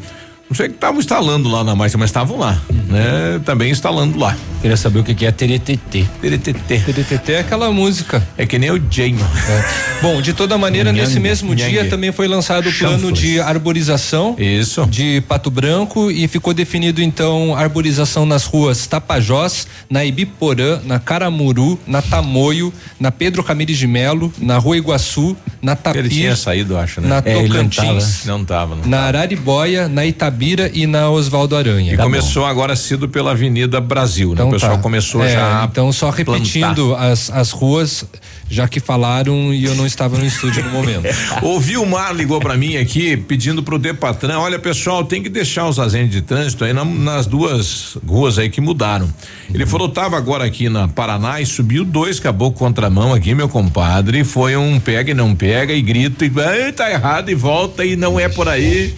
Não sei que estavam instalando lá na marcha, mas estavam lá, né? Também instalando lá. Queria saber o que, que é teretetê. Teretetê. Teretetê é aquela música. É que nem o Jane. É. Bom, de toda maneira, Nhangue, nesse mesmo nhangue. dia também foi lançado o plano de arborização Isso. de Pato Branco e ficou definido então arborização nas ruas Tapajós, na Ibiporã, na Caramuru, na Tamoio, na Pedro Ramires de Melo, na Rua Iguaçu, na Tapir, Ele tinha saído, acho, né? na É, ele não Tocantins, tava, Não tava, não. na Araribóia, na Itabira e na Oswaldo Aranha. E começou agora cedo pela Avenida Brasil, né? o pessoal tá. começou É, já. Então, só repetindo as, as ruas, já que falaram e eu não estava no estúdio no momento. O Vilmar ligou pra mim aqui pedindo pro Depatran, olha pessoal, tem que deixar os agentes de trânsito aí na- nas duas ruas aí que mudaram. Ele falou, tava agora aqui na Paraná e subiu dois caboclos contramão aqui, meu compadre, e foi um pega e não pega e grita e "Ah, tá errado e volta e não é por aí.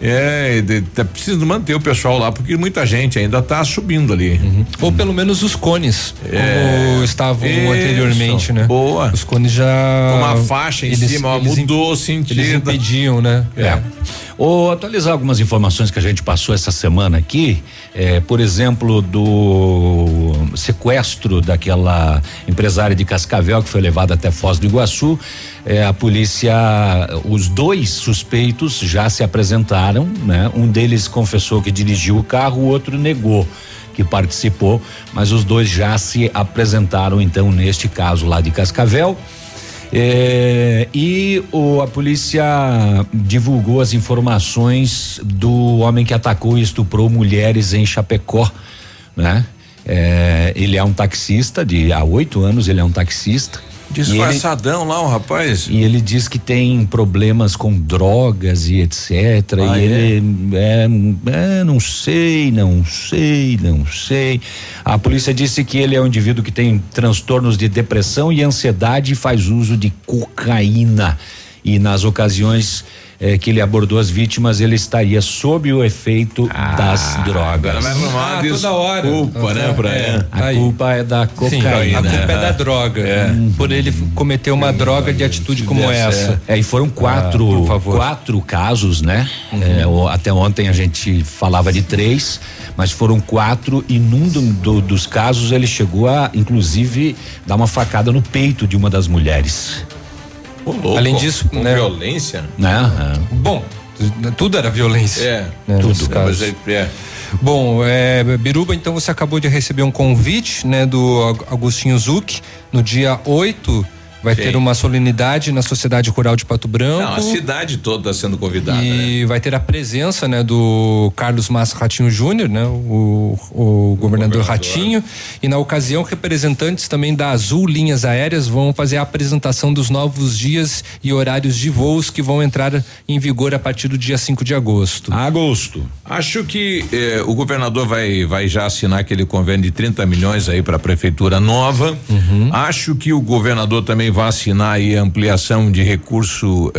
É, de, tá preciso manter o pessoal lá, porque muita gente ainda tá subindo ali. Ou pelo menos os cones, É, como estavam isso, anteriormente, né? Boa. Os cones já. Com uma faixa em cima, ó, mudou o sentido. Eles impediam, né? É. Ou atualizar algumas informações que a gente passou essa semana aqui, é, por exemplo, do sequestro daquela empresária de Cascavel que foi levada até Foz do Iguaçu. É, a polícia, os dois suspeitos já se apresentaram, né? Um deles confessou que dirigiu o carro, o outro negou que participou, mas os dois já se apresentaram então neste caso lá de Cascavel. É, e o, a polícia divulgou as informações do homem que atacou e estuprou mulheres em Chapecó, né? É, ele é um taxista de há oito anos, ele é um taxista. Disfarçadão lá, o rapaz. E ele diz que tem problemas com drogas e etc. Ah, e ele é, é, não sei, não sei, não sei. A polícia disse que ele é um indivíduo que tem transtornos de depressão e ansiedade e faz uso de cocaína. E nas ocasiões eh, que ele abordou as vítimas, ele estaria sob o efeito das drogas. Ah, toda hora. desculpa, né, pra É. ele. A Aí. culpa é da Sim, cocaína. a culpa é da droga. Por ele cometer uma droga de atitude como essa. É, e foram quatro, Ah, por favor. quatro casos, né? É, o- até ontem a gente falava de três, mas foram quatro e num do- do- dos casos ele chegou a, inclusive, dar uma facada no peito de uma das mulheres. Louco, Além disso, com né? violência. Né? Bom, tudo era violência. É, né, tudo. Mas é, é. Bom, é, Biruba, então você acabou de receber um convite, né, do Ag- Agostinho Zuc. No dia 8 vai Sim. ter uma solenidade na Sociedade Rural de Pato Branco. Não, a cidade toda está sendo convidada. né? E vai ter a presença, né, do Carlos Massa Ratinho Júnior, né, o, o governador Ratinho. E na ocasião, representantes também da Azul Linhas Aéreas vão fazer a apresentação dos novos dias e horários de voos que vão entrar em vigor a partir do dia 5 de agosto. Agosto. Acho que eh, o governador vai, vai já assinar aquele convênio de 30 milhões aí para a prefeitura nova. Uhum. Acho que o governador também vai assinar aí a ampliação de recurso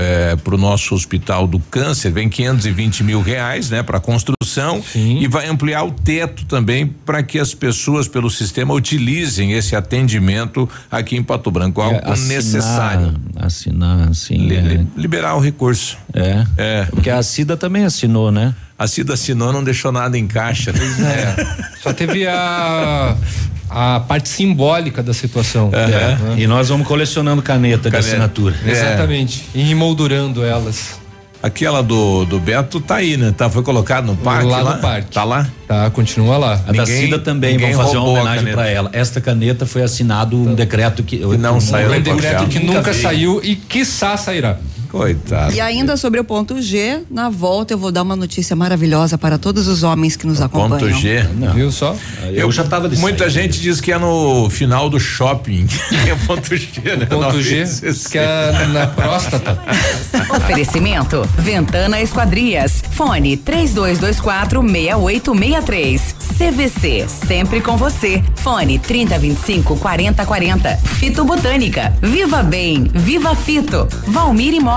para o nosso hospital do câncer. Vem 520 mil reais, né, para construção e vai ampliar o teto também para que as pessoas pelo sistema utilizem esse atendimento aqui em Pato Branco, algo É, assinar- necessário. Assinar, assim. Li- é. li- liberar o recurso. É. É. Porque a Cida também assinou, né? A Cida assinou, não deixou nada em caixa. É. Só teve a a parte simbólica da situação. É. né? E nós vamos colecionando caneta, de Caneta. assinatura. É. Exatamente. E emoldurando elas. Aquela do, do Beto tá aí, né? Tá, foi colocado no parque lá, lá? no parque. Tá lá? Tá, continua lá. A da Ninguém- Cida também, vamos fazer uma homenagem para ela. Esta caneta foi assinado um decreto que, não saiu Um decreto que nunca veio. saiu e quiçá sairá. Coitado. E ainda sobre o ponto G, na volta eu vou dar uma notícia maravilhosa para todos os homens que nos acompanham. Ponto G. Viu só? Eu, já tava de Muita saída. gente diz que é no final do shopping. é ponto G, né? Ponto G, 916. que é na próstata. Oferecimento: Ventana Esquadrias. Fone 3224 6863. CVC, sempre com você. Fone 3025 4040. Fito Botânica. Viva Bem, Viva Fito. Valmir Imóveis,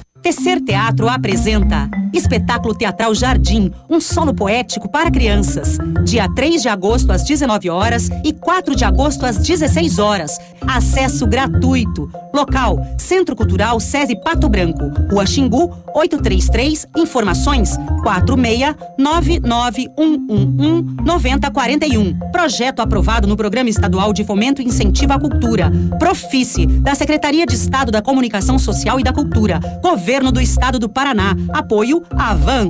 Tecer Teatro apresenta Espetáculo Teatral Jardim, um solo poético para crianças. Dia 3 de agosto às 19 horas e 4 de agosto às 16 horas. Acesso gratuito. Local: Centro Cultural SESI Pato Branco, Rua Xingu, 833. Informações: 46991119041. Projeto aprovado no Programa Estadual de Fomento e Incentivo à Cultura. Profice, da Secretaria de Estado da Comunicação Social e da Cultura. Governo do Estado do Paraná. Apoio Avan.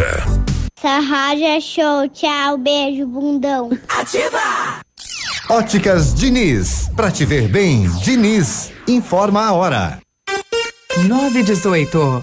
Essa rádio é show. Tchau, beijo, bundão. Ativa! Óticas Diniz. Pra te ver bem, Diniz. Informa a hora. 918.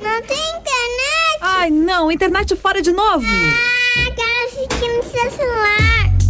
Não tem internet? Ai, não, internet fora de novo. Ah, quero assistir no seu celular.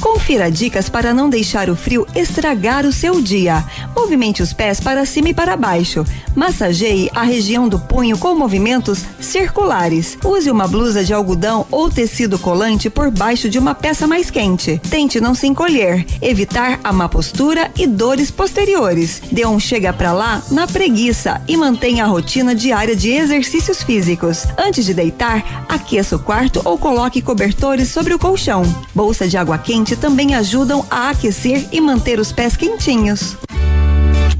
Confira dicas para não deixar o frio estragar o seu dia. Movimente os pés para cima e para baixo. Massageie a região do punho com movimentos circulares. Use uma blusa de algodão ou tecido colante por baixo de uma peça mais quente. Tente não se encolher, evitar a má postura e dores posteriores. Dê um chega pra lá na preguiça e mantenha a rotina diária de exercícios físicos. Antes de deitar, aqueça o quarto ou coloque cobertores sobre o colchão. Bolsa de água quente também ajudam a aquecer e manter os pés quentinhos.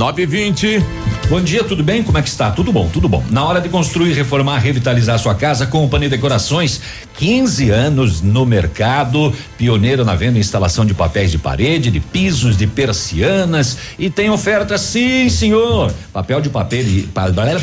Nove e vinte. Bom dia, tudo bem? Como é que está? Tudo bom, tudo bom. Na hora de construir, reformar, revitalizar sua casa, Company Decorações, 15 anos no mercado, pioneiro na venda e instalação de papéis de parede, de pisos, de persianas e tem oferta sim, senhor. Papel de papel,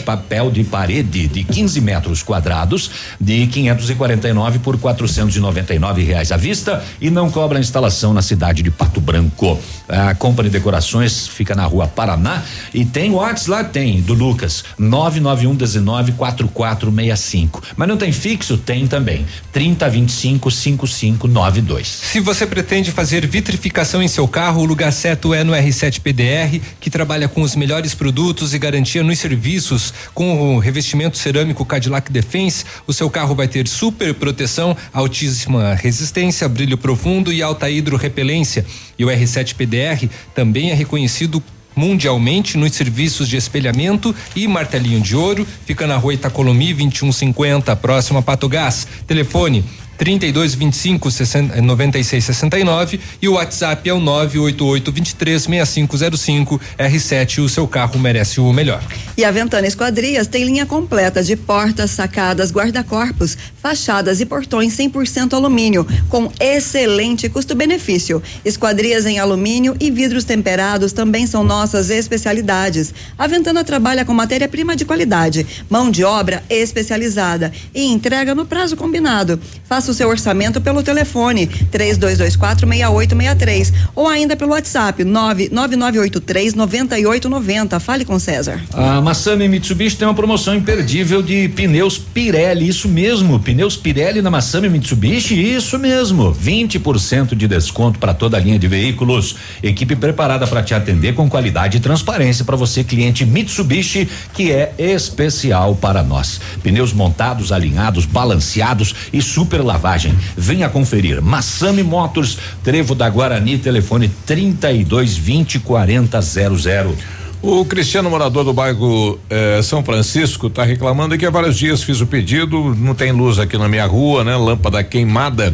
papel de parede de 15 metros quadrados de 549 por 499 reais à vista e não cobra instalação na cidade de Pato Branco. A Company Decorações fica na rua Paraná e tem o WhatsApp lá tem do Lucas 991 19 4465. Mas não tem fixo? Tem também. 3025 5592. Se você pretende fazer vitrificação em seu carro, o lugar certo é no R7 PDR, que trabalha com os melhores produtos e garantia nos serviços. Com o revestimento cerâmico Cadillac Defense, o seu carro vai ter super proteção, altíssima resistência, brilho profundo e alta hidrorrepelência. E o R7 PDR também é reconhecido mundialmente nos serviços de espelhamento e martelinho de ouro. Fica na rua Itacolomi 2150, próximo a Pato Gás. Telefone 32 25 60, 96 69 e o WhatsApp é o 988 23 6505 R7 o seu carro merece o melhor. E a Ventana Esquadrias tem linha completa de portas, sacadas, guarda-corpos, fachadas e portões 100% alumínio, com excelente custo-benefício. Esquadrias em alumínio e vidros temperados também são nossas especialidades. A Ventana trabalha com matéria-prima de qualidade, mão de obra especializada e entrega no prazo combinado. Faça o seu orçamento pelo telefone 3224 6863 ou ainda pelo WhatsApp 99983 9890. Fale com César. A Massami Mitsubishi tem uma promoção imperdível de pneus Pirelli, isso mesmo, pneus Pirelli na Massami Mitsubishi, isso mesmo, 20% de desconto para toda a linha de veículos. Equipe preparada para te atender com qualidade e transparência para você cliente Mitsubishi, que é especial para nós. Pneus montados, alinhados, balanceados e super lavagem. Venha conferir. Massami Motors, Trevo da Guarani, telefone 32 20 40 00. O Cristiano, morador do bairro eh, São Francisco, está reclamando que há vários dias fiz o pedido, não tem luz aqui na minha rua, né? Lâmpada queimada.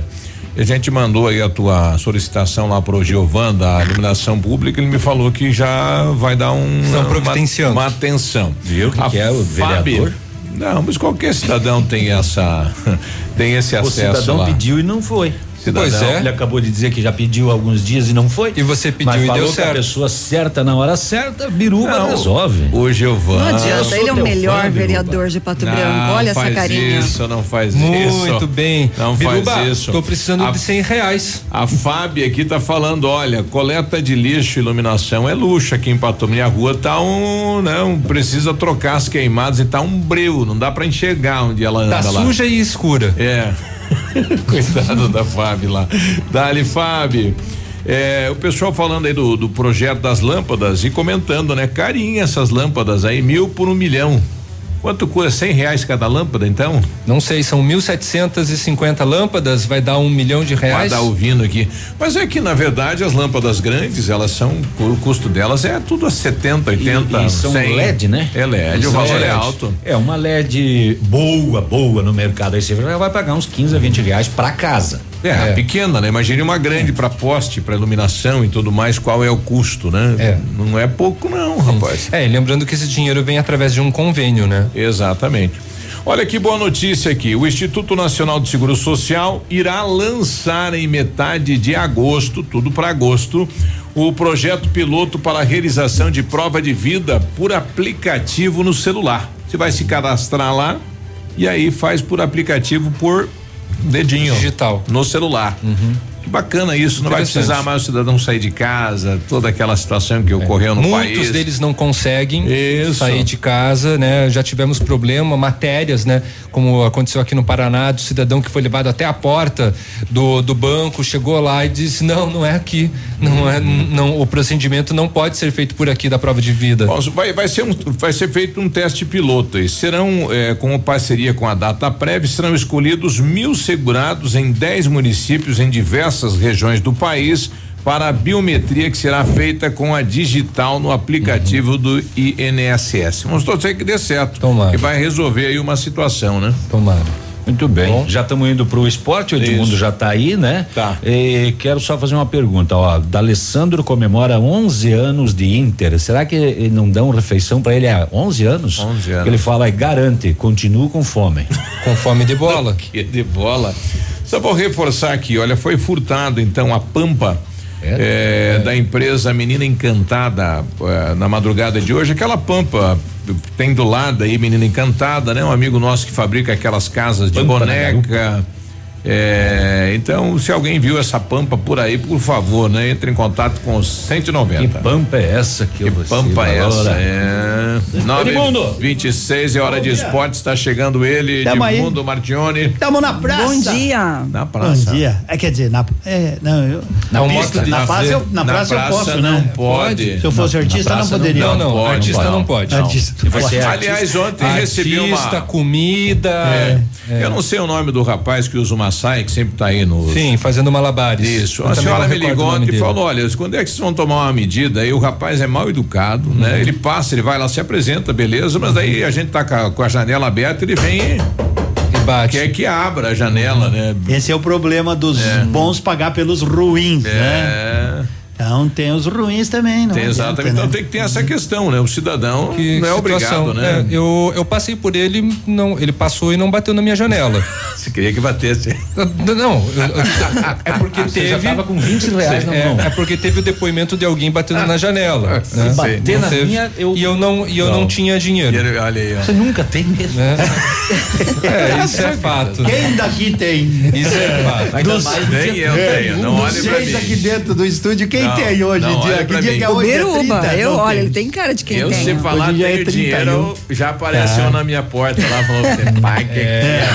E a gente mandou aí a tua solicitação lá pro Giovan da iluminação pública, ele me falou que já vai dar um uma, uma atenção. Viu que, A que é o Fábio- vereador? Não, mas qualquer cidadão tem essa tem esse O acesso cidadão lá. pediu e não foi. Cidadão. Pois é. Ele acabou de dizer que já pediu alguns dias e não foi. E você pediu Mas e falou deu que a certo. pessoa certa na hora certa, biruba Não, resolve. O Giovan. Não eu adianta, ele é o melhor fã, vereador de Pato Não Branco. Olha essa faz carinha. Isso, não faz isso. Muito bem. Não Biruba, faz isso. Tô precisando A- de cem reais. A Fábia aqui tá falando, olha, coleta de lixo e iluminação é luxo aqui em Pato. Minha rua tá um, não, precisa trocar as queimadas e tá um breu, não dá pra enxergar onde ela anda Tá lá. suja e escura. É. Coitado da Fábio lá. Dali, Fábio. É, o pessoal falando aí do, do projeto das lâmpadas e comentando, né? Carinha essas lâmpadas aí, mil por um milhão. Quanto custa? Cem reais cada lâmpada, então? Não sei, são 1.750 lâmpadas, vai dar um milhão de Vai reais. dar ouvindo aqui. Mas é que, na verdade, as lâmpadas grandes, elas são, o custo delas é tudo a 70, 80, e, e são 100. LED, né? É LED, o São valor é LED. alto. É uma LED boa, boa no mercado. Aí você vai pagar uns 15 a 20 reais pra casa. É, pequena, né? Imagine uma grande para poste, para iluminação e tudo mais, qual é o custo, né? É. Não é pouco não, rapaz. É, e lembrando que esse dinheiro vem através de um convênio, né? Exatamente. Olha que boa notícia aqui. O Instituto Nacional de Seguro Social irá lançar em metade de agosto, tudo para agosto, o projeto piloto para a realização de prova de vida por aplicativo no celular. Você vai se cadastrar lá e aí faz por aplicativo por dedinho. Digital. No celular. Que bacana isso, não vai precisar mais o cidadão sair de casa, toda aquela situação que ocorreu no Muitos país. deles não conseguem Isso. sair de casa, né? Já tivemos problema, matérias, né? Como aconteceu aqui no Paraná, do cidadão que foi levado até a porta do, do banco, chegou lá e disse: não, não é aqui, não é, não, o procedimento não pode ser feito por aqui da prova de vida. Bom, Vai, vai, ser um, vai ser feito um teste piloto e serão, eh, com parceria com a Data Prev, serão escolhidos mil segurados em 10 municípios em diversas regiões do país para a biometria que será feita com a digital no aplicativo do INSS. Vamos torcer que dê certo. Tomara. Que vai resolver aí uma situação, né? Tomara. Muito bem. Já estamos indo pro esporte, o Edmundo Isso. já está aí, né? Tá. E quero só fazer uma pergunta, ó. D'Alessandro comemora 11 anos de Inter. Será que não dão refeição para ele há 11 anos? 11 anos. Ele fala, garante, continuo com fome. Com fome de bola. Que de bola. Só vou reforçar aqui, olha, foi furtado então a pampa É? eh, da empresa Menina Encantada eh, na madrugada de hoje, aquela pampa tem do lado aí Menina Encantada, né? Um amigo nosso que fabrica aquelas casas de Pampa na boneca. Eh, então, se alguém viu essa pampa por aí, por favor, né? Entre em contato com os 190. Que pampa é essa que, Que você pampa é essa? É. 9 26 é hora de esporte, está chegando ele, Tamo aí. Edmundo Martione. Tamo na praça. Bom dia. Na praça. Bom dia. É, quer dizer, na, é, não, eu, Na na, pista na, praça, eu, na Na praça eu praça posso, não né? pode. Se eu fosse Na- artista, não não poderia. Não, não, pode, artista não. não pode. Artista. Se você é Aliás, ontem artista, recebi uma. comida. É. é. Eu não sei o nome do rapaz que usa uma saia que sempre tá aí no. Sim, fazendo malabares. Isso. Eu A senhora me ligou e falou: olha, quando é que vocês vão tomar uma medida? Aí o rapaz é mal educado, Uhum. né? Ele passa, ele vai lá, se apresenta, beleza, mas daí a gente tá com a, com a janela aberta, ele vem e bate. Quer que abra a janela, né? Esse é o problema dos bons pagar pelos ruins, né? É. Então tem os ruins também, não Tem adianta, exatamente. né? Então tem que ter essa questão, né? O cidadão Que não é situação. obrigado, né? É, eu, eu passei por ele, não, ele passou e não bateu na minha janela. Você queria que batesse? Não, não, eu- eu- é porque Você teve. já tava com 20 reais na é, mão. é porque teve o depoimento de alguém batendo na janela. Se né? bater Não na teve. minha, eu- E eu não, e eu não, Não. tinha dinheiro. Ele- Olha aí, ó. Você nunca tem mesmo. né? É, isso é fato. Quem daqui tem? Isso é fato. Dos- mais Nem eu tenho, não olhe pra mim. aqui dentro do estúdio, quem Não, tem hoje em dia? Que dia mim. que é O hoje? É Biruba, 30, eu, olha, tem. ele tem cara de quem Eu tem. se falar Hoje já é tenho 30 dinheiro, já apareceu É. na minha porta lá, falou, "Você pai, que É.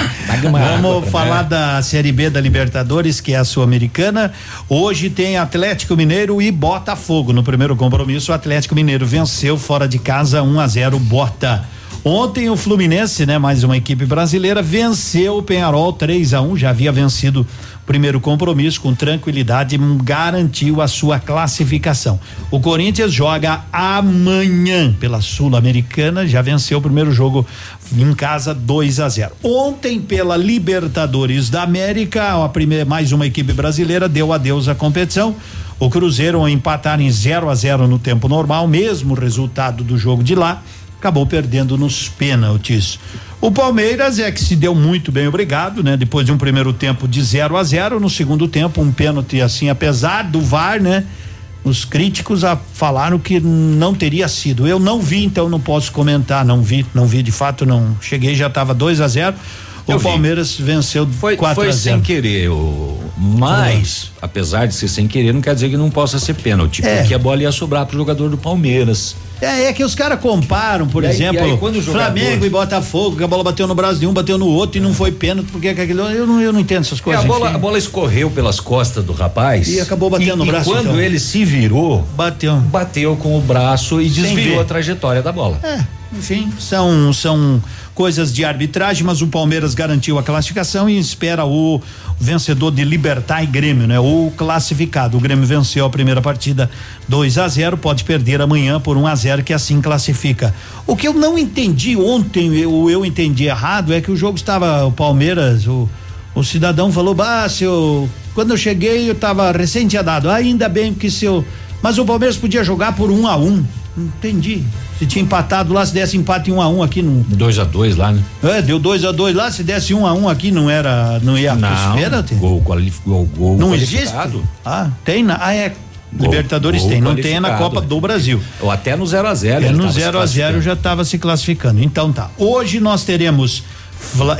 Vamos falar da Série B da Libertadores, que é a Sul-Americana. Hoje tem Atlético Mineiro e Botafogo. No primeiro compromisso, o Atlético Mineiro venceu fora de casa 1 a 0 Bota. Ontem o Fluminense, né, mais uma equipe brasileira, venceu o Penharol 3 a 1, já havia vencido o primeiro compromisso com tranquilidade, e garantiu a sua classificação. O Corinthians joga amanhã pela Sul-Americana, já venceu o primeiro jogo em casa 2 a 0. Ontem pela Libertadores da América, a primeira mais uma equipe brasileira deu adeus à competição. O Cruzeiro empatar em 0 a 0 no tempo normal, mesmo resultado do jogo de lá, acabou perdendo nos pênaltis. O Palmeiras é que se deu muito bem, obrigado, né? Depois de um primeiro tempo de 0 a 0, no segundo tempo um pênalti assim, apesar do VAR, né? Os críticos a, falaram que não teria sido. Eu não vi, então não posso comentar. Não vi, não vi de fato, não. Cheguei já estava 2 a 0 O Eu vi. Palmeiras venceu Foi, 4 foi a 0 sem querer, o, mas, apesar de ser sem querer, não quer dizer que não possa ser pênalti, É. porque a bola ia sobrar pro jogador do Palmeiras. É, é que os caras comparam, por E aí- exemplo, e aí jogador- Flamengo e Botafogo, que a bola bateu no braço de um, bateu no outro e não foi pênalti, porque que aquilo, eu não, eu não entendo essas É, coisas. a, bola, enfim. a bola escorreu pelas costas do rapaz. E acabou batendo e, no e braço, quando então. ele se virou, bateu. Bateu com o braço e desviou a trajetória da bola. É, enfim, são são coisas de arbitragem, mas o Palmeiras garantiu a classificação e espera o vencedor de Libertar e Grêmio, né? O classificado. O Grêmio venceu a primeira partida 2 a 0, pode perder amanhã por 1 a 0 que assim classifica. O que eu não entendi ontem, eu, eu entendi errado, é que o jogo estava o Palmeiras, o o cidadão falou, bah, quando eu cheguei eu tava recém tinha dado, ainda bem porque seu, mas o Palmeiras podia jogar por um a um, entendi, se tinha empatado lá, se desse empate em um a um aqui não, 2 a 2 lá, né? é, deu dois a dois lá, se desse um a um aqui não era, não ia Não, pênalti? gol, quali- gol, gol Não existe? Ah, tem na, ah é, Gol- Libertadores gol tem, não tem na. Copa do Brasil. Ou até no 0 a 0 É, no tava se 0 a 0 classificando. já estava se classificando. Então tá. Hoje nós teremos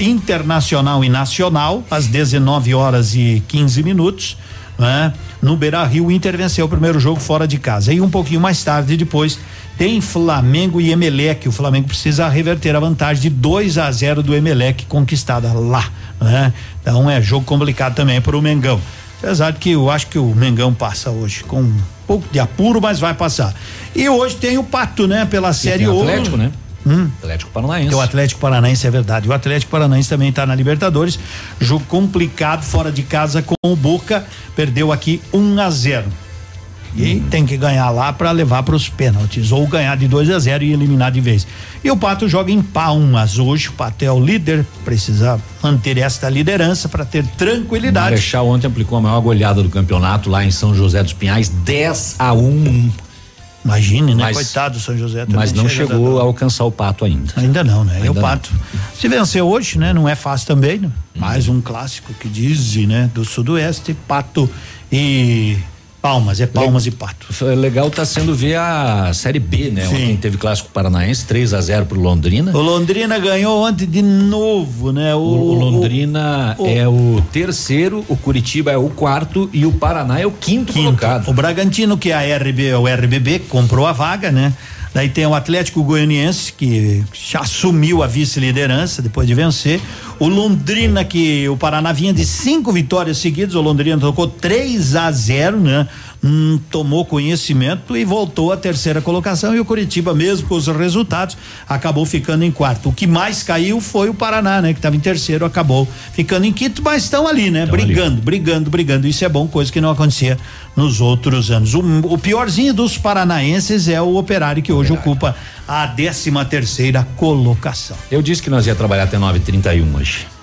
Internacional e Nacional às 19 horas e 15 minutos. Né? No Beira Rio, o Inter venceu o primeiro jogo fora de casa. E um pouquinho mais tarde, depois, tem Flamengo e Emelec. O Flamengo precisa reverter a vantagem de 2 a 0 do Emelec conquistada lá. Né? Então é jogo complicado também para o Mengão. Apesar de que eu acho que o Mengão passa hoje com um pouco de apuro, mas vai passar. E hoje tem o Pato, né? Pela Série o Ouro. Atlético, né? Hum. Atlético Paranaense. O Atlético Paranaense é verdade. O Atlético Paranaense também está na Libertadores. Jogo complicado fora de casa com o Boca. Perdeu aqui 1 a 0. E tem que ganhar lá para levar para os pênaltis ou ganhar de 2 a 0 e eliminar de vez. E o Pato joga em Palmas hoje. O Pato é o líder, precisa manter esta liderança para ter O tranquilidade. Marechal ontem aplicou a maior goleada do campeonato lá em São José dos Pinhais, 10 a 1. Imagine, né? Mas- Coitado do São José. Mas não chega chegou da- a alcançar o pato ainda. Ainda não, né? E Ainda o não. Pato. Se vencer hoje, né? Não é fácil também, né? Mais um clássico que diz, né? Do Sudoeste, Pato e Palmas. É Palmas e Pato. Foi legal tá sendo ver a Série B, né? Sim. Ontem teve clássico paranaense, 3 a 0 pro Londrina. O Londrina ganhou ontem de novo, né? O, O, o Londrina o- é o terceiro, o Curitiba é o quarto e o Paraná é o quinto, colocado. O Bragantino, que é a RB, o RBB, comprou a vaga, né? Daí tem o Atlético Goianiense, que já assumiu a vice-liderança depois de vencer. O Londrina, que o Paraná vinha de cinco vitórias seguidas, o Londrina tocou 3 a 0 né? Hum, tomou conhecimento e voltou à terceira colocação. E o Curitiba, mesmo com os resultados, acabou ficando em quarto. O que mais caiu foi o Paraná, né? Que estava em terceiro, acabou ficando em quinto, mas estão ali, né? brigando, ali. brigando, brigando. Isso é bom, coisa que não acontecia nos outros anos. O, o piorzinho dos paranaenses é o operário que hoje ocupa a 13 terceira colocação. Eu disse que nós ia trabalhar até 9h31 hoje.